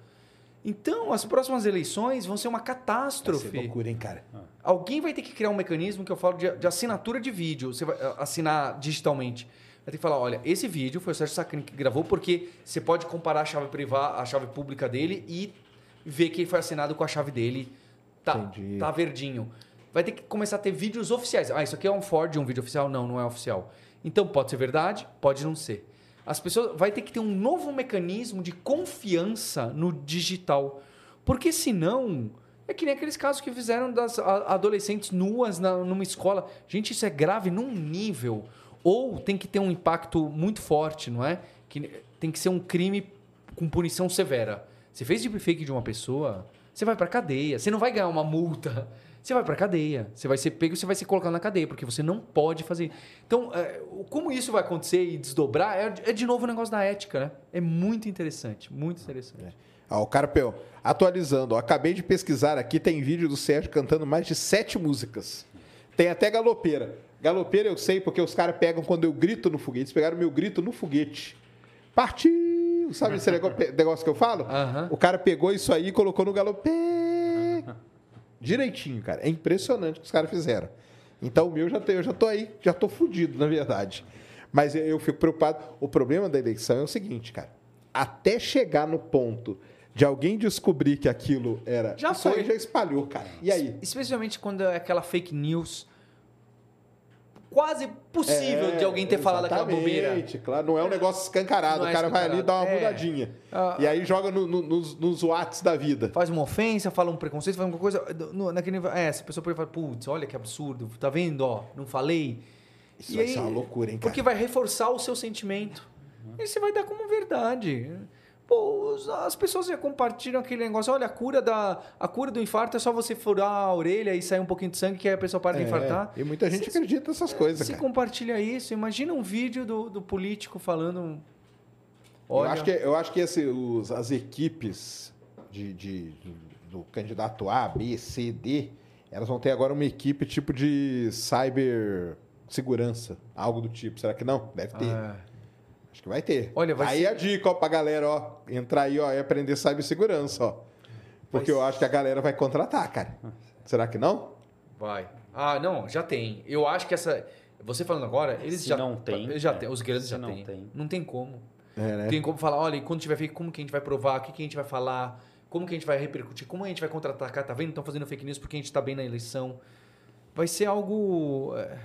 Então, as próximas eleições vão ser uma Vai catástrofe. ser loucura, hein, cara? Alguém vai ter que criar um mecanismo que eu falo de, de assinatura de vídeo. Você vai ah, assinar digitalmente. Vai ter que falar, olha, esse vídeo foi o Sérgio Sacani que gravou, porque você pode comparar a chave privada, a chave pública dele e ver que foi assinado com a chave dele. Tá, Entendi. tá verdinho. Vai ter que começar a ter vídeos oficiais. Ah, isso aqui é um Ford, um vídeo oficial? Não, não é oficial. Então pode ser verdade, pode não ser. As pessoas vai ter que ter um novo mecanismo de confiança no digital. Porque senão é que nem aqueles casos que fizeram das adolescentes nuas na- numa escola. Gente, isso é grave num nível. Ou tem que ter um impacto muito forte, não é? Que tem que ser um crime com punição severa. Você fez deepfake de uma pessoa, você vai pra cadeia. Você não vai ganhar uma multa. Você vai pra cadeia. Você vai ser pego e você vai ser colocado na cadeia, porque você não pode fazer. Então, é, como isso vai acontecer e desdobrar, é, é de novo o negócio da ética, né? É muito interessante, muito interessante. Ó, o Carpel, atualizando, ó, acabei de pesquisar aqui, tem vídeo do Sérgio cantando mais de sete músicas. Tem até galopeira. Galopeira eu sei porque os caras pegam quando eu grito no foguete. Eles pegaram meu grito no foguete. Partiu! Sabe esse negócio que eu falo? Aham. O cara pegou isso aí e colocou no galopê. Direitinho, cara. É impressionante o que os caras fizeram. Então o meu já tem, eu já tô aí, já tô fudido, na verdade. Mas eu fico preocupado. O problema da eleição é o seguinte, cara. Até chegar no ponto de alguém descobrir que aquilo era. Já foi. já espalhou, cara. E aí? Especialmente quando é aquela fake news quase possível É, de alguém ter falado aquela bobeira. Claro. Não é um negócio escancarado. Não é o cara vai ali e dá uma. É. mudadinha. Ah, e aí joga no- no- nos, nos Whats da vida. Faz uma ofensa, fala um preconceito, faz alguma coisa. no- naquele, é, essa pessoa pode falar, putz, olha que absurdo, tá vendo? Ó, não falei. Isso E vai aí- ser uma loucura, hein, cara? Porque vai reforçar o seu sentimento. E você vai dar como verdade. Pô, as pessoas já compartilham aquele negócio. Olha, a cura, da, a cura do infarto é só você furar a orelha e sair um pouquinho de sangue que aí a pessoa para de infartar. É, e muita gente Se- acredita nessas coisas, Se cara. compartilha isso, imagina um vídeo do, do político falando. Olha, Eu acho que, eu acho que esse, os- as equipes de, de- do candidato A, B, C, D, elas vão ter agora uma equipe tipo de cyber segurança, algo do tipo. Será que não? Deve ter. Ah, Acho que vai ter. Olha, vai aí ser- a dica, ó, pra galera, ó, entrar aí, ó, e aprender cibersegurança, ó. Porque Vai eu acho que a galera vai contratar, cara. Será que não? vai. Ah, não, já tem. Eu acho que essa. Você falando agora, eles Se já. não tem, eles já é. tem. Os grandes Se já não têm. tem. Não tem como. É, né? Tem como falar, olha, e quando tiver feito, como que a gente vai provar, o que, que a gente vai falar, como que a gente vai repercutir, como a gente vai contra-atacar, tá vendo? Estão fazendo fake news porque a gente tá bem na eleição. Vai ser algo. é,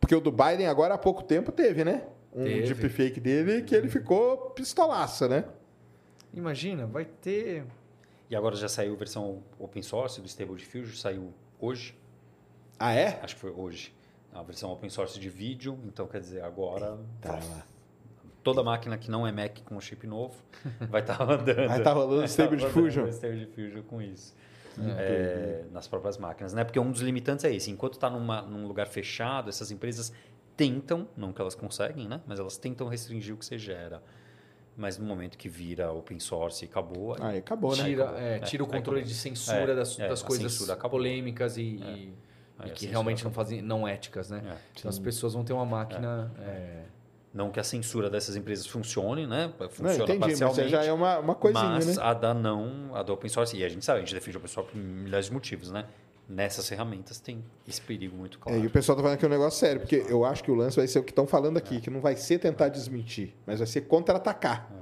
Porque o do Biden agora há pouco tempo teve, né? Um Teve. deepfake dele que ele ficou pistolaça, né? Imagina, vai ter. E agora já saiu a versão open source do Stable Diffusion, saiu hoje, Ah, é? acho que foi hoje. A versão open source de vídeo, então quer dizer, agora Tá lá. toda máquina que não é Mac com chip novo vai estar rodando. Vai tá rolando Stable Vai tá rodando Diffusion. Stable Diffusion com isso. É, nas próprias máquinas, né? Porque um dos limitantes é esse. Enquanto está num lugar fechado, essas empresas tentam, não que elas conseguem, né? Mas elas tentam restringir o que você gera. Mas no momento que vira open source e acabou, aí Aí acabou, né? Tira, acabou. é, É, tira o aí controle de censura É, das, é, das coisas polêmicas e, É. e- Aí e que realmente não acabou. fazem, não éticas, né? É. Então as pessoas vão ter uma máquina. é, Não que a censura dessas empresas funcione, né? Não, Funciona entendi, mas parcialmente. você já é uma, uma coisinha, mas né? a da não, a da open source, e a gente sabe, a gente defende o open source por milhares de motivos, né? Nessas ferramentas tem esse perigo muito É, claro. e o pessoal tá falando que é um negócio sério, porque eu acho que o lance vai ser o que estão falando aqui, que não vai ser tentar desmentir, mas vai ser contra-atacar.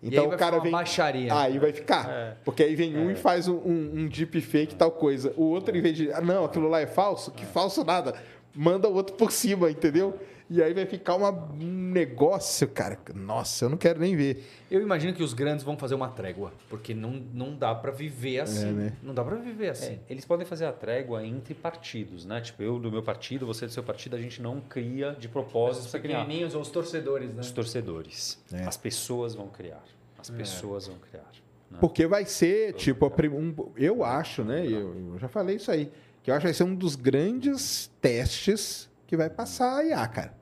E Então aí o vai cara ficar uma vem. baixaria. Aí vai ficar. É. Porque aí vem um e faz um, um, um deepfake tal coisa. O outro, em vez de. Ah, não, aquilo lá é falso? Que falso nada. Manda o outro por cima, entendeu? E aí vai ficar uma- um negócio, cara. Nossa, eu não quero nem ver. Eu imagino que os grandes vão fazer uma trégua, porque não, não dá pra viver assim. né? Não dá pra viver assim. É, eles podem fazer a trégua entre partidos, né? Tipo, eu do meu partido, você do seu partido, a gente não cria de propósito Os pequenininhos ou os torcedores, né? os torcedores. É. As pessoas vão criar. As pessoas vão criar. né? Porque vai ser, tipo, um- eu acho, né? Eu, eu já falei isso aí. Que eu acho que vai ser um dos grandes testes que vai passar a IA, cara.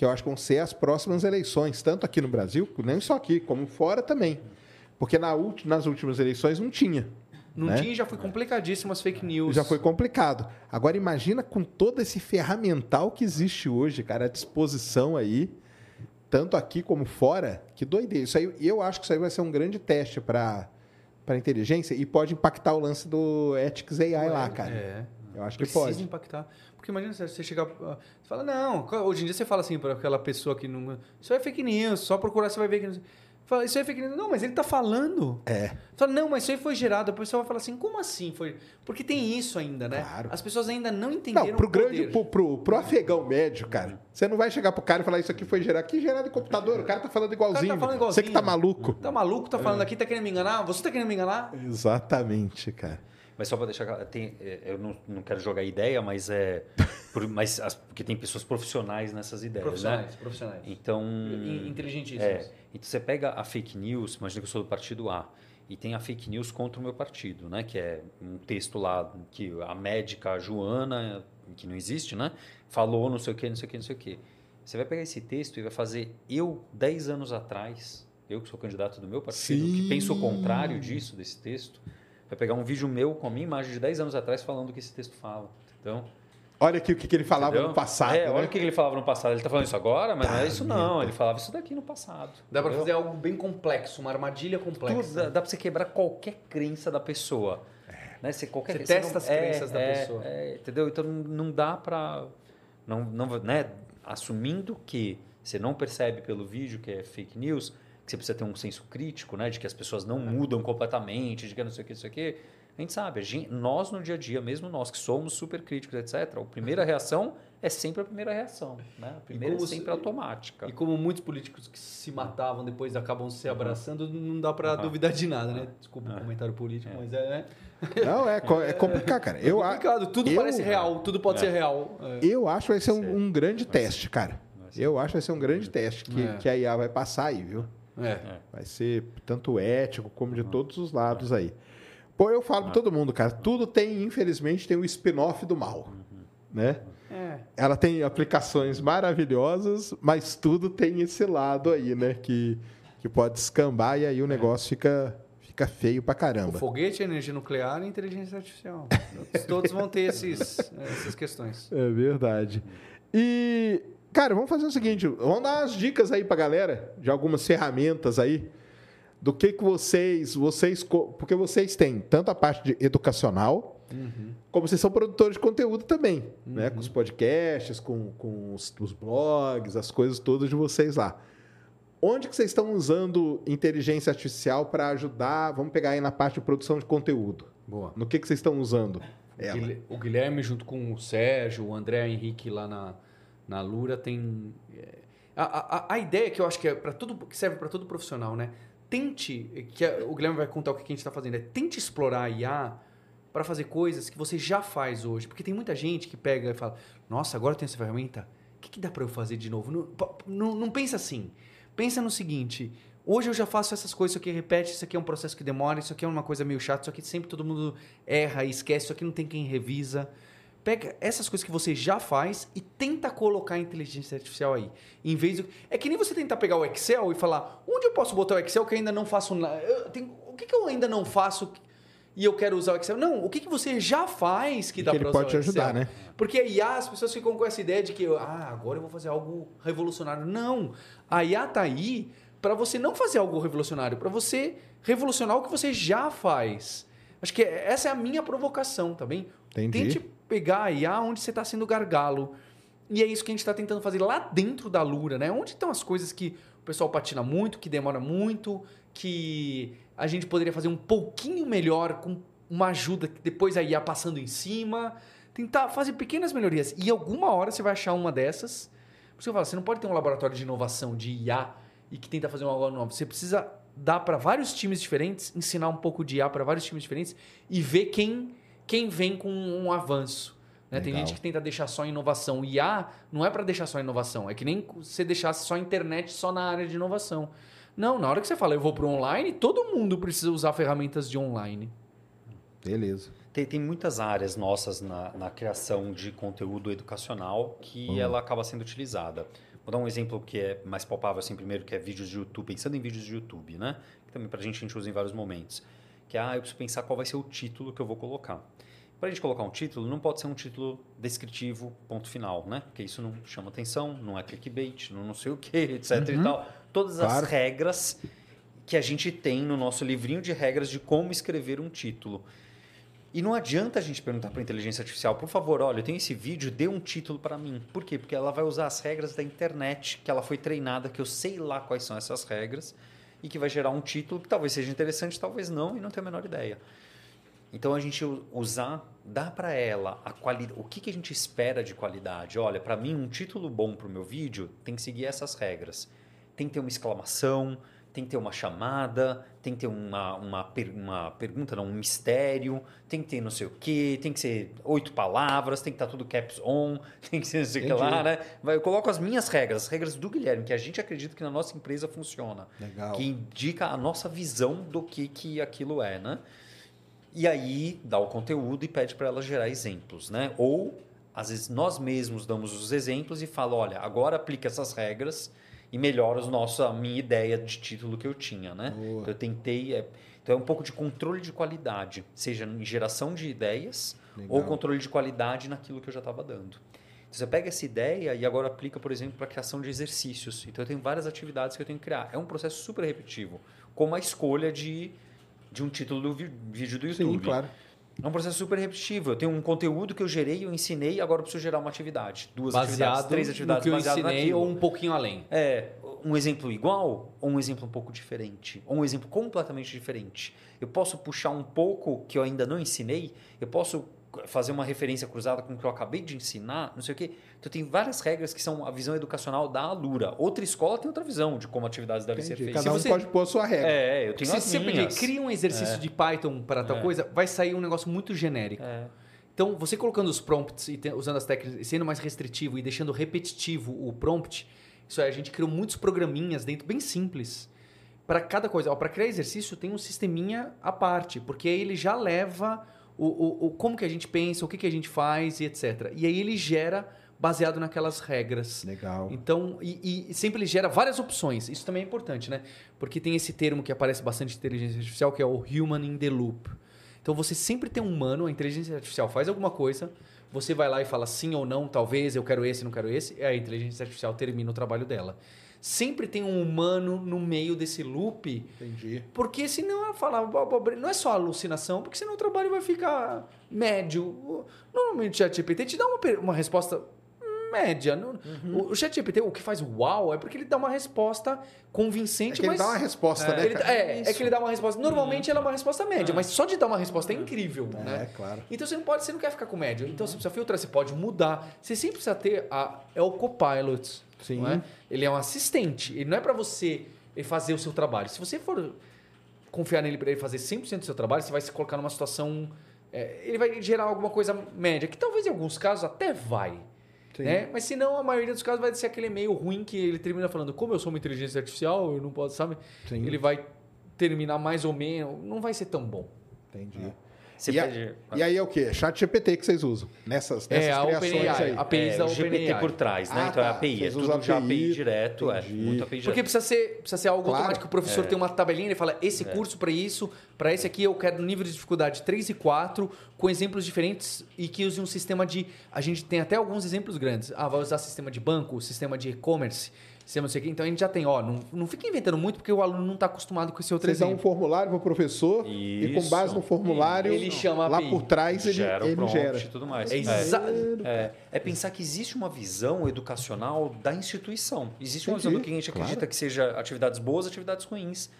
Que eu acho que vão ser as próximas eleições, tanto aqui no Brasil, nem só aqui, como fora também. Porque na ulti- nas últimas eleições não tinha. Não né? tinha e já foi complicadíssimo as fake news. Já foi complicado. Agora imagina com todo esse ferramental que existe hoje, cara, à disposição aí, tanto aqui como fora, que doideira. Isso aí, eu acho que isso aí vai ser um grande teste para para inteligência e pode impactar o lance do Ethics AI lá, cara. É. Eu acho que Precisa pode. impactar. Porque imagina você chegar. ah, Você fala, não, hoje em dia você fala assim para aquela pessoa que não. Isso é fake news, só procurar você vai ver que. não- Fala, isso é fake news. Não, mas ele tá falando. É. Fala, não, mas isso aí foi gerado. A pessoa vai falar assim, como assim foi? Porque tem isso ainda, né? Claro. As pessoas ainda não entenderam Não, pro o grande, pro, pro, pro afegão médio, cara, você não vai chegar pro cara e falar isso aqui foi gerado. Aqui gerado em computador, o cara tá falando igualzinho. falando Você que tá igualzinho. maluco. Tá maluco? Tá É. falando aqui, tá querendo me enganar? Você tá querendo me enganar? Exatamente, cara. Mas só para deixar claro, tem, é, eu não, não quero jogar ideia, mas é. por- mas as- porque tem pessoas profissionais nessas ideias, né? Profissionais, profissionais. Então. In- Inteligentíssimos. É, então você pega a fake news, imagina que eu sou do partido A, e tem a fake news contra o meu partido, né? Que é um texto lá que a médica Joana, que não existe, né? Falou não sei o que, não sei o que, não sei o que. Você vai pegar esse texto e vai fazer eu, 10 anos atrás, eu que sou candidato do meu partido, Sim. que penso o contrário disso, desse texto, vai pegar um vídeo meu com a minha imagem de 10 anos atrás falando o que esse texto fala. Então, Olha aqui o que, que ele falava entendeu? no passado. É, né? olha o que ele falava no passado. Ele tá falando isso agora, mas não é isso não. Ele falava isso daqui no passado. Dá pra entendeu? fazer algo bem complexo, uma armadilha Tudo, complexa. dá, dá pra você quebrar qualquer crença da pessoa. Né? Você, qualquer, Você testa não- as crenças da é, pessoa. é, entendeu? Então não, dá pra. Não, não, né? Assumindo que você não percebe pelo vídeo que é fake news, que você precisa ter um senso crítico, né? De que as pessoas não mudam completamente, de que não sei o que, não sei o que. A gente sabe, a gente- nós no dia a dia, mesmo nós que somos super críticos, etc., a primeira reação é sempre a primeira reação. Né? A primeira é como se- sempre automática. E como muitos políticos que se matavam depois acabam se abraçando, não dá pra Uhum. duvidar de nada, né? Desculpa o comentário político, mas é, né? Não, é, é complicado, cara. Eu, é complicado. Tudo eu- parece real, tudo pode É. ser real. É. eu acho que vai ser um, um grande teste, cara. Eu acho que vai ser um grande teste que, É. que a IA vai passar aí, viu? É. Vai ser tanto ético como de todos os lados aí. Pô, eu falo pra todo mundo, cara, tudo tem, infelizmente, tem o spin-off do mal, né? É. Ela tem aplicações maravilhosas, mas tudo tem esse lado aí, né? Que, que pode escambar e aí o negócio fica, fica feio pra O caramba. foguete, a energia nuclear e a inteligência artificial. Todos vão ter esses, essas questões. É verdade. E, cara, vamos fazer o seguinte: vamos dar umas dicas aí pra galera de algumas ferramentas aí. Do que, que vocês, vocês. Porque vocês têm tanto a parte de educacional, como vocês são produtores de conteúdo também, né? Com os podcasts, com, com os, os blogs, as coisas todas de vocês lá. Onde que vocês estão usando inteligência artificial para ajudar? Vamos pegar aí na parte de produção de conteúdo. Boa. No que, que vocês estão usando? ela? O Guilherme, junto com o Sérgio, o André Henrique lá na, na Lura, tem. é, A, a, a ideia que eu acho que é para tudo que serve para todo profissional, né? Tente, que o Guilherme vai contar o que a gente está fazendo, é tente explorar a IA para fazer coisas que você já faz hoje. Porque tem muita gente que pega e fala: Nossa, agora tem essa ferramenta, o que, que dá para eu fazer de novo? Não, não, não pensa assim. Pensa no seguinte: hoje eu já faço essas coisas, isso aqui repete, isso aqui é um processo que demora, isso aqui é uma coisa meio chata, isso aqui sempre todo mundo erra e esquece, isso aqui não tem quem revisa. Pega essas coisas que você já faz e tenta colocar a inteligência artificial aí. Em vez de... É que nem você tentar pegar o Excel e falar, onde eu posso botar o Excel que eu ainda não faço nada? Tenho- O que, que eu ainda não faço e eu quero usar o Excel? Não, o que, que você já faz que Que dá para usar pode te ajudar, né? Porque a IA, as pessoas ficam com essa ideia de que, ah, agora eu vou fazer algo revolucionário. Não. A IA tá aí para você não fazer algo revolucionário, para você revolucionar o que você já faz. Acho que essa é a minha provocação, tá bem? Entendi. Tente pegar a IA onde você está sendo gargalo. E é isso que a gente está tentando fazer lá dentro da Lura, né? Onde estão as coisas que o pessoal patina muito, que demora muito, que a gente poderia fazer um pouquinho melhor com uma ajuda que depois a IA passando em cima. Tentar fazer pequenas melhorias. E alguma hora você vai achar uma dessas. Por isso que eu falo, você não pode ter um laboratório de inovação de IA e que tenta fazer algo novo. Você precisa dar para vários times diferentes, ensinar um pouco de IA para vários times diferentes e ver quem, quem vem com um avanço. né? Tem gente que tenta deixar só inovação. IA não é para deixar só inovação. É que nem você deixasse só internet só na área de inovação. Não, na hora que você fala eu vou para o online, todo mundo precisa usar ferramentas de online. Beleza. Tem, tem muitas áreas nossas na, na criação de conteúdo educacional que ela acaba sendo utilizada. Vou dar um exemplo que é mais palpável assim primeiro, que é vídeos de YouTube, pensando em vídeos de YouTube, né? Que também pra gente a gente usa em vários momentos. Que ah, eu preciso pensar qual vai ser o título que eu vou colocar. Para a gente colocar um título, não pode ser um título descritivo, ponto final, né? Porque isso não chama atenção, não é clickbait, não não sei o que, etc e tal. Todas Claro. as regras que a gente tem no nosso livrinho de regras de como escrever um título. E não adianta a gente perguntar para a inteligência artificial, por favor, olha, eu tenho esse vídeo, dê um título para mim. Por quê? Porque ela vai usar as regras da internet, que ela foi treinada, que eu sei lá quais são essas regras, e que vai gerar um título que talvez seja interessante, talvez não, e não tenho a menor ideia. Então a gente usar, dá para ela a qualidade, o que, que a gente espera de qualidade. Olha, para mim um título bom para o meu vídeo tem que seguir essas regras. Tem que ter uma exclamação, tem que ter uma chamada, tem que ter uma, uma, per- uma pergunta, não, um mistério, tem que ter não sei o quê, tem que ser oito palavras, tem que estar tudo caps on, tem que ser não sei o que lá, né? Eu coloco as minhas regras, as regras do Guilherme, que a gente acredita que na nossa empresa funciona Legal. que indica a nossa visão do que, que aquilo é, né? E aí dá o conteúdo e pede para ela gerar exemplos, né? Ou às vezes nós mesmos damos os exemplos e fala, olha, agora aplica essas regras e melhora os nossos, a minha ideia de título que eu tinha, né? Boa. Então eu tentei, é, então é um pouco de controle de qualidade, seja em geração de ideias Legal. ou controle de qualidade naquilo que eu já estava dando. Então, você pega essa ideia e agora aplica, por exemplo, para a criação de exercícios. Então, eu tenho várias atividades que eu tenho que criar. É um processo super repetitivo, como a escolha de, de um título do vídeo do YouTube. Sim, claro. É um processo super repetitivo. Eu tenho um conteúdo que eu gerei, eu ensinei, agora eu preciso gerar uma atividade. Duas atividades, Baseado três no atividades que eu baseado ensinei naquilo. ou um pouquinho além. É, um exemplo igual ou um exemplo um pouco diferente? Ou um exemplo completamente diferente? Eu posso puxar um pouco que eu ainda não ensinei? Eu posso fazer uma referência cruzada com o que eu acabei de ensinar? Não sei o quê. Então, tem várias regras que são a visão educacional da Alura. Outra escola tem outra visão de como atividades devem ser feitas. Cada um você- pode pôr a sua regra. É, eu tenho Se as você cria um exercício de Python para tal É. coisa, vai sair um negócio muito genérico. É. Então, você colocando os prompts e te- usando as técnicas, e sendo mais restritivo e deixando repetitivo o prompt, isso aí, a gente criou muitos programinhas dentro, bem simples, para cada coisa. Para criar exercício tem um sisteminha à parte, porque aí ele já leva o, o, o como que a gente pensa, o que, que a gente faz e etc. E aí ele gera baseado naquelas regras. Legal. Então, e, e sempre ele gera várias opções. Isso também é importante, né? Porque tem esse termo que aparece bastante em inteligência artificial, que é o human in the loop. Então você sempre tem um humano, a inteligência artificial faz alguma coisa, você vai lá e fala sim ou não, talvez, eu quero esse, não quero esse, e a inteligência artificial termina o trabalho dela. Sempre tem um humano no meio desse loop, Entendi. porque senão ela fala, não é só alucinação, porque senão o trabalho vai ficar médio. Normalmente o ChatGPT te dá uma, uma resposta média. Uhum. O, o ChatGPT, o que faz uau é porque ele dá uma resposta É convincente, que ele mas... dá uma resposta, né? Ele- é, é que ele dá uma resposta. Normalmente ela é uma resposta média, mas só de dar uma resposta é incrível, né? É, claro. Então você não pode, você não quer ficar com média. Então você precisa filtrar, você pode mudar. Você sempre precisa ter a é o copilot, Sim. não é? Ele é um assistente. Ele não é para você ele fazer o seu trabalho. Se você for confiar nele para ele fazer 100% do seu trabalho, você vai se colocar numa situação é, ele vai gerar alguma coisa média, que talvez em alguns casos até vai. Sim. Né? Mas se não, a maioria dos casos vai ser aquele e-mail ruim que ele termina falando, como eu sou uma inteligência artificial, eu não posso, sabe? Sim. Ele vai terminar mais ou menos, não vai ser tão bom. Entendi. Você e, a- pede- e aí é o quê? Chat GPT que vocês usam nessas, nessas É, a criações OpenAI, aí. a APIs da é, o GPT OpenAI. por trás, né? Ah, então é tá. API, é Vocês usam tudo já API, API direto, entendi. é, muito API Porque direto. precisa ser, precisa ser algo Claro. automático. O professor tem uma tabelinha, ele fala, esse curso para isso, para esse aqui eu quero nível de dificuldade 3 e 4, com exemplos diferentes e que use um sistema de... A gente tem até alguns exemplos grandes. Ah, vai usar sistema de banco, sistema de e-commerce, sistema não sei o quê. Então a gente já tem, ó, não, não fica inventando muito porque o aluno não está acostumado com esse outro Vocês dão um exemplo. formulário pro professor e com Isso. base no formulário, Ele chama a lá por trás ele, gera o ele prompt gera. e tudo mais. É, exa- É, é pensar que existe uma visão educacional da instituição. Existe uma visão do que a gente claro. acredita que seja atividades boas, atividades ruins,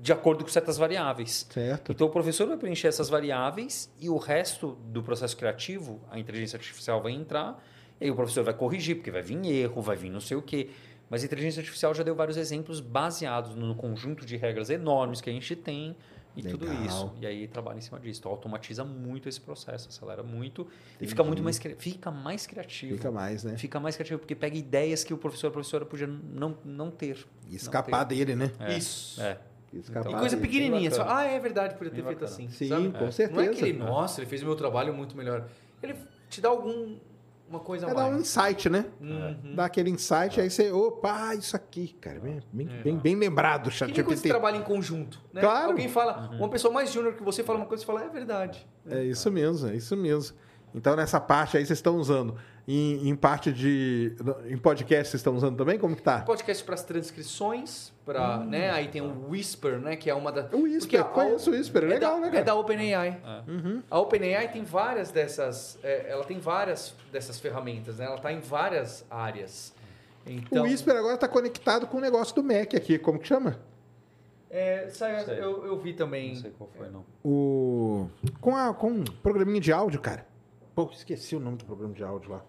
de acordo com certas variáveis. Certo. Então o professor vai preencher essas variáveis e o resto do processo criativo, a inteligência artificial vai entrar, e aí o professor vai corrigir, porque vai vir erro, vai vir não sei o quê. Mas a inteligência artificial já deu vários exemplos baseados no conjunto de regras enormes que a gente tem e tudo Legal. isso. E aí trabalha em cima disso. Então automatiza muito esse processo, acelera muito e fica muito mais, fica mais criativo. Fica mais, né? Fica mais criativo porque pega ideias que o professor ou a professora podia não, não ter. E escapar dele, né? É. Isso. É. Escapar E coisa pequenininha. ah, é verdade, podia ter feito assim. Sim, sabe? com Não é certeza. que ele, nossa, ele fez o meu trabalho muito melhor. Ele te dá algum uma coisa É dar um mais. insight, né? Uhum. Dá aquele insight, aí você, opa, isso aqui, cara. Bem, bem, bem, bem lembrado, Que chat nem quando você trabalha em conjunto. Né? Claro. Alguém fala, uma pessoa mais júnior que você fala uma coisa e fala, é verdade. É isso mesmo, é isso mesmo. Então, nessa parte aí, vocês estão usando. Em, em parte de. Em podcast, vocês estão usando também? Como que tá? Podcast para as transcrições, para, né? Aí tem o Whisper, né? Que é uma da. O Whisper, a- conheço o Whisper, é legal, da, né, cara? É da OpenAI. Uhum. A OpenAI tem várias dessas. é, ela tem várias dessas ferramentas, né? Ela está em várias áreas. Então, O Whisper agora tá conectado com o negócio do Mac aqui. Como que chama? É, eu, eu vi também. Não sei qual foi, não. O. Com, a, com um programinha de áudio, cara. Pô, esqueci o nome do programa de áudio lá.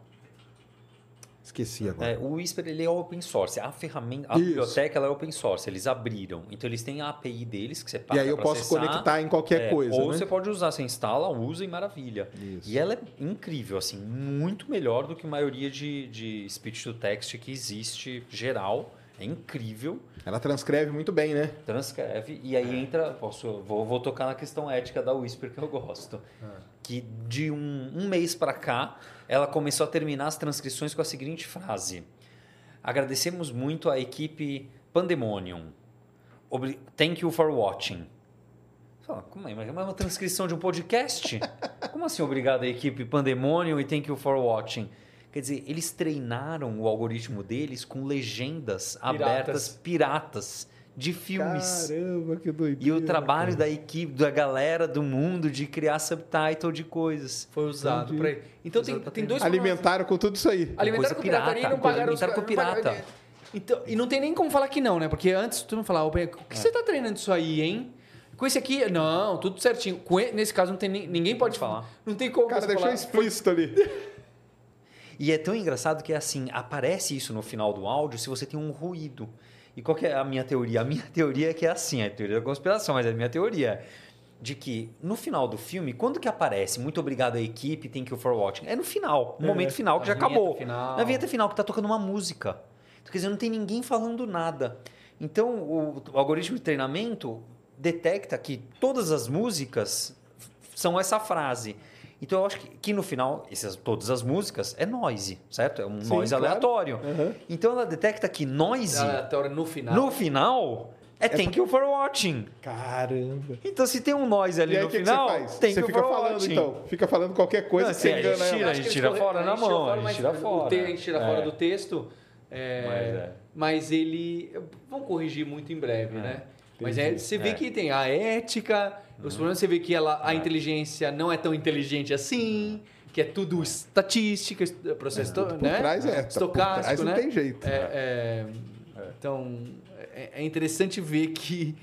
Esqueci agora. É, o Whisper ele é open source. A ferramenta, a Isso. biblioteca ela é open source. Eles abriram. Então eles têm a API deles que você e paga aí eu posso acessar. conectar em qualquer É, coisa. Ou né? você pode usar, você instala, usa e maravilha. Isso. E ela é incrível, assim, muito melhor do que a maioria de, de speech to text que existe geral. É incrível. Ela transcreve muito bem, né? transcreve e aí entra. Posso, vou, vou tocar na questão ética da Whisper que eu gosto. Que de um, um mês para cá, ela começou a terminar as transcrições com a seguinte frase: Agradecemos muito à equipe Pandemonium. Obri- Thank you for watching. Fala, como é? Mas é uma transcrição de um podcast? Como assim, obrigado à equipe Pandemonium e thank you for watching? Quer dizer, eles treinaram o algoritmo deles com legendas abertas piratas de filmes. Caramba, que doideira. E o trabalho cara. da equipe, da galera do mundo de criar subtitle de coisas. Foi usado para Então tem, tem dois Alimentaram com tudo isso aí. Alimentaram com pirataria e pirata, não pagaram os alimentaram com não pagaram- pirata. Então, e não tem nem como falar que não, né? Porque antes tu não falava, "Ô, o É. que você tá treinando isso aí, hein? Com esse aqui, não, tudo certinho. Com e- nesse caso, não tem ninguém pode falar. Não tem como O cara deixou falar. explícito ali. E é tão engraçado que é assim, aparece isso no final do áudio se você tem um ruído. E qual que é a minha teoria? A minha teoria é que é assim, é a teoria da conspiração, mas é a minha teoria. De que no final do filme, quando que aparece muito obrigado à equipe, thank you for watching? É no final, no momento final que já acabou. final. Na vinheta final que tá tocando uma música. Então, quer dizer, não tem ninguém falando nada. Então, o, o algoritmo de treinamento detecta que todas as músicas são essa frase. Então, eu acho que, que no final, essas, todas as músicas é noise, certo? É um Sim, noise claro. aleatório. Aham. Então, ela detecta que noise, Aleatório no final. no final, é, thank you for watching. Caramba. Então, se tem um noise ali E aí, no que, que final, você faz? thank Você you fica for falando, watching. então. Fica falando qualquer coisa Não, que você a engana gente ela. tira, que gente tira corre- fora na gente tira mão, fora, a gente tira o fora? A gente tira É. fora do texto. é, Mas é. mas ele. Vão corrigir muito em breve, né? Mas é, você vê É. que tem a ética, os problemas, você vê que ela, a inteligência não é tão inteligente assim, que é tudo estatística, est- processo, Por né? trás é. Por Estocástico, trás não né? tem jeito. É, é, Então, é, é interessante ver que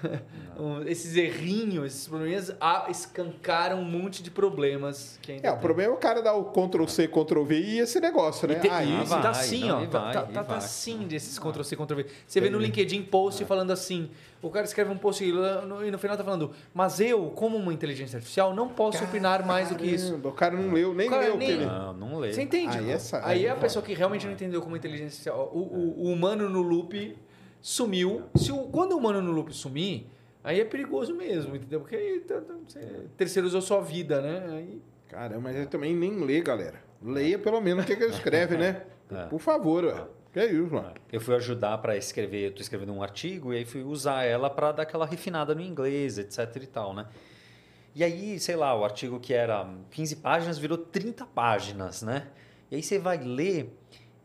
esses errinhos, esses problemas ah, escancaram um monte de problemas que ainda É, o tem. problema é o cara dar o Ctrl C, Ctrl V e esse negócio, né? E, tem, Aí, e vai, tá assim, não, ó. Tá, vai, tá, tá, tá vai. assim desses Ctrl-C, Ctrl-V. Você vê no LinkedIn post falando assim, o cara escreve um post e no, final tá falando, mas eu, como uma inteligência artificial, não posso opinar mais do que isso. Caramba, O cara não leu, nem O cara leu o nem- que ele... Não, não lê. Você entende? Aí essa- aí aí é a pessoa que realmente não entendeu como inteligência artificial. O, o- o humano no loop sumiu. Se o, quando o humano no loop sumir, aí é perigoso mesmo, entendeu? Porque aí tá- tá- você terceirizou sua vida, né? Aí Caramba, mas ele também nem lê, galera. Leia pelo menos o que, que ele escreve, né? É. Por favor, ué. Que é isso, mano. Eu fui ajudar para escrever, eu tô escrevendo um artigo e aí fui usar ela para dar aquela refinada no inglês, etc e tal, né? E aí, sei lá, o artigo que era 15 páginas virou 30 páginas, né? E aí você vai ler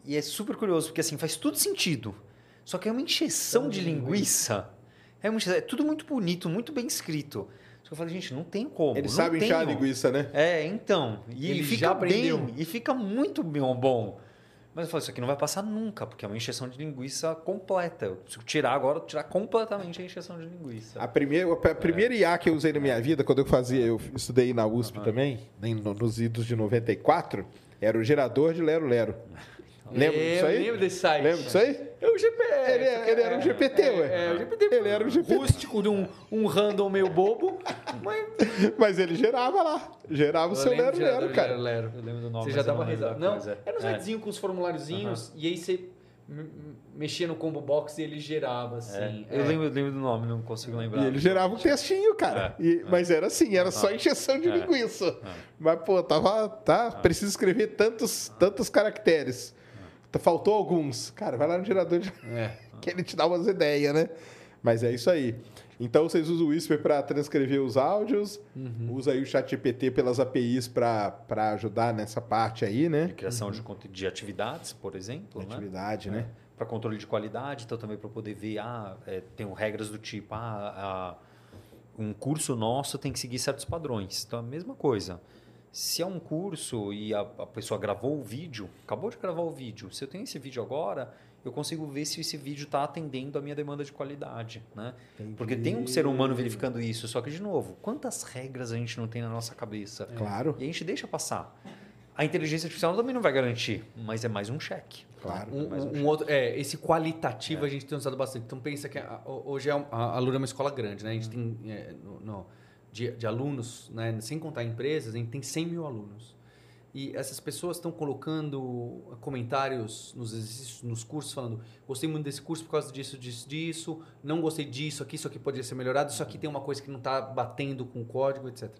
e é super curioso, porque assim, faz tudo sentido. Só que é uma encheção de linguiça. É, uma encheção- é tudo muito bonito, muito bem escrito. Só que eu falei, gente, não tem como. Ele não sabe inchar a tenho. linguiça, né? É, então. E Ele fica bem. E fica muito bom. bom. Mas eu falei, isso aqui não vai passar nunca, porque é uma encheção de linguiça completa. Eu preciso tirar agora, tirar completamente a encheção de linguiça. A primeira, a primeira IA que eu usei na minha vida, quando eu fazia, eu estudei na USP também, em- no- nos idos de 94, era o gerador de Lero Lero. Lembra É, disso eu aí? lembro desse site. Lembra disso aí? É o GPT. Ele, é- ele era um GPT, é, ué. É, o GPT. Ele era um GPT. rústico, de um, um random meio bobo. Mas Mas ele gerava lá. Gerava o seu Eu lembro Lero de Lero, Lero, cara. Lero, Lero. Eu lembro do nome, Você já dava lembro risada. da Não, era um É. sitezinho com os formuláriozinhos e aí você me- me- mexia no combo box e ele gerava, assim. É, Eu É. lembro, eu lembro do nome, não consigo lembrar. E ele gerava um textinho, cara. É, E- Mas era assim, era só encheção de É. linguiça. Mas, pô, tava. Tá, precisa escrever tantos, tantos caracteres. Faltou alguns. Cara, vai lá no gerador de... É. que ele te dá umas ideias, né? Mas é isso aí. Então vocês usam o Whisper para transcrever os áudios, Uhum. usa aí o ChatGPT pelas APIs para ajudar nessa parte aí, né? Criação de, conte- de atividades, por exemplo, né? Atividade, né? Para controle de qualidade, então também para poder ver, ah, é, tem regras do tipo, ah, ah, um curso nosso tem que seguir certos padrões. Então, a mesma coisa. Se é um curso e a, a pessoa gravou o vídeo, acabou de gravar o vídeo, se eu tenho esse vídeo agora, eu consigo ver se esse vídeo está atendendo a minha demanda de qualidade, né? Porque tem um ser humano verificando isso, só que, de novo, quantas regras a gente não tem na nossa cabeça? Claro, E a gente deixa passar. A inteligência artificial também não vai garantir, mas é mais um cheque. claro. Um, Mais um um outro, é, esse qualitativo a gente tem usado bastante. Então pensa que a- hoje é um- a, a Lura é uma escola grande, né? A gente tem é, no- no- de, de alunos, né? sem contar empresas, a gente tem 100 mil alunos. E essas pessoas estão colocando comentários nos exercícios, nos cursos, falando: gostei muito desse curso por causa disso, disso, disso, não gostei disso, aqui, isso aqui poderia ser melhorado, isso aqui tem uma coisa que não está batendo com o código, etc.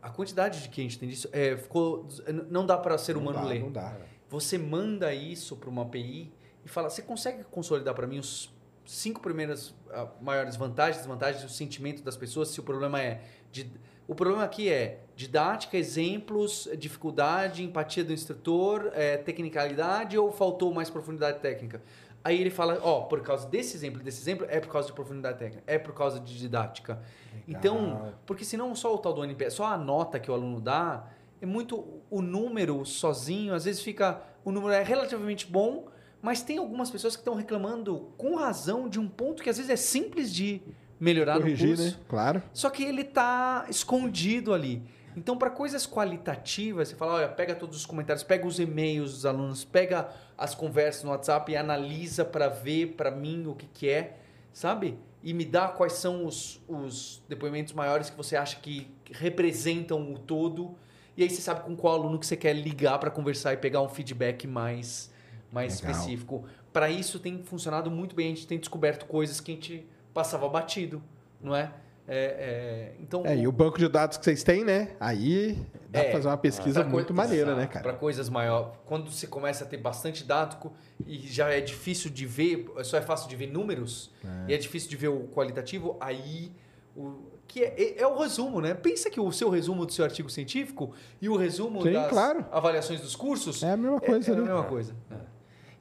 A quantidade de que a gente tem disso é, ficou, não dá para ser Não humano dá, ler. Não dá. Você manda isso para uma API e fala: você consegue consolidar para mim os cinco primeiras ah, maiores vantagens, desvantagens, o sentimento das pessoas? Se o problema é. De, o problema aqui é didática, exemplos, dificuldade, empatia do instrutor, eh, tecnicalidade ou faltou mais profundidade técnica? Aí ele fala: ó, por causa desse exemplo, desse exemplo, é por causa de profundidade técnica, é por causa de didática. Então, porque senão só o tal do NPS, só a nota que o aluno dá, é muito o número sozinho, às vezes fica o número é relativamente bom, mas tem algumas pessoas que estão reclamando com razão de um ponto que às vezes é simples de melhorar Corrigir, no curso. né? Claro. Só que ele tá escondido ali. Então, para coisas qualitativas, você fala, olha, pega todos os comentários, pega os e-mails dos alunos, pega as conversas no WhatsApp e analisa para ver para mim o que, que é, sabe? E me dá quais são os, os depoimentos maiores que você acha que representam o todo. E aí você sabe com qual aluno que você quer ligar para conversar e pegar um feedback mais, mais Legal. específico. para isso tem funcionado muito bem. A gente tem descoberto coisas que a gente passava batido, não é? É, é, então, É, e o banco de dados que vocês têm, né? Aí dá É, pra fazer uma pesquisa muito maneira, né, Para cara? coisas maiores. Quando você começa a ter bastante dado e já é difícil de ver, só é fácil de ver números, e é difícil de ver o qualitativo, aí. O, que é, é- é o resumo, né? Pensa que o seu resumo do seu artigo científico e o resumo Sim, das claro. avaliações dos cursos É a mesma coisa, é, é a né? mesma coisa.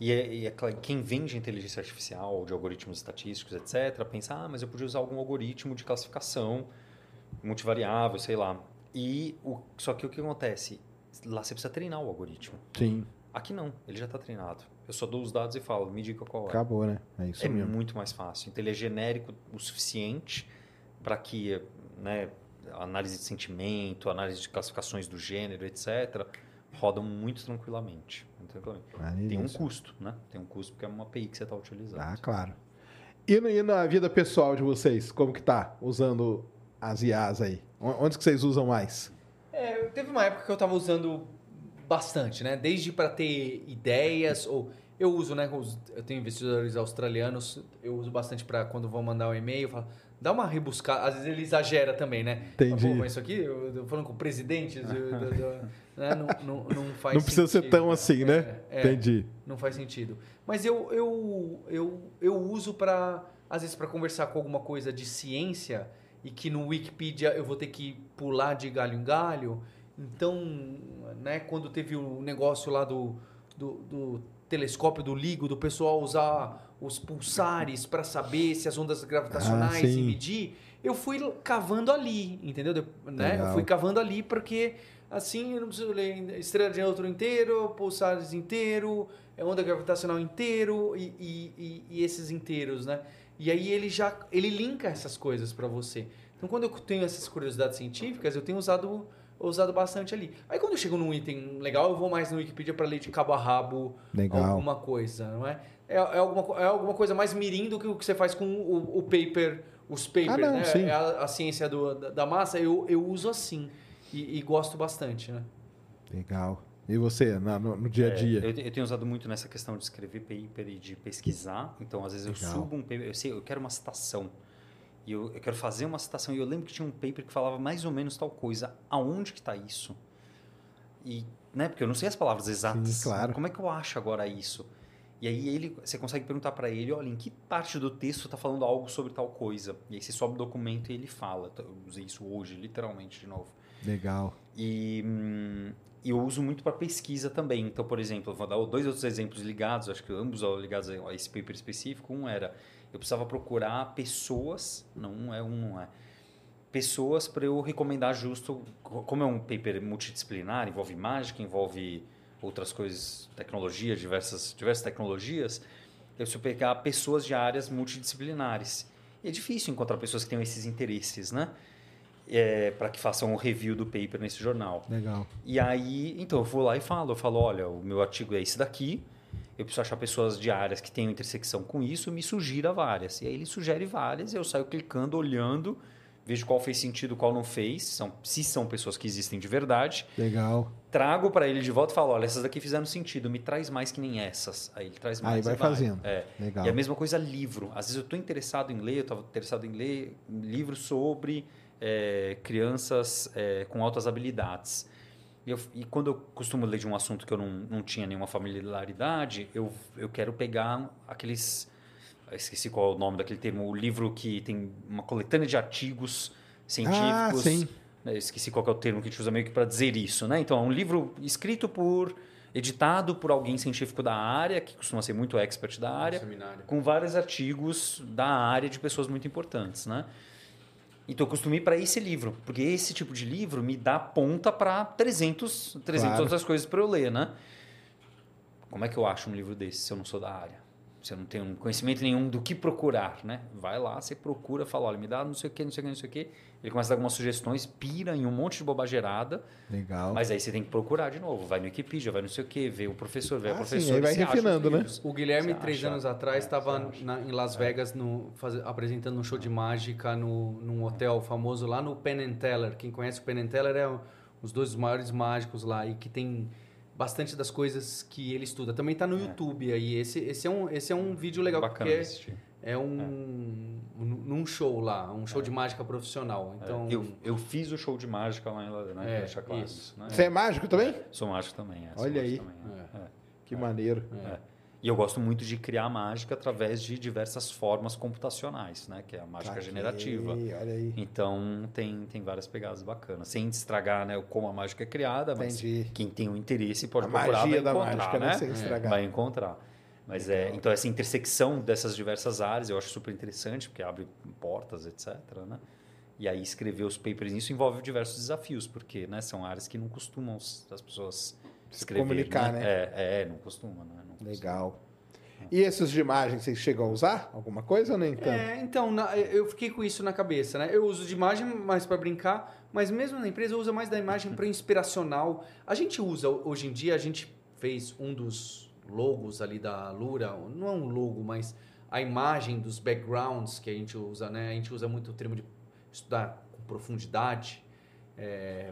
E, é, e é quem vende inteligência artificial, de algoritmos estatísticos, etc., pensa, ah, mas eu podia usar algum algoritmo de classificação multivariável, sei lá. E o, só que o que acontece? Lá você precisa treinar o algoritmo. Sim, Aqui não, ele já está treinado. Eu só dou os dados e falo, me diga qual é. acabou, né? É isso É mesmo. muito mais fácil. Então ele é genérico o suficiente para que né, análise de sentimento, análise de classificações do gênero, etc., rodam muito tranquilamente. Tem um custo, né? Tem um custo porque é uma API que você está utilizando. Ah, claro. E, no- e na vida pessoal de vocês, como que tá usando as IAs aí? Onde que vocês usam mais? É, teve uma época que eu estava usando bastante, né? Desde para ter ideias, ou eu uso, né? Eu tenho investidores australianos, eu uso bastante para quando vão mandar um e-mail, eu falo, dá uma rebuscada. Às vezes ele exagera também, né? Entendi. Pô, mas isso aqui, eu falando com presidentes, né? não, não, não faz Não precisa ser sentido. tão assim, né? É, é. Entendi. Não faz sentido. Mas eu, eu, eu, eu uso para, às vezes, para conversar com alguma coisa de ciência e que no Wikipedia eu vou ter que pular de galho em galho. Então, né, quando teve o negócio lá do, do, do telescópio do LIGO, do pessoal usar os pulsares para saber se as ondas gravitacionais Ah, e medir, eu fui cavando ali, entendeu? De- Né? Eu fui cavando ali porque assim eu não preciso ler estrela de neutro inteiro, pulsares inteiro, é onda gravitacional inteiro e, e, e- e esses inteiros, né? E aí ele já ele linka essas coisas para você. Então quando eu tenho essas curiosidades científicas, eu tenho usado usado bastante ali. Aí quando eu chego num item legal, eu vou mais no Wikipedia para ler de cabo a rabo Legal. alguma coisa, não é? É, é, alguma, é alguma coisa mais mirim do que o que você faz com o, o paper, os papers, Ah, não, né? sim. É a, a ciência do- da, da massa, eu, eu uso assim. E, e gosto bastante, né? Legal. E você, na- no, no dia a É, dia? eu, te- eu tenho usado muito nessa questão de escrever paper e de pesquisar. Então, às vezes, eu Legal. subo um paper, eu sei, eu quero uma citação. E eu, eu quero fazer uma citação. E eu lembro que tinha um paper que falava mais ou menos tal coisa. Aonde que está isso? E, né, porque eu não sei as palavras exatas. Sim, claro. Como é que eu acho agora isso? E aí ele, você consegue perguntar para ele, olha, em que parte do texto está falando algo sobre tal coisa? E aí você sobe o documento e ele fala. Então, Eu usei isso hoje, literalmente, de novo. Legal. E hum, eu uso muito para pesquisa também. Então, por exemplo, eu vou dar dois outros exemplos ligados, acho que ambos ligados a esse paper específico. Um era, eu precisava procurar pessoas, não um é um, não é, pessoas para eu recomendar justo, co- como é um paper multidisciplinar, envolve mágica, envolve outras coisas, tecnologia, diversas, diversas tecnologias, eu preciso pegar pessoas de áreas multidisciplinares. E é difícil encontrar pessoas que tenham esses interesses, né? É, para que façam um review do paper nesse jornal. Legal. E aí, então, eu vou lá e falo, eu falo, olha, o meu artigo é esse daqui, eu preciso achar pessoas de áreas que tenham intersecção com isso, me sugira várias. E aí ele sugere várias, eu saio clicando, olhando, vejo qual fez sentido, qual não fez, são, se são pessoas que existem de verdade, Legal. Trago para ele de volta e falo, olha, essas daqui fizeram sentido, me traz mais que nem essas. Aí ele traz mais. Aí vai e fazendo. É. Legal. E a mesma coisa livro. Às vezes eu estou interessado em ler, eu estava interessado em ler livros sobre é, crianças é, com altas habilidades. E, eu- e quando eu costumo ler de um assunto que eu não, não tinha nenhuma familiaridade, eu, eu quero pegar aqueles. Esqueci qual é o nome daquele termo, o livro que tem uma coletânea de artigos científicos. Ah, sim. Eu esqueci qual que é o termo que a gente usa meio que para dizer isso, né? Então, é um livro escrito por, editado por alguém científico da área, que costuma ser muito expert da área, Seminário. com vários artigos da área de pessoas muito importantes, né? Então, eu costumo ir para esse livro, porque esse tipo de livro me dá ponta para 300, 300 Claro. outras coisas para eu ler, né? Como é que eu acho um livro desse se eu não sou da área? Se eu não tenho conhecimento nenhum do que procurar, né? Vai lá, você procura, fala, olha, me dá não sei o que, não sei o que, não sei o que. Ele começa a dar algumas sugestões, pira em um monte de bobageirada, Legal. mas aí você tem que procurar de novo. Vai no Wikipedia, vai não sei o que, vê o professor, vê Ah, a sim, professora. aí vai você acha refinando, né? O Guilherme, Você três acha? anos atrás, É, estava você acha. em Las Vegas no, faz- apresentando um show de mágica no, num hotel famoso lá no Penn and Teller. Quem conhece o Penn and Teller é um- os dois maiores mágicos lá e que tem bastante das coisas que ele estuda. Também está no YouTube aí. Esse, esse, é um, esse é um vídeo legal, Bacana porque de assistir. é um num show lá, um show de mágica profissional. Então, É, Eu, eu fiz o show de mágica lá em Ladeira, né? É, Pra deixar claro isso. né? Você é mágico também? Sou mágico também. é, Olha mágico aí. também, é. É. Que maneiro. E eu gosto muito de criar mágica através de diversas formas computacionais, né? Que é a mágica Saquei, generativa. Olha aí. Então tem, tem várias pegadas bacanas. Sem estragar né, como a mágica é criada, mas Entendi. quem tem o interesse pode A procurar magia vai da encontrar, mágica, né? né? Sem estragar. Vai encontrar. Mas é, então essa intersecção dessas diversas áreas eu acho super interessante, porque abre portas, etc. Né? E aí escrever os papers nisso envolve diversos desafios, porque né, são áreas que não costumam as pessoas Se escrever. comunicar, né? É, é, não costuma, né? Legal. E esses de imagem, vocês chegam a usar alguma coisa ou nem tanto? É, então, na- eu fiquei com isso na cabeça, né? Eu uso de imagem mais para brincar, mas mesmo na empresa eu uso mais da imagem para inspiracional. A gente usa, hoje em dia, a gente fez um dos logos ali da Lura, não é um logo, mas a imagem dos backgrounds que a gente usa, né? A gente usa muito o termo de estudar com profundidade. É,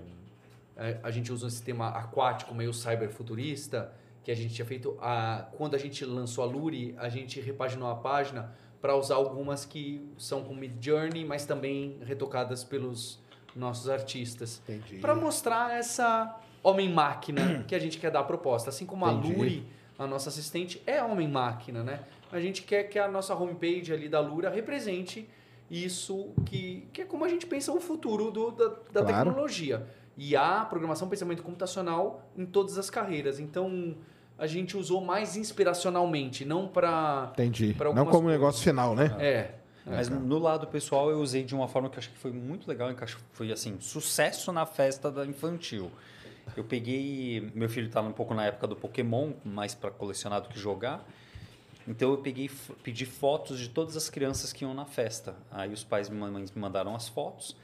a, gente usa um sistema aquático meio cyberfuturista, que a gente tinha feito. A, quando a gente lançou a Luri, a gente repaginou a página para usar algumas que são com Mid Journey, mas também retocadas pelos nossos artistas. Entendi. Para mostrar essa homem-máquina que a gente quer dar a proposta. Assim como Entendi. a Luri, a nossa assistente, é homem-máquina, né? A gente quer que a nossa homepage ali da Lura represente isso que, que é como a gente pensa o futuro do, da, da Claro. tecnologia. E há programação, pensamento computacional em todas as carreiras. Então, a gente usou mais inspiracionalmente, não para... Entendi. Pra Não como coisas. negócio final, né? É, Mas no lado pessoal eu usei de uma forma que eu acho que foi muito legal, encaixou- foi assim, sucesso na festa da infantil. Eu peguei, meu filho estava um pouco na época do Pokémon, mais para colecionar do que jogar. Então eu peguei, pedi fotos de todas as crianças que iam na festa. Aí os pais me man- me mandaram as fotos.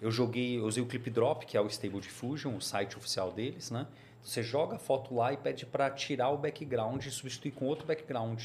Eu joguei, eu usei o Clip Drop, que é o Stable Diffusion, o site oficial deles, né? Você joga a foto lá e pede para tirar o background e substituir com outro background.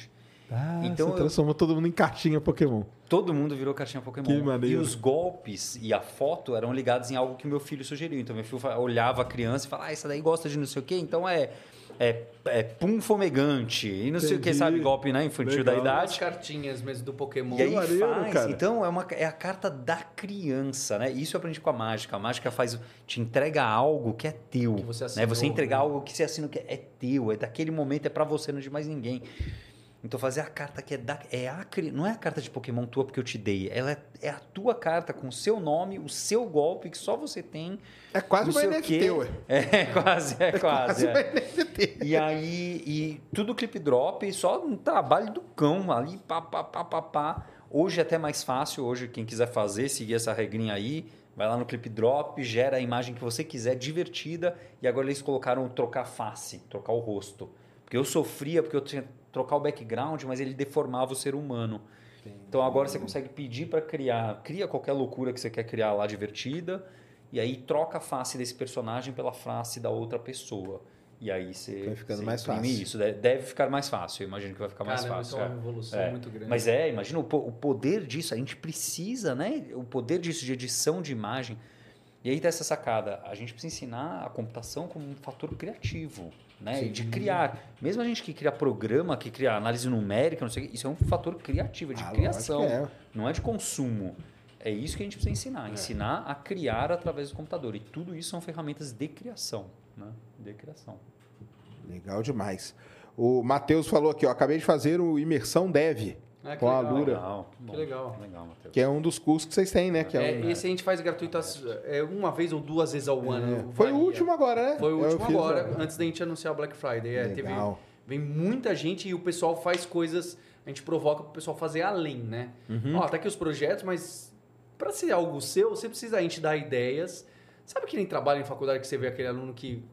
Ah, Então você eu- transformou todo mundo em cartinha Pokémon. Todo mundo virou caixinha Pokémon. Que maneiro. E os golpes e a foto eram ligados em algo que meu filho sugeriu. Então, meu filho olhava a criança e falava, ah, essa daí gosta de não sei o quê, então é, é, é pum fomegante. E não sei o que, sabe? Golpe né, infantil Legal. da as idade. cartinhas mesmo do Pokémon. E aí faz. cara. Então, é, uma, é a carta da criança, né? Isso eu aprendi com a mágica. A mágica faz, te entrega algo que é teu. Que você né? assinou, Você entregar né? algo que você assina que é teu, é daquele momento, é pra você, não é de mais ninguém. Então fazer a carta que é da é a não é a carta de Pokémon tua porque eu te dei, ela é, é a tua carta com o seu nome, o seu golpe que só você tem. É quase uma NFT, quê. ué. É quase, é Quase quase. uma é. NFT. E aí, e tudo clip drop, só um trabalho do cão ali, pá, pá, pá, pá, pá. Hoje é até mais fácil, hoje quem quiser fazer, seguir essa regrinha aí, vai lá no clip drop, gera a imagem que você quiser, divertida, e agora eles colocaram trocar face, trocar o rosto. Porque eu sofria, porque eu tinha trocar o background, mas ele deformava o ser humano. Então agora você consegue pedir para criar, cria qualquer loucura que você quer criar lá divertida, e aí troca a face desse personagem pela face da outra pessoa. E aí você, Vai ficando você mais fácil. isso. De- Deve ficar mais fácil, eu imagino que vai ficar mais Caramba, fácil. isso é é. uma evolução É. muito grande. Mas é, imagina o, o poder disso, a gente precisa, né? O poder disso de edição de imagem. E aí tá essa sacada, a gente precisa ensinar a computação como um fator criativo, né? E De criar. Mesmo a gente que cria programa, que cria análise numérica, não sei isso é um fator criativo, de Ah, criação. é. Não é de consumo. É isso que a gente precisa ensinar. Ensinar a criar através do computador. E tudo isso são ferramentas de criação. Né? De criação. Legal demais. O Matheus falou aqui, ó, acabei de fazer o Imersão Dev, Ah, com a legal. Lura, Legal. que bom. legal. Legal, Matheus. que é um dos cursos que vocês têm, né? Que é É, um- esse a gente faz gratuito é, uma vez ou duas vezes ao ano. É. Foi o último agora, né? Foi o Eu último agora, agora. antes da gente anunciar o Black Friday. É, teve, Legal. vem muita gente e o pessoal faz coisas, a gente provoca para o pessoal fazer além, né? Uhum. Ó, tá aqui os projetos, mas para ser algo seu, você precisa a gente dar ideias. Sabe que nem trabalho em faculdade que você vê aquele aluno que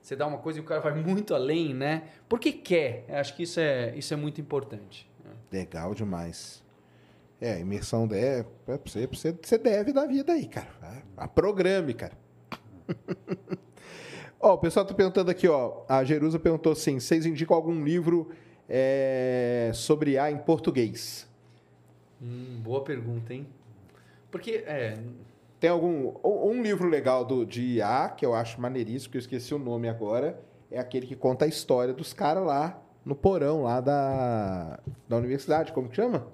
você dá uma coisa e o cara vai muito além, né? Porque quer. Eu acho que isso é, isso é muito importante. Legal demais. É, imersão. É pra você, você, você deve da vida aí, cara. A, a programe, cara. ó, o pessoal tá perguntando aqui, ó. A Jerusa perguntou assim: vocês indicam algum livro é, sobre A em português? Hum, boa pergunta, hein? Porque, é, Tem algum. Um um livro legal do, de IA, que eu acho maneiríssimo, que eu esqueci o nome agora, é aquele que conta a história dos caras lá no porão lá da, da universidade. Como que chama?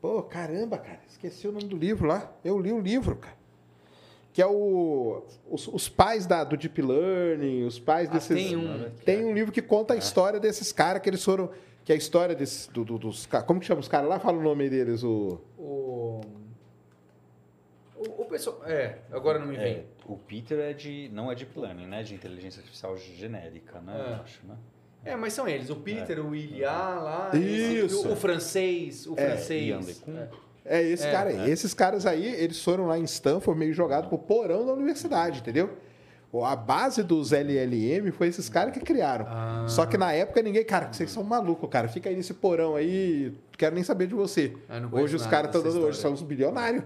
Pô, caramba, cara. Esqueci o nome do livro lá. Eu li o livro, cara. Que é o. Os, os pais da, do Deep Learning, os pais Ah, desses. tem um. Tem um livro que conta a história desses caras que eles foram. Que é a história desses, do, do- dos caras. Como que chama os caras lá? Fala o nome deles. O... O, o, o pessoal. É, agora não me vem. É, o Peter é de. não é deep learning, né? De inteligência artificial genérica, né? É. Eu acho, né? É, mas são eles. O Peter, o Ilha lá. Isso. o, o francês. O É, francês. É. É esse É, cara aí. Esses caras aí, eles foram lá em Stanford meio jogados pro porão da universidade, entendeu? A base dos LLM foi esses caras que criaram. Ah. Só que na época ninguém, cara, vocês são malucos, cara. Fica aí nesse porão aí, quero nem saber de você. Ah, hoje os caras estão dando, hoje são os bilionários.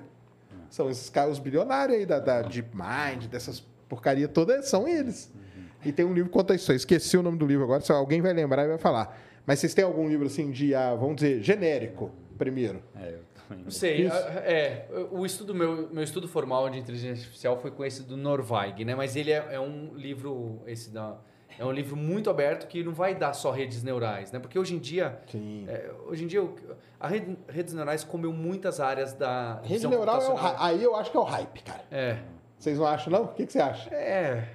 São esses caras, os bilionários aí da, da DeepMind, dessas porcaria toda, são eles. E tem um livro que conta isso aí. Esqueci o nome do livro agora, se alguém vai lembrar e vai falar. Mas vocês têm algum livro assim de, ah, vamos dizer, genérico, primeiro? É, eu também. Não sei. Isso. a- É, o estudo meu, meu estudo formal de inteligência artificial foi com esse do Norvig, né? Mas ele é, é um livro esse da é um livro muito aberto que não vai dar só redes neurais, né? Porque hoje em dia Sim. é, hoje em dia a rede, redes neurais comeu muitas áreas da Rede neural é o aí eu acho que é o hype, cara. É. Vocês não acham, não? O que, que você acha? É.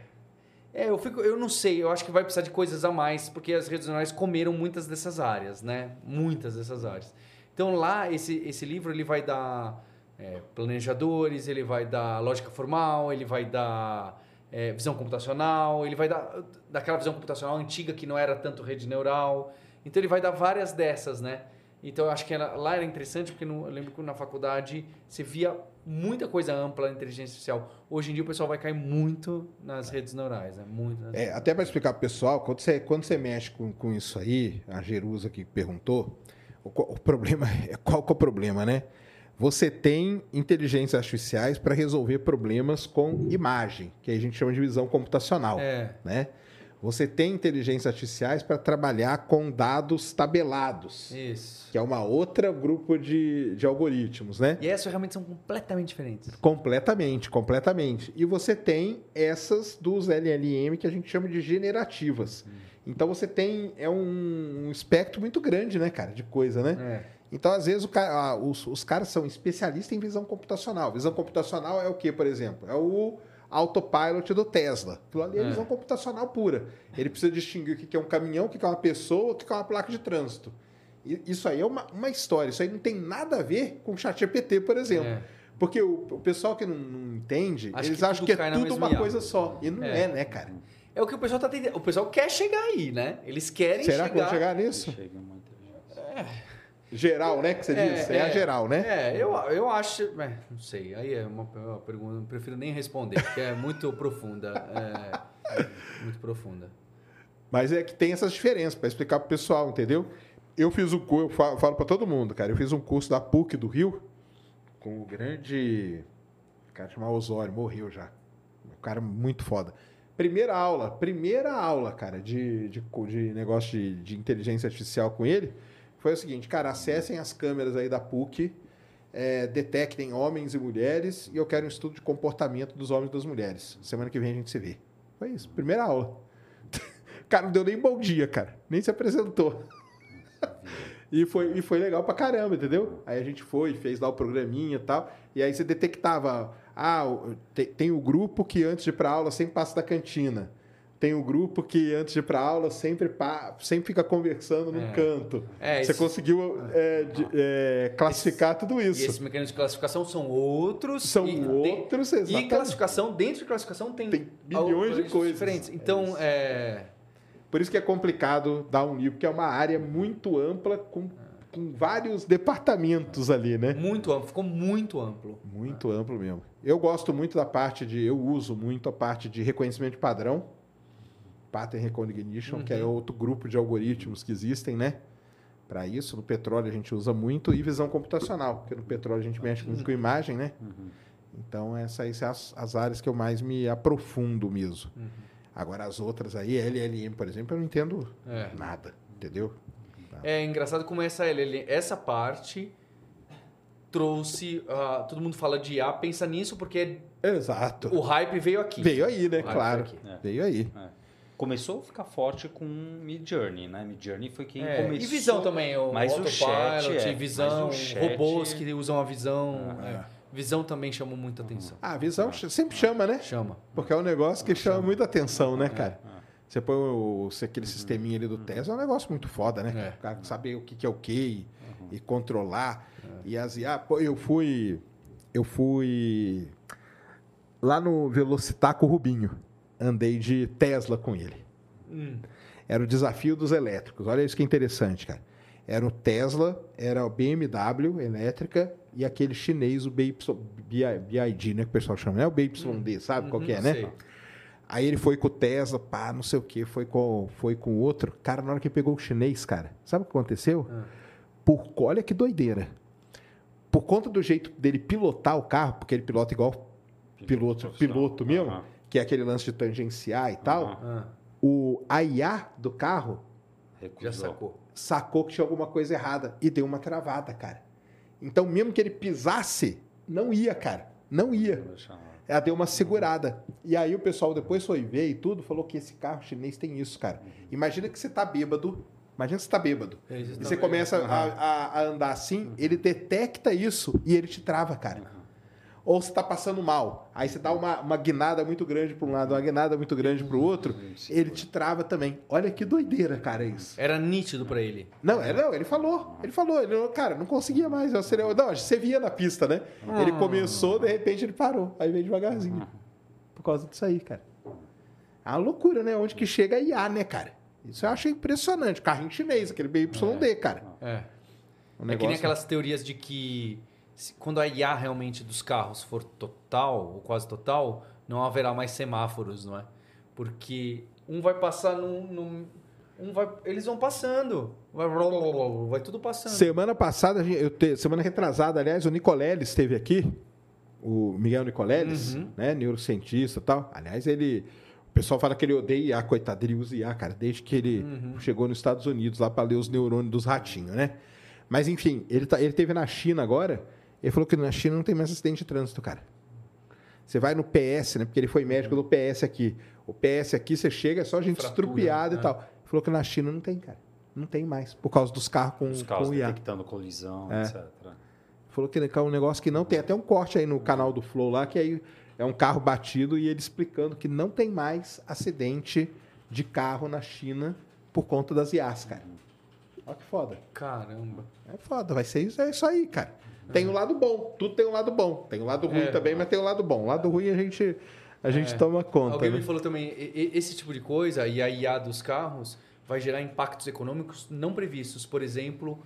É, eu fico, eu não sei, eu acho que vai precisar de coisas a mais, porque as redes neurais comeram muitas dessas áreas, né? Muitas dessas áreas. Então lá, esse, esse livro, ele vai dar é, planejadores, ele vai dar lógica formal, ele vai dar é, visão computacional, ele vai dar daquela visão computacional antiga que não era tanto rede neural. Então ele vai dar várias dessas, né? Então eu acho que lá era interessante porque no- eu lembro que na faculdade você via muita coisa ampla na inteligência artificial. Hoje em dia o pessoal vai cair muito nas redes neurais, né? Muito. É, até para explicar pro pessoal, quando você, quando você mexe com, com isso aí, a Jerusa que perguntou, o, o problema é qual que é o problema, né? Você tem inteligências artificiais para resolver problemas com imagem, que a gente chama de visão computacional, É. né? Você tem inteligências artificiais para trabalhar com dados tabelados, Isso. que é uma outra grupo de, de algoritmos, né? E essas ferramentas são completamente diferentes. Completamente, completamente. E você tem essas dos LLM que a gente chama de generativas. Então você tem é um, um espectro muito grande, né, cara, de coisa, né? É. Então às vezes o ca- ah, os, os caras são especialistas em visão computacional. Visão computacional é o que, por exemplo? É o autopilot do Tesla. Aquilo ali é, É. visão computacional pura. Ele precisa distinguir o que que é um caminhão, o que que é uma pessoa, o que que é uma placa de trânsito. E Isso aí é uma, uma história. Isso aí não tem nada a ver com o ChatGPT, por exemplo. É. Porque o, o pessoal que não, não entende, Acho eles que acham que é tudo uma água. coisa só. E não é, É. né, cara? É o que o pessoal tá tentando. O pessoal quer chegar aí, né? Eles querem Será que chegar. vão chegar nisso? Chega uma inteligência. Geral, né? Que você disse? É, a geral, né? É, eu, eu acho. é, não sei. Aí é uma, uma pergunta. Não prefiro nem responder, porque é muito profunda. É, muito profunda. Mas é que tem essas diferenças para explicar pro pessoal, entendeu? Eu fiz um curso, eu fa- falo para todo mundo, cara. Eu fiz um curso da PUC do Rio com o grande. O cara chamava Osório, morreu já. Um cara muito foda. Primeira aula, primeira aula, cara, de, de, de negócio de, de inteligência artificial com ele foi o seguinte, cara, acessem as câmeras aí da PUC, é, detectem homens e mulheres e eu quero um estudo de comportamento dos homens e das mulheres. Semana que vem a gente se vê. Foi isso, primeira aula. Cara, não deu nem bom dia, cara. Nem se apresentou. E foi, e foi legal pra caramba, entendeu? Aí a gente foi, fez lá o programinha e tal. E aí você detectava. Ah, tem, tem o grupo que antes de ir pra aula sempre passa da cantina. Tem o grupo que antes de ir pra aula sempre, pa- sempre fica conversando num É. canto. É, você esse- conseguiu é, de- é, classificar tudo E isso. esses mecanismos de classificação são outros. São e tem- outros, E exatamente. classificação, dentro de classificação tem, Tem bilhões de coisas. diferentes. É Então, isso. é. Por isso que é complicado dar um livro, porque é uma área muito ampla, com, com vários departamentos ali, né? Muito amplo, ficou muito amplo. Muito amplo mesmo. Eu gosto muito da parte de. Eu uso muito a parte de reconhecimento de padrão, Pattern Recognition, que é outro grupo de algoritmos que existem, né? Para isso, no petróleo a gente usa muito, e visão computacional, porque no petróleo a gente mexe muito com imagem, né? Então, essas são as, as áreas que eu mais me aprofundo mesmo. Agora, as outras aí, LLM, por exemplo, eu não entendo É. nada, entendeu? É engraçado como essa LL, essa parte trouxe. ah, todo mundo fala de IA, pensa nisso porque Exato. o hype veio aqui. Veio aí, né? Claro. veio. É. Veio aí. Começou a ficar forte com Mid Journey, né? Mid Journey foi quem É, começou. E visão também, o Mas o autopilot, chat, é, visão, mas o chat- robôs que usam a visão. Ah, é. Visão também chamou muita atenção. Ah, a visão ch- sempre chama, né? Chama. Porque é um negócio que chama muita atenção, É, né, cara? Você põe o, aquele sisteminha ali do Tesla, é um negócio muito foda, né? É. O cara saber o que, que é o que e, e controlar. E as IA, pô, eu fui. Eu fui lá no Velocitar com o Rubinho. Andei de Tesla com ele. Hum. Era o desafio dos elétricos. Olha isso que interessante, cara. Era o Tesla, era o BMW elétrica e aquele chinês, o BY, BID, né? Que o pessoal chama, né? O BYD, sabe qual que é, Uhum, né? sei. Aí ele foi com o Tesla, pá, não sei o que, foi com foi com o outro. Cara, na hora que pegou o chinês, cara, sabe o que aconteceu? Ah. Por, olha que doideira. Por conta do jeito dele pilotar o carro, porque ele pilota igual piloto, piloto mesmo, Aham. Que é aquele lance de tangenciar e tal. Ah, o a IA do carro já Recusou. sacou. sacou que tinha alguma coisa errada e deu uma travada, cara. Então, mesmo que ele pisasse, não ia, cara. Não ia. Ela deu uma segurada. E aí o pessoal depois foi ver e tudo, falou que esse carro chinês tem isso, cara. Imagina que você tá bêbado. Imagina que você tá bêbado. Eles E você vendo. começa a, a- a andar assim, ele detecta isso e ele te trava, cara. Ou você tá passando mal. Aí você dá uma, uma guinada muito grande para um lado, uma guinada muito grande para o outro, ele te trava também. Olha que doideira, cara, isso. Era nítido pra ele. Não, ele, não, ele falou. Ele falou, ele, cara, não conseguia mais. Eu acelerei. Não, você via na pista, né? Ele começou, de repente ele parou. Aí veio devagarzinho. Por causa disso aí, cara. É uma loucura, né? Onde que chega a IA, né, cara? Isso eu achei impressionante. Carrinho chinês, aquele BYD, cara. É. Um É que nem aquelas teorias de que quando a IA realmente dos carros for total, ou quase total, não haverá mais semáforos, não é? Porque um vai passar num. num- um vai, eles vão passando. Vai, vai tudo passando. Semana passada, eu te- semana retrasada, aliás, o Nicoleles esteve aqui. O Miguel Nicoleles, Uhum. né? Neurocientista e tal. Aliás, ele. O pessoal fala que ele odeia IA, coitado, ele usa IA, cara, desde que ele Uhum. chegou nos Estados Unidos lá para ler os neurônios dos ratinhos, né? Mas enfim, ele, tá, ele teve na China agora. Ele falou que na China não tem mais acidente de trânsito, cara. Você vai no PS, né? Porque ele foi médico do PS aqui. O PS aqui, você chega, é só gente Fratura, estrupiada e né? tal. Ele falou que na China não tem, cara. Não tem mais. Por causa dos carros com, Os carros com IA. detectando colisão, É. etc. Falou que é um negócio que não tem. Até um corte aí no canal do Flow lá, que aí é um carro batido e ele explicando que não tem mais acidente de carro na China por conta das IAs, cara. Olha que foda. Caramba. É foda, vai ser isso, é isso aí, cara. Tem um lado bom, tudo tem um lado bom. Tem um lado ruim É. também, mas tem um lado bom. O lado ruim a gente, a gente É. toma conta. Alguém né? me falou também, esse tipo de coisa, e a IA dos carros, vai gerar impactos econômicos não previstos. Por exemplo,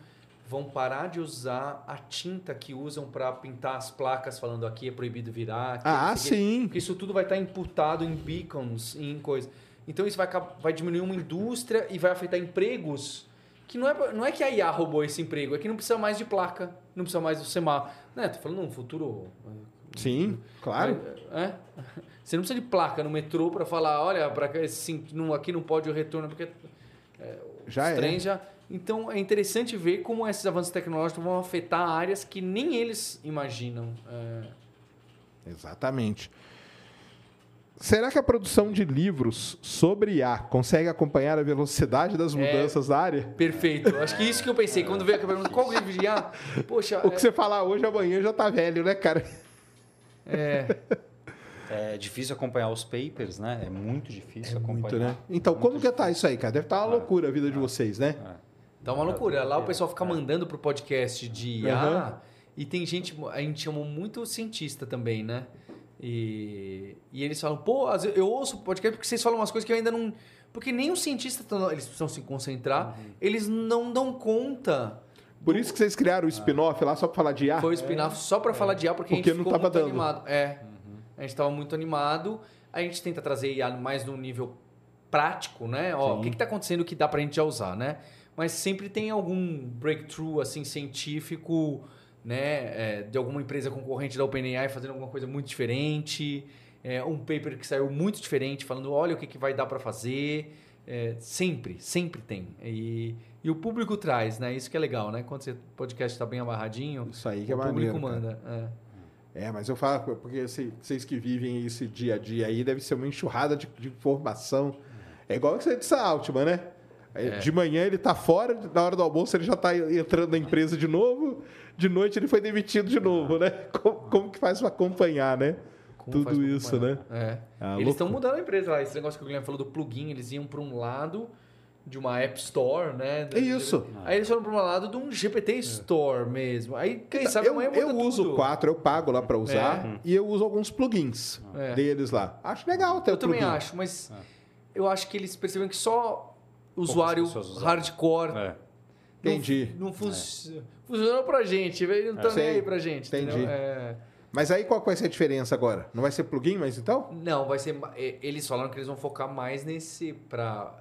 vão parar de usar a tinta que usam para pintar as placas falando aqui é proibido virar. aqui Ah, o sim. Porque isso tudo vai estar imputado em beacons, em coisa. Então isso vai, vai diminuir uma indústria e vai afetar empregos que não é, não é que a IA roubou esse emprego, é que não precisa mais de placa, não precisa mais do semáforo. Né, tô falando num futuro Sim, claro. é, é. Você não precisa de placa no metrô para falar, olha, para aqui não pode o retorno porque Já os é. já. Então é interessante ver como esses avanços tecnológicos vão afetar áreas que nem eles imaginam. É, Exatamente. Será que a produção de livros sobre IA consegue acompanhar a velocidade das É. mudanças da área? perfeito. Acho que isso que eu pensei quando veio a pergunta, qual livro de IA? Poxa, O que você falar hoje, amanhã já tá velho, né, cara? é, É difícil acompanhar os papers, né? É muito difícil acompanhar. Muito, né? Então, como que tá isso aí, cara? Deve estar uma loucura a vida de vocês, né? Tá uma loucura. Lá o pessoal fica mandando pro podcast de IA Aham. e tem gente, a gente chamou muito cientista também, né? E, e eles falam, pô, eu ouço o podcast porque vocês falam umas coisas que eu ainda não. Porque nem os cientistas tão- eles precisam se concentrar, eles não dão conta. Por isso que vocês criaram o spin-off lá só pra falar de IA? Foi o spin-off só pra falar de IA porque, a Porque gente não ficou tava muito dando. animado. É. A gente tava muito animado. A gente tenta trazer IA mais no nível prático, né? Ó, o que, que tá acontecendo que dá pra gente já usar, né? Mas sempre tem algum breakthrough assim científico, né? é, de alguma empresa concorrente da OpenAI fazendo alguma coisa muito diferente. É, um paper que saiu muito diferente, falando, olha o que, que vai dar pra fazer. É, sempre, sempre tem. E, e o público traz, né? Isso que é legal, né? Quando o podcast tá bem amarradinho, Isso aí que é o público maneiro, manda. É. É, mas eu falo, porque vocês que vivem esse dia a dia aí, deve ser uma enxurrada de, de informação. É igual que você disse a Altman, né? É. De manhã ele tá fora, na hora do almoço ele já tá entrando na empresa de novo, de noite ele foi demitido de novo, né? Como, como que faz para acompanhar, né? Como Tudo isso, né? É. Ah, eles estão mudando a empresa lá. Esse negócio que o Guilherme falou do plugin, eles iam para um lado de uma App Store, né? É isso. Aí eles foram para um lado de um GPT Store mesmo. Aí, quem sabe eu, amanhã eu uso tudo. o 4, eu pago lá para usar e eu uso alguns plugins É. deles lá. Acho legal até Eu o também plugin. acho, mas eu acho que eles perceberam que só usuário hardcore É. não- Entendi. não, fun- funcionou pra gente, velho. Não tá Sei. nem aí pra gente. Entendi. É, Mas aí qual que vai ser a diferença agora? Não vai ser plugin, mas então? Não, vai ser. e- Eles falaram que eles vão focar mais nesse pra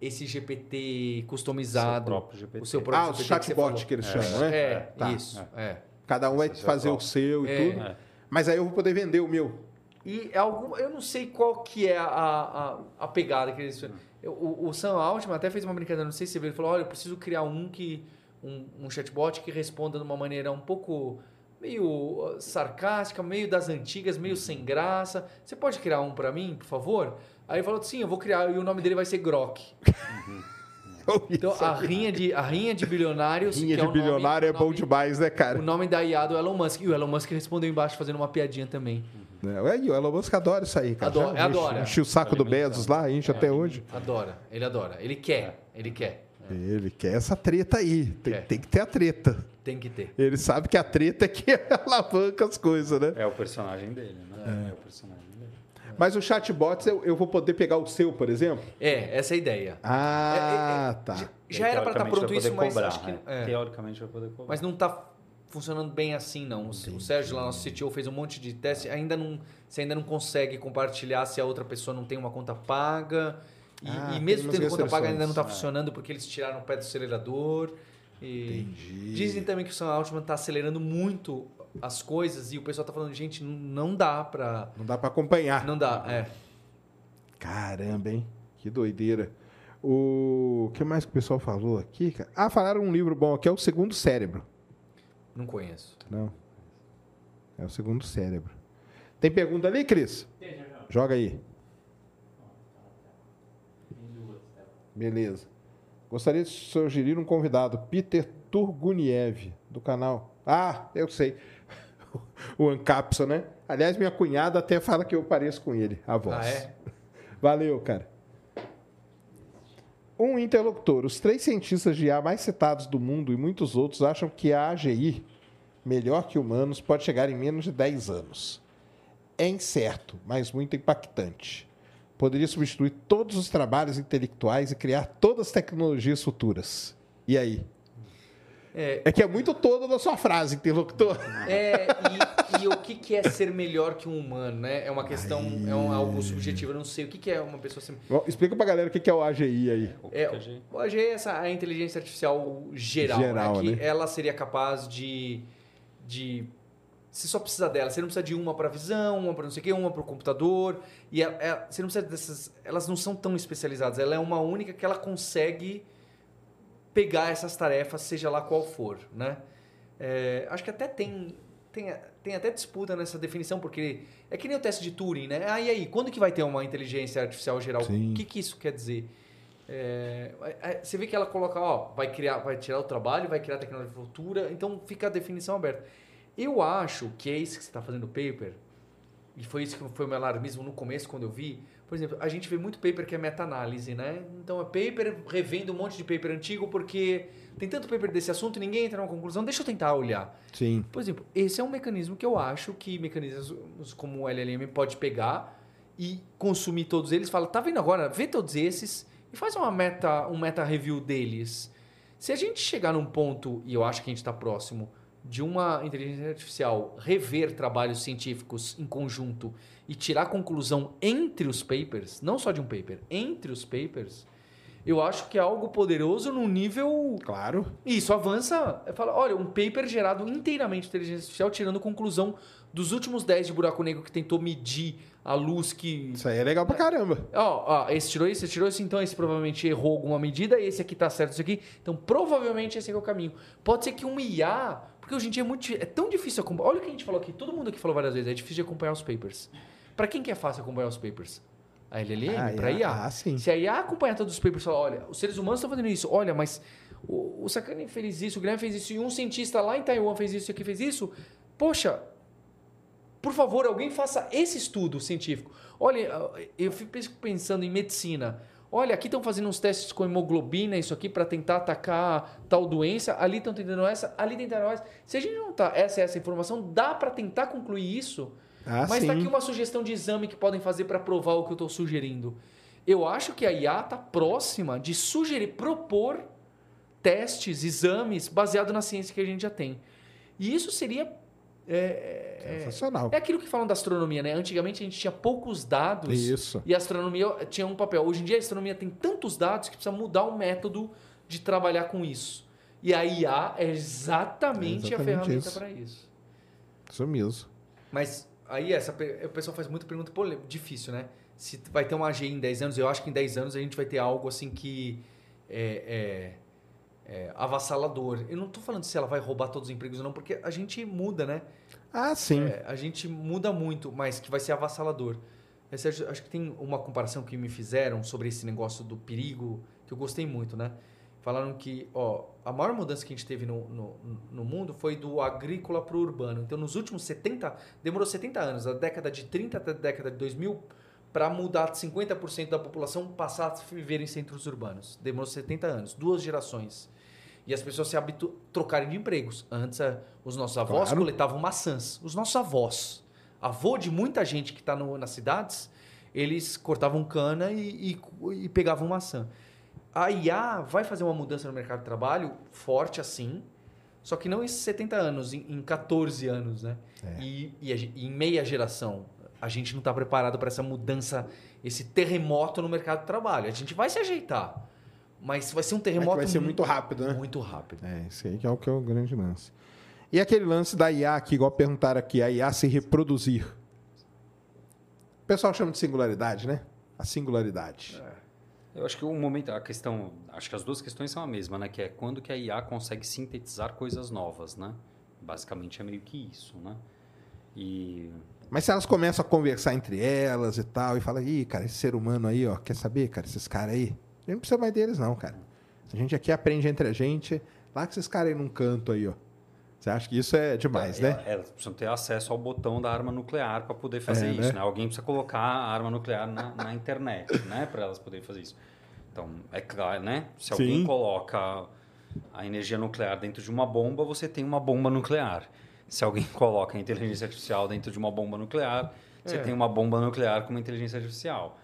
esse GPT customizado. Seu próprio GPT. O seu próprio Ah, o GPT que chatbot falou. que eles É, chamam, né? É, Tá. isso. É. Cada um vai Esse é fazer o seu e É. tudo. É. Mas aí eu vou poder vender o meu. E é algum, eu não sei qual que é a, a, a pegada que eles eu- O, o Sam Altman até fez uma brincadeira, não sei se você viu, ele falou, olha, eu preciso criar um que um, um chatbot que responda de uma maneira um pouco meio uh, sarcástica, meio das antigas, meio sem graça. Você pode criar um pra mim, por favor? Aí ele falou, sim, eu vou criar e o nome dele vai ser Grok. Então a rinha de a rinha de bilionários, Rinha que de é o nome- bilionário é bom nome- demais, né, cara? O nome da IA do Elon Musk. E o Elon Musk respondeu embaixo fazendo uma piadinha também. É, aí, o Elon Musk adora isso aí, cara. Adora, Já enche- adora. Enche o saco do Bezos lá, enche até hoje. Adora, ele adora. Ele quer, ele quer. Ele quer essa treta aí. Tem, tem que ter a treta. Tem que ter. Ele sabe que a treta é que alavanca as coisas, né? É o personagem dele, né? É, o personagem dele. Mas o chatbot, eu, eu vou poder pegar o seu, por exemplo? É, essa é a ideia. Ah, É, é, tá. Já, já era para estar Teoricamente pronto isso, mas cobrar, acho que né? é. Teoricamente vai poder cobrar. mas não tá funcionando bem assim não. O, o Sérgio lá nosso CTO fez um monte de teste, ainda não, você ainda não consegue compartilhar se a outra pessoa não tem uma conta paga. E, Ah, e mesmo tendo conta paga ainda não está restrições. funcionando porque eles tiraram o pé do acelerador. E Entendi. Dizem também que o Sam Altman está acelerando muito as coisas e o pessoal tá falando, gente, não- dá para Não dá pra acompanhar. Não dá, é. Caramba, hein? Que doideira. O que mais que o pessoal falou aqui? Ah, falaram um livro bom aqui, é o Segundo Cérebro. Não conheço. Não. É o Segundo Cérebro. Tem pergunta ali, Cris? Joga aí. Beleza. Gostaria de sugerir um convidado, Peter Turguniev, do canal. Ah, eu sei. O Ancapso, né? Aliás, minha cunhada até fala que eu pareço com ele, a voz. Ah, é? Valeu, cara. Um interlocutor. Os três cientistas de IA mais citados do mundo e muitos outros acham que a AGI, melhor que humanos, pode chegar em menos de 10 anos. É incerto, mas muito impactante. Poderia substituir todos os trabalhos intelectuais e criar todas as tecnologias futuras. E aí? É, É que é muito todo da sua frase, interlocutor. É, e, e o que, que é ser melhor que um humano, né? É uma questão, é um, algo subjetivo. Eu não sei o que, que é uma pessoa ser. Bom, Explica pra galera o que é o AGI aí. O É, que a gente- hoje é essa a inteligência artificial geral, Geral, né? que né? ela seria capaz de, de você só precisa dela, você não precisa de uma para visão, uma para não sei o quê, uma para o computador, e ela- ela- você não precisa dessas, elas não são tão especializadas, ela é uma única que ela consegue pegar essas tarefas, seja lá qual for, né? É, acho que até tem, tem, tem até disputa nessa definição, porque é que nem o teste de Turing, né? Ah, e aí, quando que vai ter uma inteligência artificial geral? Sim. O que, que isso quer dizer? É, é, você vê que ela coloca, ó, vai criar, vai tirar o trabalho, vai criar tecnologia futura, então fica a definição aberta. Eu acho que é isso que você está fazendo no paper, e foi isso que foi o meu alarmismo no começo, quando eu vi. Por exemplo, a gente vê muito paper que é meta-análise, né? Então é paper revendo um monte de paper antigo, porque tem tanto paper desse assunto e ninguém entra numa conclusão. Deixa eu tentar olhar. Sim. Por exemplo, esse é um mecanismo que eu acho que mecanismos como o LLM pode pegar e consumir todos eles. Fala, tá vendo agora? Vê todos esses e faz uma meta, um meta review deles. Se a gente chegar num ponto, e eu acho que a gente está próximo, de uma inteligência artificial rever trabalhos científicos em conjunto e tirar conclusão entre os papers, não só de um paper, entre os papers, eu acho que é algo poderoso num nível Claro. isso avança. Fala, olha, um paper gerado inteiramente de inteligência artificial, tirando conclusão dos últimos 10 de buraco negro que tentou medir a luz que. Isso aí é legal pra caramba. Ó, ó, esse tirou isso, esse tirou isso, então esse provavelmente errou alguma medida, esse aqui tá certo, esse aqui. Então, provavelmente esse aqui é o caminho. Pode ser que um IA. Porque hoje em dia é, muito, é tão difícil acompanhar. Olha o que a gente falou aqui, todo mundo aqui falou várias vezes, é difícil de acompanhar os papers. Para quem que é fácil acompanhar os papers? a LLM Ah, para IA. ah, sim. Se a IA acompanhar todos os papers e falar, olha, os seres humanos estão fazendo isso, olha, mas o, o Sakane fez isso, o Guilherme fez isso, e um cientista lá em Taiwan fez isso e aqui fez isso, poxa, por favor, alguém faça esse estudo científico. Olha, eu fico pensando em medicina. Olha, aqui estão fazendo uns testes com hemoglobina, isso aqui, para tentar atacar tal doença. Ali estão tentando essa, ali tentaram essa. Se a gente não tá essa essa informação, dá para tentar concluir isso. Ah, mas sim. tá aqui uma sugestão de exame que podem fazer para provar o que eu estou sugerindo. Eu acho que a IA está próxima de sugerir, propor testes, exames baseado na ciência que a gente já tem. E isso seria é, é, Sensacional. é aquilo que falam da astronomia, né? Antigamente a gente tinha poucos dados Isso. e a astronomia tinha um papel. Hoje em dia a astronomia tem tantos dados que precisa mudar o método de trabalhar com isso. E a IA é exatamente, É exatamente a ferramenta para isso. Isso mesmo. Mas aí essa, o pessoal faz muita pergunta difícil, né? Se vai ter uma AG em 10 anos, eu acho que em 10 anos a gente vai ter algo assim que é, é- é avassalador. Eu não estou falando se ela vai roubar todos os empregos ou não, porque a gente muda, né? Ah, sim. É, a gente muda muito, mas que vai ser avassalador. É, Sérgio, acho que tem uma comparação que me fizeram sobre esse negócio do perigo que eu gostei muito, né? Falaram que ó, a maior mudança que a gente teve no, no, no mundo foi do agrícola para o urbano. Então, nos últimos 70, demorou 70 anos, da década de 30 até a década de 2000, para mudar 50% da população passar a viver em centros urbanos. Demorou 70 anos, duas gerações. E as pessoas se habitu trocarem de empregos. Antes, os nossos avós Claro. coletavam maçãs. Os nossos avós, avô de muita gente que está nas cidades, eles cortavam cana e, e- e pegavam maçã. A IA vai fazer uma mudança no mercado de trabalho forte assim, só que não em 70 anos, em, em 14 anos, né? É. E, e e em meia geração. A gente não está preparado para essa mudança, esse terremoto no mercado de trabalho. A gente vai se ajeitar, mas vai ser um É que terremoto vai ser muito rápido, né? muito rápido. É, isso aí que é o que é o grande lance. E aquele lance da IA aqui, igual perguntaram aqui, a IA se reproduzir. O pessoal chama de singularidade, né? A singularidade. Eu acho que o momento, a questão, acho que as duas questões são a mesma, né? Que é quando que a IA consegue sintetizar coisas novas, né? Basicamente é meio que isso, né? E Mas se elas começam a conversar entre elas e tal, e falam, ih, cara, esse ser humano aí, ó, quer saber, cara, esses caras aí? A gente não precisa mais deles, não, cara. A gente aqui aprende entre a gente, lá com esses caras aí num canto aí, ó. Você acha que isso é demais, é, né? é, elas precisam ter acesso ao botão da arma nuclear para poder fazer É, isso, né? né? Alguém precisa colocar a arma nuclear na, na internet, né? Para elas poderem fazer isso. Então, é claro, né? Se alguém Sim. coloca a energia nuclear dentro de uma bomba, você tem uma bomba nuclear. Se alguém coloca a inteligência artificial dentro de uma bomba nuclear, você É. tem uma bomba nuclear com uma inteligência artificial.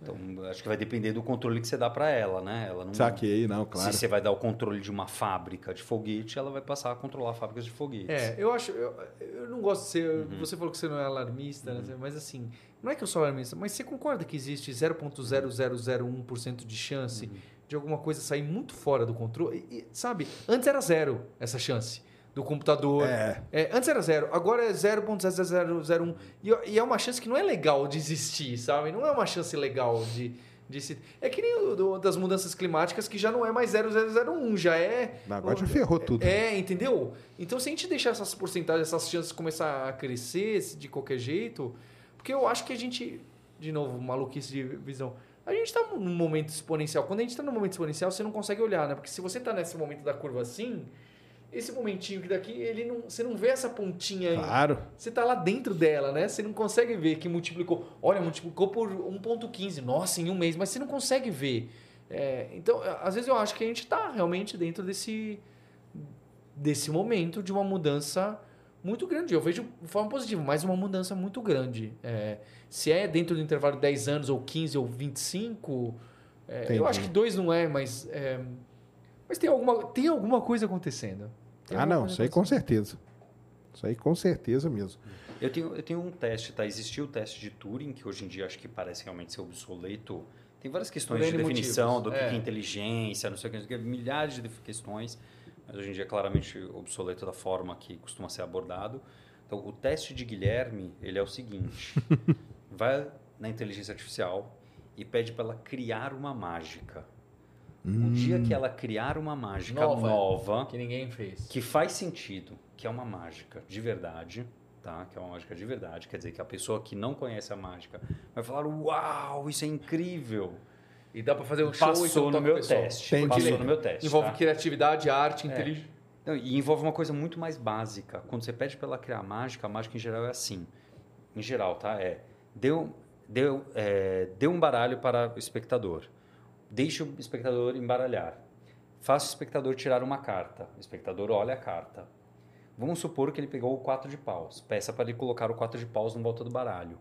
Então, acho que vai depender do controle que você dá para ela, né? Ela não, Saquei, não, claro. Se você vai dar o controle de uma fábrica de foguete, ela vai passar a controlar fábricas de foguetes. É, eu acho. Eu, eu não gosto de ser. Uhum. Você falou que você não é alarmista, né? mas assim, não é que eu sou alarmista, mas você concorda que existe 0,0001% de chance Uhum. de alguma coisa sair muito fora do controle? E, e, sabe, antes era zero essa chance do computador. É. É, antes era zero, agora é 0,0001. E, e é uma chance que não é legal de existir, sabe? Não é uma chance legal de. de se... É que nem o do- das mudanças climáticas, que já não é mais 0,001, já é. Agora já ferrou tudo. É, entendeu? Então, se a gente deixar essas porcentagens, essas chances começar a crescer de qualquer jeito, porque eu acho que a gente, de novo, maluquice de visão, a gente está num momento exponencial. Quando a gente está num momento exponencial, você não consegue olhar, né? Porque se você está nesse momento da curva assim, esse momentinho que daqui, ele não, você não vê essa pontinha aí. Claro. Você tá lá dentro dela, né? Você não consegue ver que multiplicou. Olha, multiplicou por 1,15. Nossa, em um mês, mas você não consegue ver. É, então, às vezes eu acho que a gente tá realmente dentro desse, desse momento de uma mudança muito grande. Eu vejo de forma positiva, mas uma mudança muito grande. É, se é dentro do intervalo de 10 anos, ou 15, ou 25, é, eu acho que dois não é, mas. é, mas tem alguma, tem alguma coisa acontecendo. Tem Ah, não, isso aí com certeza. Isso aí com certeza mesmo. Eu tenho, eu tenho um teste, tá? Existiu o teste de Turing, que hoje em dia acho que parece realmente ser obsoleto. Tem várias questões de definição motivos, do que é. que é inteligência, não sei o que, não sei o que, milhares de questões, mas hoje em dia é claramente obsoleto da forma que costuma ser abordado. Então, o teste de Guilherme, ele é o seguinte. vai na inteligência artificial e pede para ela criar uma mágica. O dia que ela criar uma mágica Nova. nova Que ninguém fez. que faz sentido, que é uma mágica de verdade, tá? Que é uma mágica de verdade. Quer dizer que a pessoa que não conhece a mágica vai falar: Uau, isso é incrível! E dá pra fazer um show Passou você no toca meu teste. Entendi. Passou no meu teste. Envolve tá? criatividade, arte, É. inteligência. Não, e envolve uma coisa muito mais básica. Quando você pede para ela criar mágica, a mágica em geral é assim. Em geral, tá? É deu, deu, é, deu um baralho para o espectador. Deixe o espectador embaralhar. Faça o espectador tirar uma carta. O espectador olha a carta. Vamos supor que ele pegou o quatro de paus. Peça para ele colocar o quatro de paus na volta do baralho.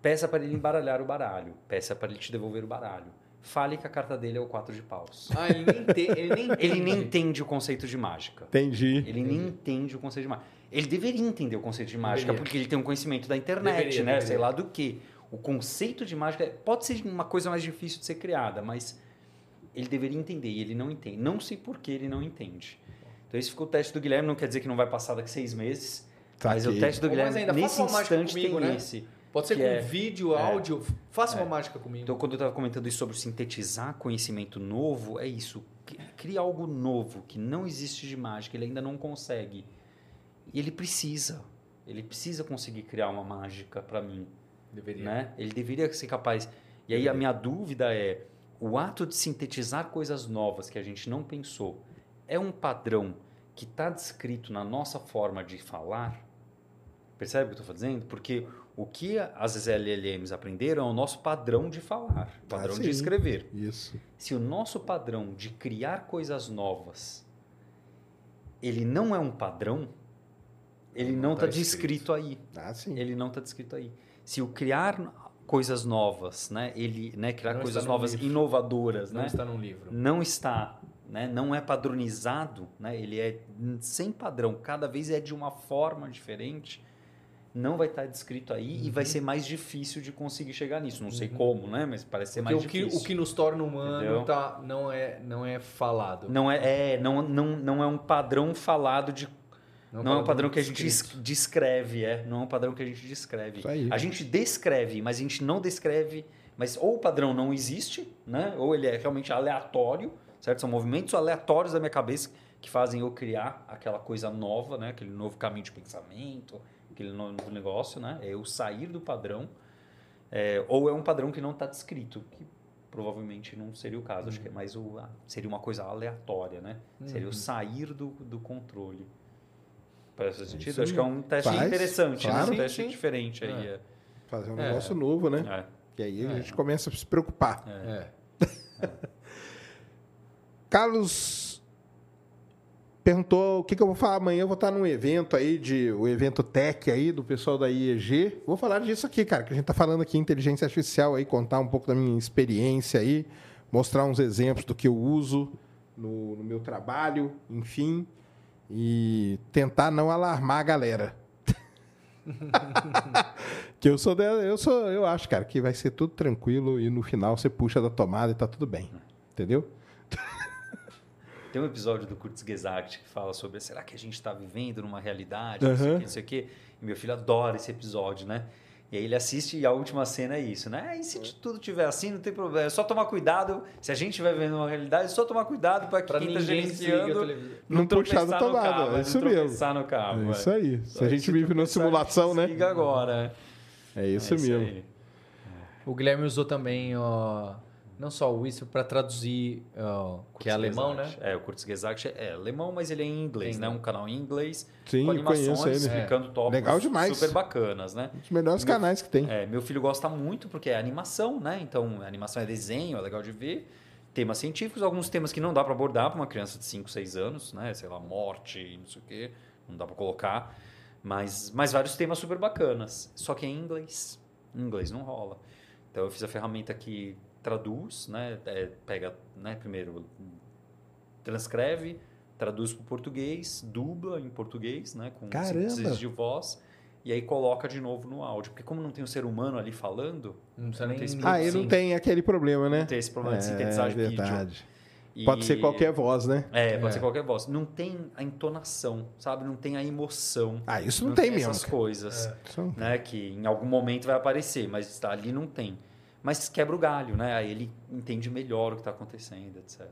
Peça para ele embaralhar o baralho. Peça para ele te devolver o baralho. Fale que a carta dele é o quatro de paus. Ah, ele nem, te, ele nem Ele nem entende. entende o conceito de mágica. Entendi. Ele nem entende o conceito de mágica. Ele deveria entender o conceito de mágica, Deveria. porque ele tem um conhecimento da internet, Deveria, né? deveria. Sei lá do que. O conceito de mágica pode ser uma coisa mais difícil de ser criada, mas ele deveria entender e ele não entende. Não sei por que ele não entende. Então, esse ficou o teste do Guilherme, não quer dizer que não vai passar daqui seis meses. Mas Saquei. o teste do Guilherme, ainda, nesse faça uma mágica instante, comigo, tem né? esse. Pode ser com é- vídeo, é. áudio. Faça É. uma mágica comigo. Então, quando eu estava comentando isso sobre sintetizar conhecimento novo, é isso. Cria algo novo que não existe de mágica, ele ainda não consegue. E ele precisa. Ele precisa conseguir criar uma mágica para mim, Deveria. né? Ele deveria ser capaz. E aí a minha dúvida é, o ato de sintetizar coisas novas que a gente não pensou é um padrão que está descrito na nossa forma de falar? Percebe o que eu estou fazendo? Porque o que as LLMs aprenderam é o nosso padrão de falar, padrão Ah, de escrever. Isso. Se o nosso padrão de criar coisas novas, ele não é um padrão, ele Não não tá está descrito aí. Ah, sim. Ele não está descrito aí. Se o criar coisas novas, né, ele, né, criar Não coisas novas livro. inovadoras, Não né, está num livro. não está, né, não é padronizado, né, ele é sem padrão, cada vez é de uma forma diferente, não vai estar descrito aí e vai ser mais difícil de conseguir chegar nisso. Não sei como, né, mas parece ser Porque mais o que, difícil. o que nos torna humano Entendeu? tá, não, é, não é falado. Não é, é não, não, não é um padrão falado de Não, é um padrão que a gente escrito. descreve, é. Não é um padrão que a gente descreve. A gente descreve, mas a gente não descreve. Mas ou o padrão não existe, né? Ou ele é realmente aleatório, certo? São movimentos aleatórios da minha cabeça que fazem eu criar aquela coisa nova, né? Aquele novo caminho de pensamento, aquele novo negócio, né? É eu sair do padrão. É, ou é um padrão que não está descrito, que provavelmente não seria o caso. Acho que é mais o, seria uma coisa aleatória, né? Seria o sair do, do controle. Faz sentido? Isso Acho que é um teste faz, interessante, claro. né? Um Sim, teste sim. diferente aí. É. Fazer um É. negócio novo, né? É. E aí a gente começa a se preocupar. É. Carlos perguntou o que, que eu vou falar amanhã. Eu vou estar num evento aí, de, o evento Tech aí, do pessoal da IEG. Vou falar disso aqui, cara, que a gente tá falando aqui inteligência artificial aí, contar um pouco da minha experiência aí, mostrar uns exemplos do que eu uso no, no meu trabalho, enfim, e tentar não alarmar a galera. que eu sou, de- eu sou, eu acho, cara, que vai ser tudo tranquilo e no final você puxa da tomada e tá tudo bem. Entendeu? Tem um episódio do Kurtz Gesagt que fala sobre será que a gente está vivendo numa realidade, não sei o que, não sei o que. E meu filho adora esse episódio, né? E aí ele assiste e a última cena é isso, né? E se tudo tiver assim, não tem problema. É só tomar cuidado. Se a gente estiver vivendo uma realidade, é só tomar cuidado para que Pra quem a gerenciando. Não puxar da tropeçar no tomada, cabo, é isso não mesmo. no cabo. É isso aí. Se Só a gente se vive numa simulação, né? Liga agora. É isso É mesmo. aí. O Guilherme usou também, ó, não só o Whisper para traduzir, ó, que é alemão, né? É, o Kurtz Gesagt é alemão, mas ele é em inglês, Tem, né? né? Um canal em inglês, Sim, com eu conheço animações, ele. explicando tópicos Legal demais. super bacanas, né? Um dos melhores Meu- canais que tem. É, meu filho gosta muito porque é animação, né? Então, a animação é desenho, é legal de ver. Temas científicos, alguns temas que não dá para abordar para uma criança de 5, 6 anos, né? Sei lá, morte, não sei o quê, não dá para colocar. Mas, mas vários temas super bacanas. Só que é em inglês. Em inglês não rola. Então, eu fiz a ferramenta que traduz, né? É, pega, né? Primeiro, transcreve, traduz para o português, dubla em português, né? Com Caramba! síntese de voz. E aí coloca de novo no áudio. Porque como não tem um ser humano ali falando, Não precisa Não nem... tem Ah, ele não tem aquele problema, né? não tem esse problema de É, sintetizar vídeo. verdade. E- Pode ser qualquer voz, né? É, pode É. ser qualquer voz. Não tem a entonação, sabe? Não tem a emoção. Ah, isso não, tem mesmo. essas coisas, não- né? Que em algum momento vai aparecer, mas ali não tem. Mas quebra o galho, né? Aí ele entende melhor o que está acontecendo, etc.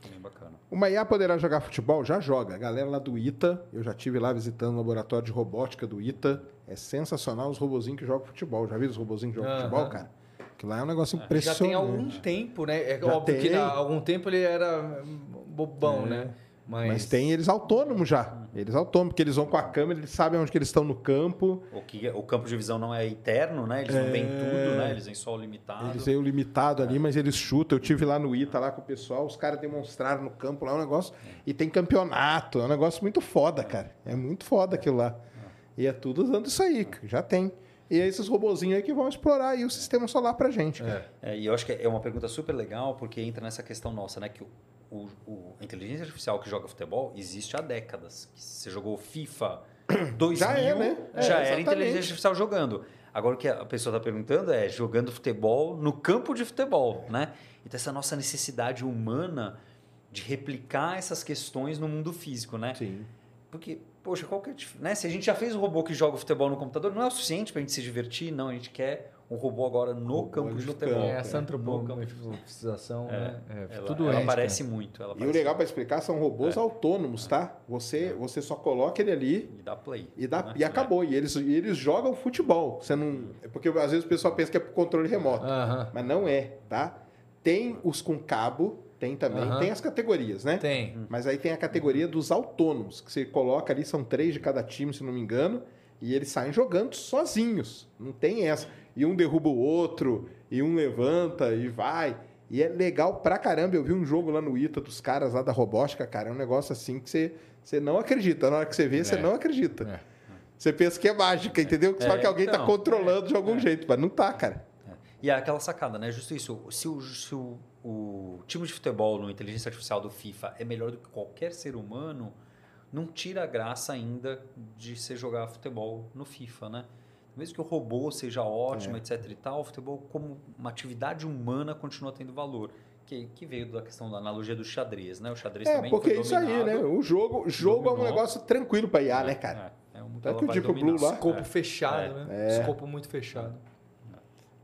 Também bacana. Uma IA poderá jogar futebol? Já joga. A galera lá do ITA, eu já tive lá visitando o laboratório de robótica do ITA. É sensacional os robozinhos que jogam futebol. Já viu os robozinhos que jogam Aham. futebol, cara? Que lá é um negócio Já impressionante. tem algum tempo, né? É Já óbvio que tem. há algum tempo ele era bobão, É. né? Mas, Mas tem eles autônomos já. Eles autônomos, porque eles vão com a câmera, eles sabem onde que eles estão no campo. O, que, o campo de visão não é eterno, né? Eles não veem tudo, né? Eles veem só o limitado. É. Eles veem o limitado ali, mas eles chutam. Eu tive lá no ITA, lá com o pessoal, os caras demonstraram no campo lá um negócio. E tem campeonato, é um negócio muito foda, cara. É muito foda aquilo lá. E é tudo usando isso aí, já tem. E é esses robozinhos aí que vão explorar aí o sistema solar pra gente, cara. É, e eu acho que é uma pergunta super legal, porque entra nessa questão nossa, né? Que o, o- a inteligência artificial que joga futebol existe há décadas. Você jogou FIFA 2000, Já é, né? É, já era inteligência artificial jogando. Agora o que a pessoa está perguntando é jogando futebol no campo de futebol, né? Então essa nossa necessidade humana de replicar essas questões no mundo físico, né? Sim. Porque, poxa, qual que é né? Se a gente já fez um robô que joga futebol no computador, não é o suficiente para a gente se divertir, não. A gente quer um robô agora no campo de futebol. é essa No campo. antropomorfização, né? É, Ela, tudo ela é, aparece muito. Ela E o aparece legal pra explicar são robôs autônomos, tá? Você, você só coloca ele ali. E dá play. e, dá, né? e acabou. E eles, e eles jogam futebol. Você não, é porque às vezes o pessoal pensa que é por controle remoto. Aham. Mas não é, tá? Tem os com cabo, tem também. Aham. Tem as categorias, né? Tem. Mas aí tem a categoria dos autônomos, que você coloca ali, são três de cada time, se não me engano, e eles saem jogando sozinhos. Não tem essa. E um derruba o outro, e um levanta e vai. E é legal pra caramba. Eu vi um jogo lá no ITA dos caras lá da robótica, cara. É um negócio assim que você, você não acredita. Na hora que você vê, você É. não acredita. É. Você pensa que é mágica, entendeu? Que só É, que alguém tá então. controlando de algum jeito, mas não tá, cara. E é aquela sacada, né? Justo isso. Se o, se o, o time de futebol no inteligência artificial do FIFA é melhor do que qualquer ser humano, não tira a graça ainda de você jogar futebol no FIFA, né? Mesmo que o robô seja ótimo, É. etc e tal, o futebol como uma atividade humana continua tendo valor. Que, que veio da questão da analogia do xadrez, né? O xadrez É, também porque foi é isso aí, né? O jogo, jogo é um negócio tranquilo pra IA, né, cara? É, é um, Tanto ela que o Deep. Blue lá- Escopo É. fechado, É. né? Escopo muito fechado.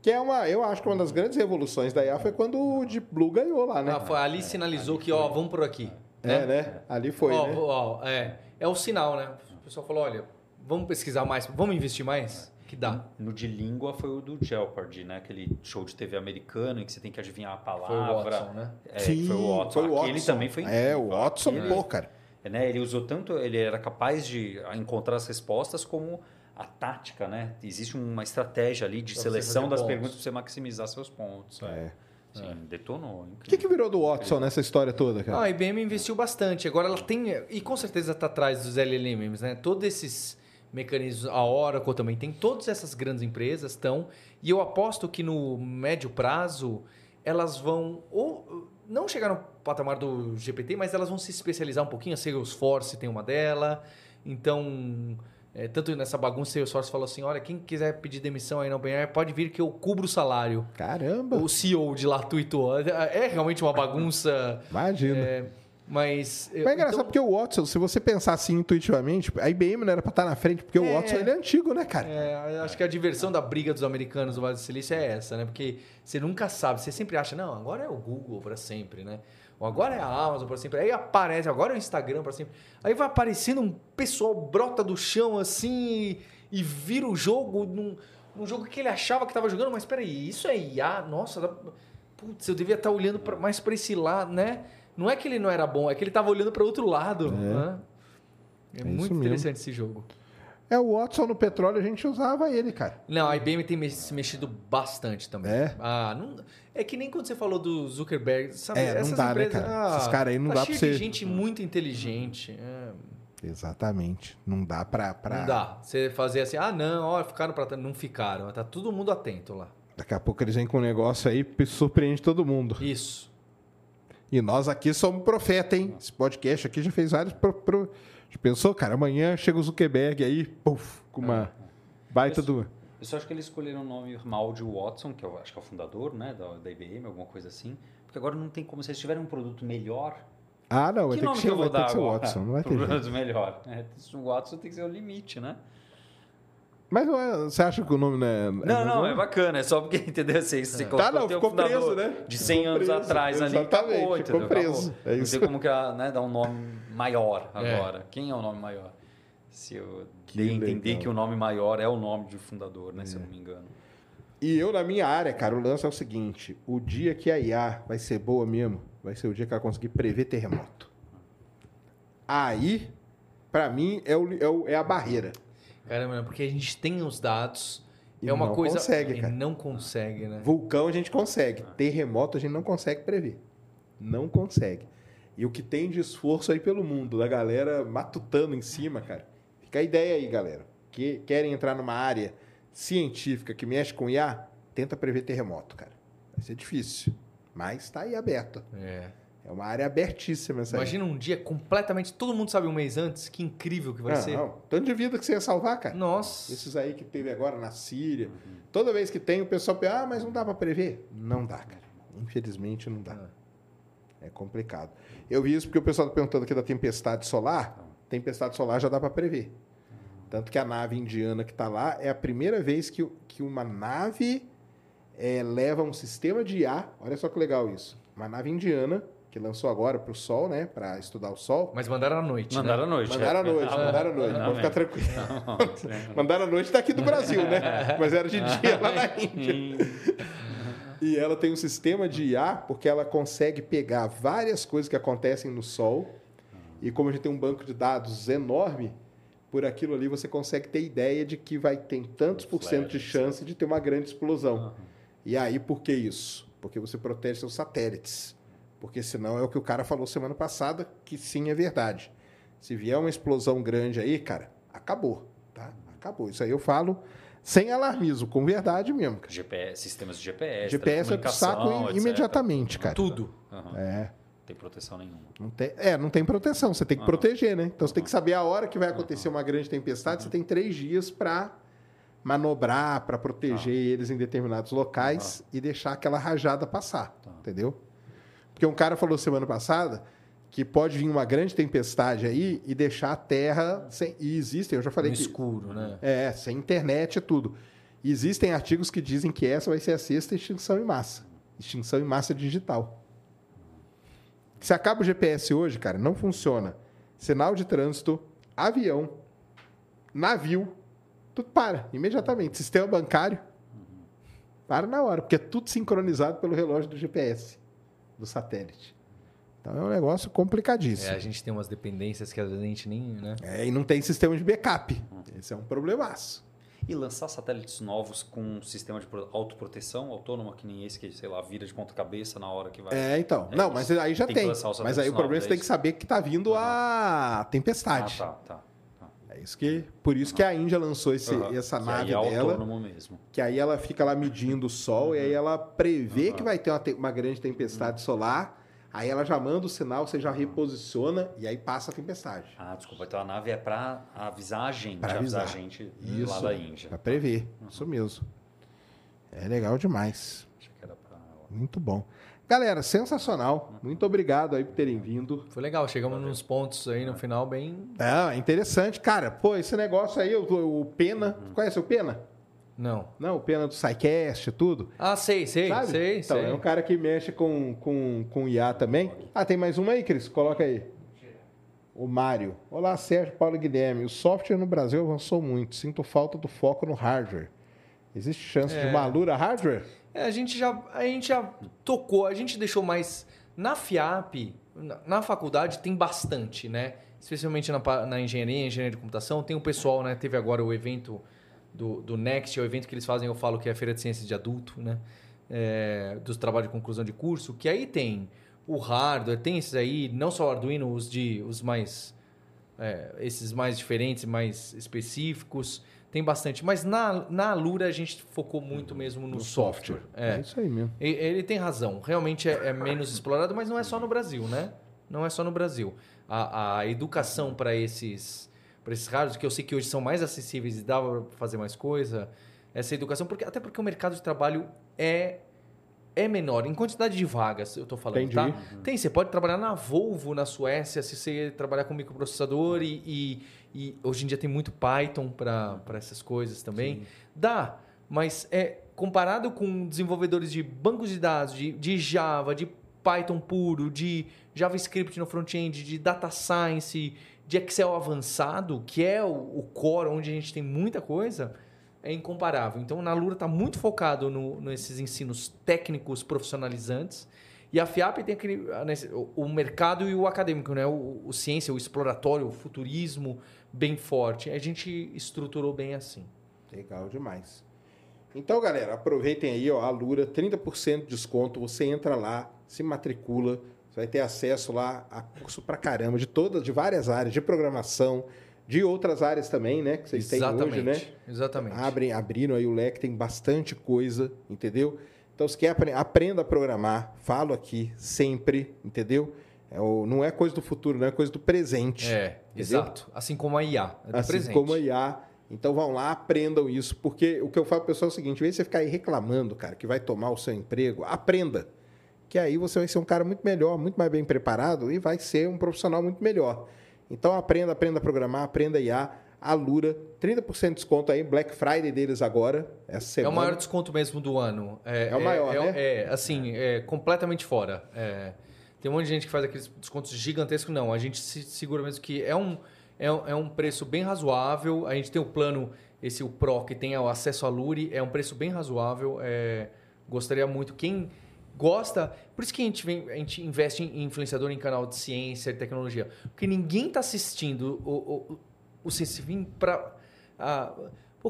Que é uma, eu acho que uma das grandes revoluções da IA foi quando o Deep Blue ganhou lá, né? Ah, foi- ali sinalizou que, ó, vamos por aqui. É, né? Ali foi, ó, né? ó, é, é o sinal, né? O pessoal falou, olha, vamos pesquisar mais, vamos investir mais? Que dá. No de língua foi o do Jeopardy, né? Aquele show de TV americano em que você tem que adivinhar a palavra. Foi o Watson, né? É, foi o Watson. foi o Aquele Watson. também foi É, o. Watson, Aquele- pô, cara. É, né? Ele usou tanto, ele era capaz de encontrar as respostas como a tática, né? Existe uma estratégia ali de Pra seleção das pontos. perguntas para você maximizar seus pontos. É. Sim, detonou. O que, que virou do Watson nessa história toda, Ah, cara? a IBM investiu bastante. Agora ela tem, e com certeza está atrás dos LLMs, né? Todos esses mecanismos, a Oracle também tem, todas essas grandes empresas estão. E eu aposto que no médio prazo elas vão ou não chegar no patamar do GPT, mas elas vão se especializar um pouquinho. A Salesforce tem uma dela. Então, é, tanto nessa bagunça, Salesforce falou assim: olha, quem quiser pedir demissão aí na OpenAI, pode vir que eu cubro o salário. Caramba, O CEO de lá tweetou. É é realmente uma bagunça. imagina. É, mas. Mas é engraçado então, porque o Watson, se você pensar assim intuitivamente, a IBM não era pra estar na frente, porque o É. Watson ele é antigo, né, cara? é, acho que a diversão da briga dos americanos do Vale do Silício é essa, né? Porque você nunca sabe, você sempre acha, não, agora é o Google para sempre, né? Ou agora é a Amazon para sempre. Aí aparece, agora é o Instagram para sempre. Aí vai aparecendo um pessoal brota do chão assim e, e vira o jogo num, num jogo que ele achava que estava jogando, mas peraí, isso é IA? Nossa, dá- putz, eu devia estar olhando pra- mais para esse lado, né? Não é que ele não era bom, é que ele estava olhando para outro lado. né? É, É muito isso mesmo. interessante esse jogo. É, o Watson no petróleo a gente usava ele, cara. Não, a IBM tem se mexido bastante também. É? Ah, não, é que nem quando você falou do Zuckerberg, sabe? É, não dá, né, cara? Esses caras aí não tá dá pra de você- gente muito inteligente. é, Exatamente. Não dá pra. pra... Não dá. Você fazer assim, ah, não, ó, ficaram pra trás. Não ficaram. Tá todo mundo atento lá. Daqui a pouco eles vêm com um negócio aí que surpreende todo mundo. Isso. E nós aqui somos profeta, hein? Esse podcast aqui já fez vários. Pro, pro... Já pensou, cara? Amanhã chega o Zuckerberg aí, puf, com uma baita do. Eu só acho que eles escolheram o nome mal de Watson, que eu acho que é o fundador né, da, da IBM, alguma coisa assim. Porque agora não tem como. Se eles tiverem um produto melhor. Ah, não, vai que ter que nome ser, que eu vai vou ter dar que ser? Watson, não vai ter jeito. produto melhor. É, o Watson tem que ser o limite, né? Mas não é- você acha que o nome não é. Não, não, é bacana. É só porque, entendeu? Você, você Tá, colocou não, ficou fundador preso, né? De 100 Ficou anos preso, atrás ali, exatamente, acabou, ficou preso, Acabou. é Não isso. sei como que né, dar um nome maior É. agora. Quem é o nome maior? Se eu Que dei entender que o nome maior é o nome do fundador, né? Se eu não me engano. E eu, na minha área, cara, o lance é o seguinte: o dia que a IA vai ser boa mesmo, vai ser o dia que ela conseguir prever terremoto. Aí, pra mim, é, o, é, o- é a barreira. Caramba, né? porque a gente tem os dados. E é uma não coisa. consegue, cara. não consegue, né? Vulcão a gente consegue, terremoto a gente não consegue prever. Não consegue. E o que tem de esforço aí pelo mundo, da galera matutando em cima, cara. Fica a ideia aí, galera. Que querem entrar numa área científica que mexe com IA, tenta prever terremoto, cara. Vai ser difícil, mas tá aí aberto. É. É uma área abertíssima essa aí. Imagina um dia completamente. Todo mundo sabe um mês antes. Que incrível que vai Não, ser. não. Tanto de vida que você ia salvar, cara. Nossa. Esses aí que teve agora na Síria. Toda vez que tem, o pessoal pensa, ah, mas não dá pra prever? Não dá, cara. Infelizmente não dá. É complicado. Eu vi isso porque o pessoal tá perguntando aqui da tempestade solar. Tempestade solar já dá pra prever. Tanto que a nave indiana que tá lá é a primeira vez que, que uma nave eh, leva um sistema de IA. Olha só que legal isso. Uma nave indiana que lançou agora pro Sol, né? Pra estudar o Sol. Mas mandaram à noite. Mandaram né? à noite. Mandaram à é. noite, mandaram à noite. Não, Pode ficar tranquilo. Não, Mandaram à noite tá aqui do Brasil, né? Mas era de dia lá na Índia. E ela tem um sistema de IA, porque ela consegue pegar várias coisas que acontecem no Sol. E como a gente tem um banco de dados enorme, por aquilo ali você consegue ter ideia de que vai ter tantos por cento de chance de ter uma grande explosão. E aí, por que isso? Porque você protege seus satélites. Porque senão é o que o cara falou semana passada, que sim é verdade. Se vier uma explosão grande aí, cara, acabou, tá? Acabou. Isso aí eu falo sem alarmismo, com verdade mesmo. cara. GPS, sistemas de GPS, GPS é pro saco etc. imediatamente, cara. Tudo. Aham. É. Não tem proteção nenhuma. Não tem, é, não tem proteção, você tem que Aham. proteger, né? Então você tem que saber a hora que vai acontecer uma grande tempestade, você tem três dias para manobrar, para proteger eles em determinados locais e deixar aquela rajada passar, Tá. entendeu? Porque um cara falou semana passada que pode vir uma grande tempestade aí e deixar a Terra sem. E existem, eu já falei no que. escuro, né? É, sem internet e tudo. E existem artigos que dizem que essa vai ser a sexta extinção em massa. Extinção em massa digital. Se acaba o GPS hoje, cara, não funciona. Sinal de trânsito, avião, navio, tudo para, imediatamente. Sistema bancário, para na hora, porque é tudo sincronizado pelo relógio do GPS, do satélite. Então é um negócio complicadíssimo. É, a gente tem umas dependências que às vezes a gente nem, né? É, e não tem sistema de backup. Esse é um problemaço. E lançar satélites novos com um sistema de pro- autoproteção autônoma, que nem esse que, sei lá, vira de ponta cabeça na hora que vai. É, então. É não, mas aí já Tem tem. Mas aí o problema é você é tem que isso? saber que tá vindo a Ah, tempestade. tá, tá. tá. É isso que, por isso que a Índia lançou esse, Aham. essa Que nave aí é dela, mesmo. que aí ela fica lá medindo o sol e aí ela prevê Aham. que vai ter uma, uma grande tempestade solar. Aí ela já manda o sinal, você já reposiciona e aí passa a tempestade. Ah, desculpa. Então a nave é para avisar a gente, Pra avisar. avisar. a gente Isso. lá da Índia. Pra prever. Isso mesmo. É legal demais. Achei que era pra... Muito bom. Galera, sensacional. Muito obrigado aí por terem vindo. Foi legal, chegamos nos pontos aí no final bem. É interessante, cara. Pô, esse negócio aí, o, o Pena. Conhece o Pena? Não. Não, o Pena do SciCast e tudo. Ah, sei, sei, sabe? sei, então, sei. é um cara que mexe com, com, com IA também. Ah, tem mais uma aí, Cris? Coloca aí. O Mário. Olá, Sérgio Paulo Guilherme. O software no Brasil avançou muito. Sinto falta do foco no hardware. Existe chance de É. uma Lura hardware? É, a gente já a gente já tocou, a gente deixou mais na FIAP, na, na faculdade tem bastante, né? Especialmente na, na engenharia, engenharia de computação, tem o pessoal, né? Teve agora o evento do, do Next, é o evento que eles fazem, eu falo que é a Feira de Ciências de Adulto, né? É, dos trabalhos de conclusão de curso, que aí tem o hardware, tem esses aí, não só o Arduino, os de os mais é, esses mais diferentes, mais específicos, tem bastante. Mas na, na Alura a gente focou muito mesmo no, software. É. É. isso aí mesmo. E- Ele tem razão. Realmente é, é menos explorado, mas não é só no Brasil, né? Não é só no Brasil. A, a educação para esses para esses rádios, que eu sei que hoje são mais acessíveis e dá para fazer mais coisa, essa educação, porque até porque o mercado de trabalho é é menor. Em quantidade de vagas, eu tô falando, Entendi. tá? Tem, você pode trabalhar na Volvo, na Suécia, se você trabalhar com microprocessador e, e, e hoje em dia tem muito Python para essas coisas também. Dá, mas é comparado com desenvolvedores de bancos de dados, de, de Java, de Python puro, de JavaScript no front-end, de data science, de Excel avançado, que é o, o core onde a gente tem muita coisa, é incomparável. Então, na Lura está muito focado no, nesses ensinos técnicos profissionalizantes. E a FIAP tem aquele, o mercado e o acadêmico, né? O, o ciência, o exploratório, o futurismo bem forte. A gente estruturou bem assim. Legal demais. Então, galera, aproveitem aí, ó, a Lura, 30% de desconto. Você entra lá, se matricula, você vai ter acesso lá a curso pra caramba, de todas, de várias áreas, de programação, de outras áreas também, né? Que vocês têm hoje, né? Exatamente. Abrem, abriram aí o leque, tem bastante coisa, entendeu? Então, se quer apre- aprenda a programar, falo aqui sempre, entendeu? É o- não é coisa do futuro, não é coisa do presente. É, exato. Assim como a IA. É do assim presente. como a IA. Então vão lá, aprendam isso, porque o que eu falo pro pessoal é o seguinte: em vez você ficar aí reclamando, cara, que vai tomar o seu emprego, aprenda. Que aí você vai ser um cara muito melhor, muito mais bem preparado e vai ser um profissional muito melhor. Então aprenda, aprenda a programar, aprenda IA. A Lura, 30% de desconto aí, Black Friday deles agora, essa É semana. o maior desconto mesmo do ano. É, É o maior, é, né? É, assim, é completamente fora. É, tem um monte de gente que faz aqueles descontos gigantescos. Não, a gente se segura mesmo que é um, é, um- é um preço bem razoável. A gente tem o plano, esse o Pro, que tem o acesso à Luri. É um preço bem razoável. É, gostaria muito. Quem gosta... Por isso que a gente, vem, a gente investe em influenciador em canal de ciência e tecnologia. Porque ninguém está assistindo o, o, para...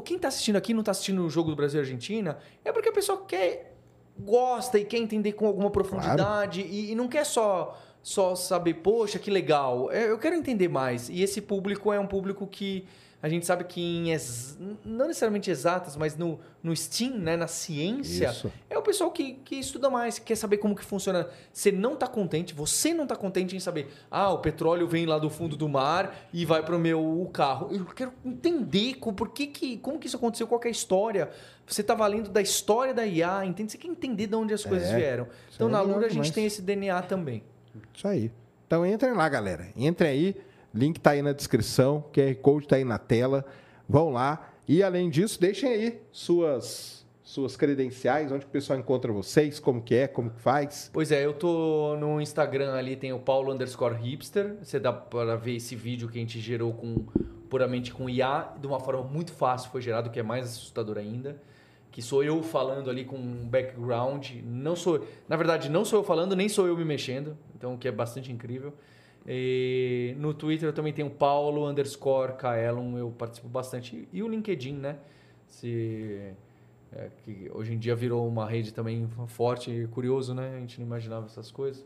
Quem está assistindo aqui não está assistindo o jogo do Brasil e Argentina é porque a pessoa quer gosta e quer entender com alguma profundidade e, e não quer só só saber, poxa, que legal. É, Eu quero entender mais. E esse público é um público que a gente sabe que em ex- não necessariamente exatas, mas no, no STEAM, né, na ciência, Isso. é o pessoal que, que estuda mais, que quer saber como que funciona. Você não está contente, você não está contente em saber, ah, o petróleo vem lá do fundo do mar e vai para o meu carro. Eu quero entender co- por que que, como que isso aconteceu, qual que é a história. Você está valendo da história da IA, entende? Você quer entender de onde as coisas É, vieram. Então, é na Lura, a gente tem esse DNA também. Isso aí. Então entrem lá, galera. Entrem aí. Link tá aí na descrição. QR Code tá aí na tela. Vão lá. E além disso, deixem aí suas suas credenciais, onde o pessoal encontra vocês, como que é, como que faz. Pois é, eu tô no Instagram ali, tem o Paulo underscore hipster. Você dá para ver esse vídeo que a gente gerou com puramente com IA, de uma forma muito fácil foi gerado, que é mais assustador ainda. Que sou eu falando ali com um background. Não sou, na verdade, não sou eu falando, nem sou eu me mexendo. Então, o que é bastante incrível. E no Twitter eu também tenho Paulo underscore Kaelon, eu participo bastante. E o LinkedIn, né? Se, é, que hoje em dia virou uma rede também forte e curioso, né? A gente não imaginava essas coisas.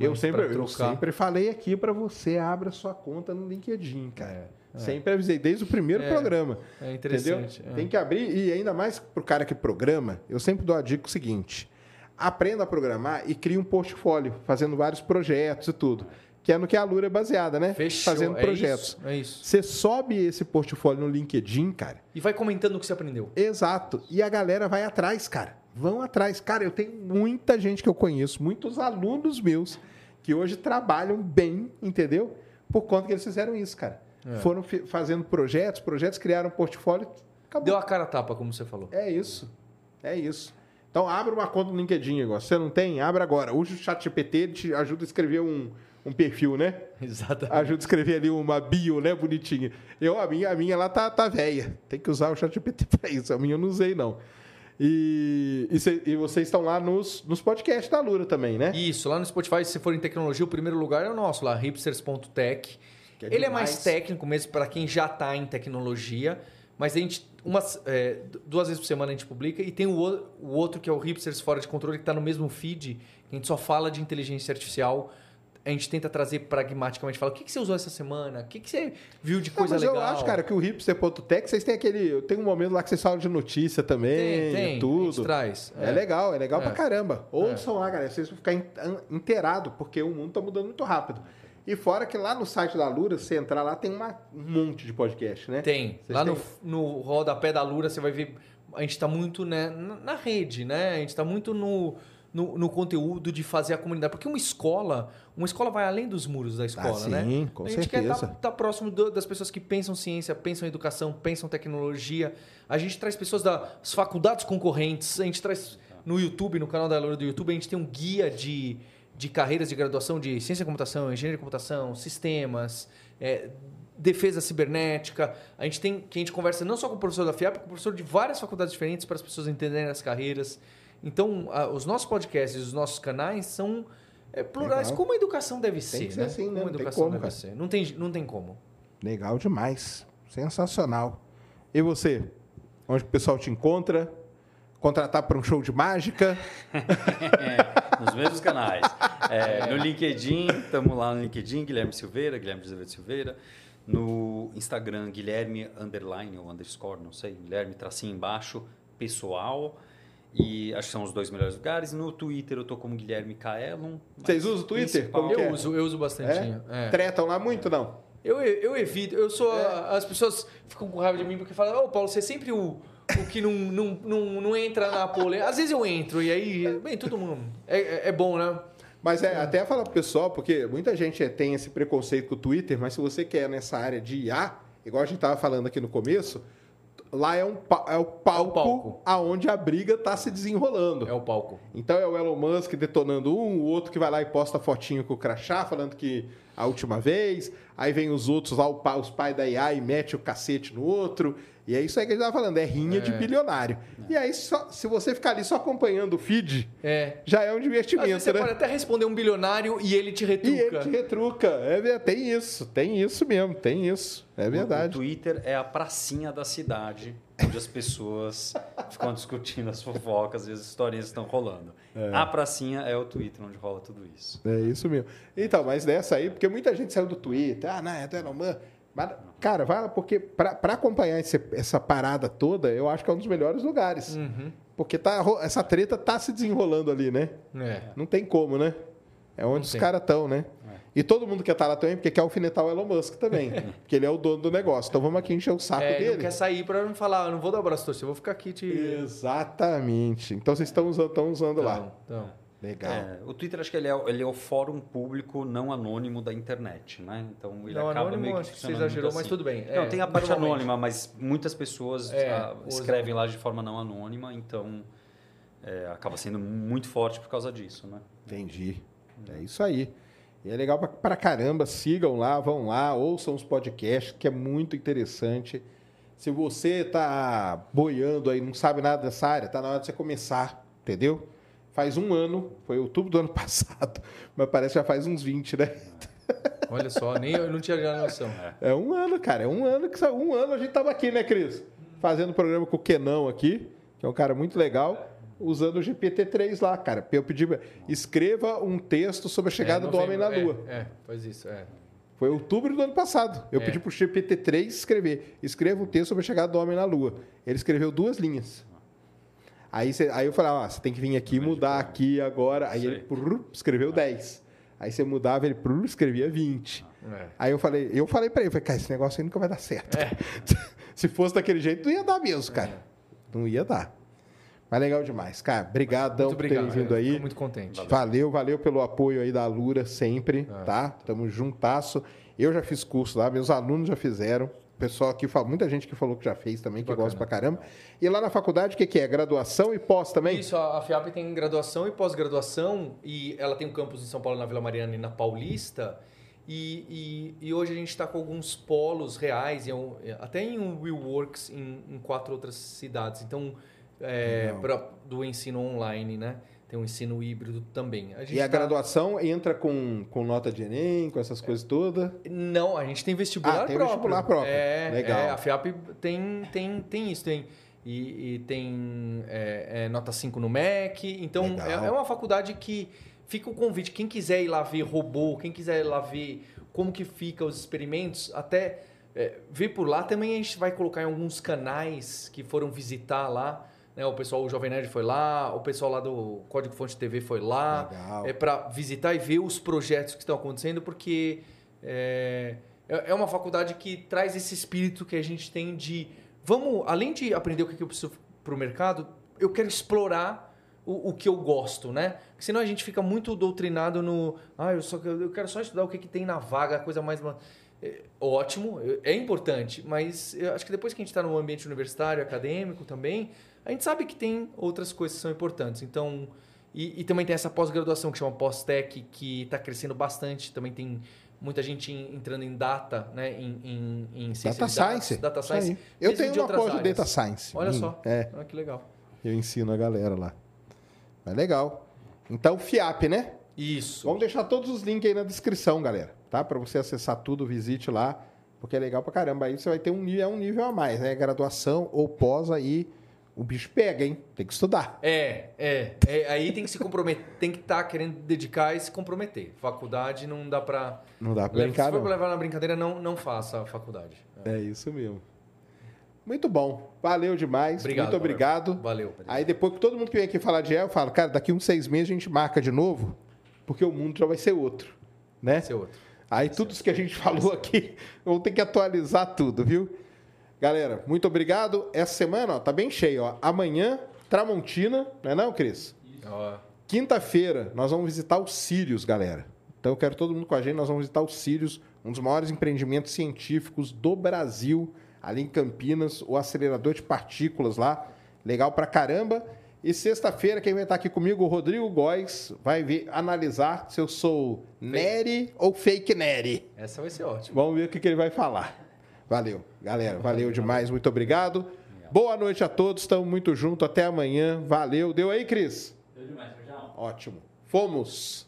Eu sempre, pra eu trocar- sempre falei aqui para você abra sua conta no LinkedIn, cara. É, Sempre avisei, desde o primeiro É, programa. é Entendeu? interessante. é. Tem que abrir, e ainda mais pro cara que programa, eu sempre dou a dica o seguinte: aprenda a programar e crie um portfólio, fazendo vários projetos e tudo. Que é no que a Lura é baseada, né? Fechou. Fazendo é projetos. Isso, é isso. Você sobe esse portfólio no LinkedIn, cara. E vai comentando o que você aprendeu. Exato. E a galera vai atrás, cara. Vão atrás. Cara, eu tenho muita gente que eu conheço, muitos alunos meus, que hoje trabalham bem, entendeu? Por conta que eles fizeram isso, cara. É. Foram fazendo projetos, projetos criaram um portfólio. Acabou. Deu a cara a tapa, como você falou. É isso. É isso. Então, abra uma conta no LinkedIn, igual. Se você não tem, abra agora. Use o chat GPT, ele te ajuda a escrever um, um perfil, né? Exatamente. Ajuda a escrever ali uma bio, né? Bonitinha. Eu, a minha, a minha lá tá, tá velha. Tem que usar o chat GPT para isso. A minha eu não usei, não. E, e, cê- e vocês estão lá nos, nos podcasts da Lura também, né? Isso, lá no Spotify, se for em tecnologia, o primeiro lugar é o nosso, lá, hipsters.tech. É Ele é mais técnico mesmo para quem já está em tecnologia, mas a gente, umas, é, duas vezes por semana a gente publica, e tem o, o- o outro que é o Hipsters Fora de Controle, que está no mesmo feed, que a gente só fala de inteligência artificial. A gente tenta trazer pragmaticamente, fala, o que, que você usou essa semana? O que, que você viu de Não, coisa mas legal? eu acho, cara, que o hipster.tech, vocês têm aquele. Tem um momento lá que vocês falam de notícia também, tem, tem, tudo. traz. É, legal, é legal É. pra caramba. Ouçam lá, galera. Vocês vão ficar inteirado, porque o mundo tá mudando muito rápido. E fora que lá no site da Lura, você entrar lá, tem uma- um monte de podcast, né? Tem. Vocês Lá têm? no, no rodapé da Lura você vai ver. A gente está muito né, na, rede, né? A gente está muito no, no, no conteúdo de fazer a comunidade. Porque uma escola, uma escola vai além dos muros da escola, sim, né? com a gente certeza. quer estar próximo do- das pessoas que pensam ciência, pensam educação, pensam tecnologia. A gente traz pessoas das faculdades concorrentes, a gente traz no YouTube, no canal da Loura do YouTube, a gente tem um guia de, de carreiras de graduação de ciência da computação, engenharia de computação, sistemas, é, defesa cibernética. A gente tem que a gente conversa não só com o professor da FIAP, com o professor de várias faculdades diferentes para as pessoas entenderem as carreiras. Então, a- os nossos podcasts, os nossos canais são é, plurais, Legal. como a educação deve ser, que ser né? assim, né? Como a Não tem educação como, deve cara. ser. Não tem, não tem como. Legal demais. Sensacional. E você? Onde o pessoal te encontra? Contratar para um show de mágica? É, nos mesmos canais. É, no LinkedIn, estamos lá no LinkedIn, Guilherme Silveira, Guilherme Azevedo Silveira. No Instagram, Guilherme underline ou underscore, não sei, Guilherme tracinho embaixo, pessoal. E acho que são os dois melhores lugares. No Twitter eu tô como Guilherme Kaelon. mas Vocês usam o Twitter? Como Eu é? uso, eu uso bastante. É? Tretam lá muito, não? Eu, eu evito, eu sou. É. As pessoas ficam com raiva de mim porque falam, ô Paulo, você é sempre o, o que não, não, não, não entra na pole. Às vezes eu entro, e aí, bem, todo mundo. É, é- é bom, né? Mas é, até falar pro pessoal, porque muita gente tem esse preconceito com o Twitter, mas se você quer nessa área de IA, igual a gente tava falando aqui no começo, lá é, um, é o palco, palco. aonde a briga tá se desenrolando. É o palco. Então é o Elon Musk detonando um, o outro que vai lá e posta fotinho com o crachá, falando que a última vez. Aí vem os outros lá, o os pais da IA, e mete o cacete no outro. E é isso aí que a gente tava falando, é rinha de bilionário. E aí, só- se você ficar ali só acompanhando o feed, É. já é um divertimento, você né? pode até responder um bilionário e ele te E retruca. ele te retruca. É, tem isso, tem isso mesmo, tem isso. É O verdade. Twitter é a pracinha da cidade, onde as pessoas ficam discutindo as fofocas e as historinhas estão rolando. A pracinha é o Twitter, onde rola tudo isso. É isso mesmo. Então, mas dessa aí, porque muita gente saiu do Twitter, ah, não, é do Elon Musk. Mas, cara, vai lá, porque pra pra acompanhar esse- essa parada toda, eu acho que é um dos melhores lugares. Uhum. Porque tá, essa treta tá se desenrolando ali, né? É. Não tem como, né? É onde Não os caras estão, né? E todo mundo quer estar lá também, porque quer alfinetar o Elon Musk também. porque ele é o dono do negócio. Então vamos aqui encher o saco É, ele dele. não quer sair pra não falar, "Ah, não vou dar o abraço torcer, eu vou ficar aqui te. Exatamente. Então vocês estão usando, estão usando lá. Então, então. Legal. É, o Twitter acho que ele é, o- ele é o fórum público não anônimo da internet, né? Então ele Não, acaba anônimo, meio que acho que você exagerou, muito mas assim. tudo bem. Não, É, tem a parte anônima, mas muitas pessoas É, ah, usam. escrevem lá de forma não anônima, então é, acaba sendo muito forte por causa disso, né? Entendi. É isso aí. E é legal pra, pra caramba. Sigam lá, vão lá, ouçam os podcasts, que é muito interessante. Se você tá boiando aí, não sabe nada dessa área, tá na hora de você começar, entendeu? Faz um ano, foi outubro do ano passado, mas parece que já faz uns 20, né? Olha só, nem eu não tinha já noção. É um ano, cara. É um ano que um ano a gente tava aqui, né, Cris? Fazendo programa com o Kenão aqui, que é um cara muito legal, usando o GPT-3 lá, cara. Eu pedi, escreva um texto sobre a chegada É, do homem na Lua. É, é, faz isso, é. Foi outubro do ano passado. Eu É. pedi pro GPT-3 escrever. Escreva um texto sobre a chegada do homem na Lua. Ele escreveu duas linhas. Aí, cê- aí eu falei, ó, você tem que vir aqui e mudar aqui agora. Aí Sei. ele prrr, escreveu 10. Aí você mudava, ele prrr, escrevia 20. É. Aí eu falei, eu falei pra ele, eu falei, cara, esse negócio aí nunca vai dar certo. Se fosse daquele jeito, não ia dar mesmo, cara. Não ia dar. Mas legal demais. Cara, brigadão Muito por obrigado. terem vindo aí. Fico muito contente. Valeu, valeu pelo apoio aí da Lura sempre, Ah. tá? Tamo juntasso. Eu já fiz curso lá, meus alunos já fizeram. O pessoal aqui, fala- muita gente que falou que já fez também, que Bacana. gosta pra caramba. E lá na faculdade, o que, que é? Graduação e pós também? Isso, a FIAP tem graduação e pós-graduação, e ela tem um campus em São Paulo, na Vila Mariana e na Paulista. E, e, e hoje a gente está com alguns polos reais, e é é, até em um WeWorks em, em quatro outras cidades. Então, é, pra- do ensino online, né? Tem um ensino híbrido também. A E a tá- graduação entra com, com nota de Enem, com essas coisas todas? Não, a gente tem vestibular Ah, tem próprio. vestibular próprio. É, Legal. é, a FIAP tem, tem, tem isso, tem. E, e tem é, é, nota 5 no MEC. Então, é, é uma faculdade que fica o convite. Quem quiser ir lá ver robô, quem quiser ir lá ver como que fica os experimentos, até é, ver por lá. Também a gente vai colocar em alguns canais que foram visitar lá. Né? O pessoal, o Jovem Nerd foi lá, o pessoal lá do Código Fonte TV foi lá Legal. é para visitar e ver os projetos que estão acontecendo, porque é, é é uma faculdade que traz esse espírito que a gente tem de vamos, além de aprender o que que eu preciso para o mercado, eu quero explorar o, o que eu gosto, né? Porque senão a gente fica muito doutrinado no. Ah, eu, só, eu quero só estudar o que, que tem na vaga, a coisa mais. É, ótimo, é importante, mas eu acho que depois que a gente está no ambiente universitário, acadêmico também, a gente sabe que tem outras coisas que são importantes. Então, e, e também tem essa pós-graduação que chama pós-tech, que está crescendo bastante. Também tem muita gente entrando em data, né? Em, em, em data science. Data science. Eu tenho uma pós de data science. Olha hum, só. É. Ah, que legal. Eu ensino a galera lá. É legal. Então, FIAP, né? Isso. Vamos deixar todos os links aí na descrição, galera. Tá? Para você acessar tudo, visite lá. Porque é legal pra caramba. Aí você vai ter um nível, é um nível a mais, né? Graduação ou pós aí. O bicho pega, hein? Tem que estudar. É, é. é aí tem que se comprometer, tem que estar tá querendo dedicar e se comprometer. Faculdade não dá pra. Não dá pra brincar. Se for pra levar na brincadeira, não, não faça a faculdade. É. é isso mesmo. Muito bom. Valeu demais. Obrigado, Muito obrigado. Valeu. Aí depois que todo mundo que vem aqui falar de El, eu falo, cara, daqui uns seis meses a gente marca de novo, porque o mundo já vai ser outro. Né? Vai ser outro. Aí tudo isso que a gente falou aqui, vamos ter que atualizar tudo, viu? Galera, muito obrigado. Essa semana, ó, tá bem cheio, ó. Amanhã, Tramontina, não é não, Cris? Quinta-feira, nós vamos visitar os Sírios, galera. Então eu quero todo mundo com a gente, nós vamos visitar os Sírios, um dos maiores empreendimentos científicos do Brasil, ali em Campinas, o acelerador de partículas lá. Legal pra caramba. E sexta-feira, quem vai estar aqui comigo, o Rodrigo Góes, vai ver, analisar se eu sou Nery ou fake Nery. Essa vai ser ótima. Vamos ver o que, que ele vai falar. Valeu, galera. Valeu demais. Muito obrigado. Boa noite a todos. Estamos muito juntos. Até amanhã. Valeu. Deu aí, Cris? Deu demais, Ótimo. Fomos.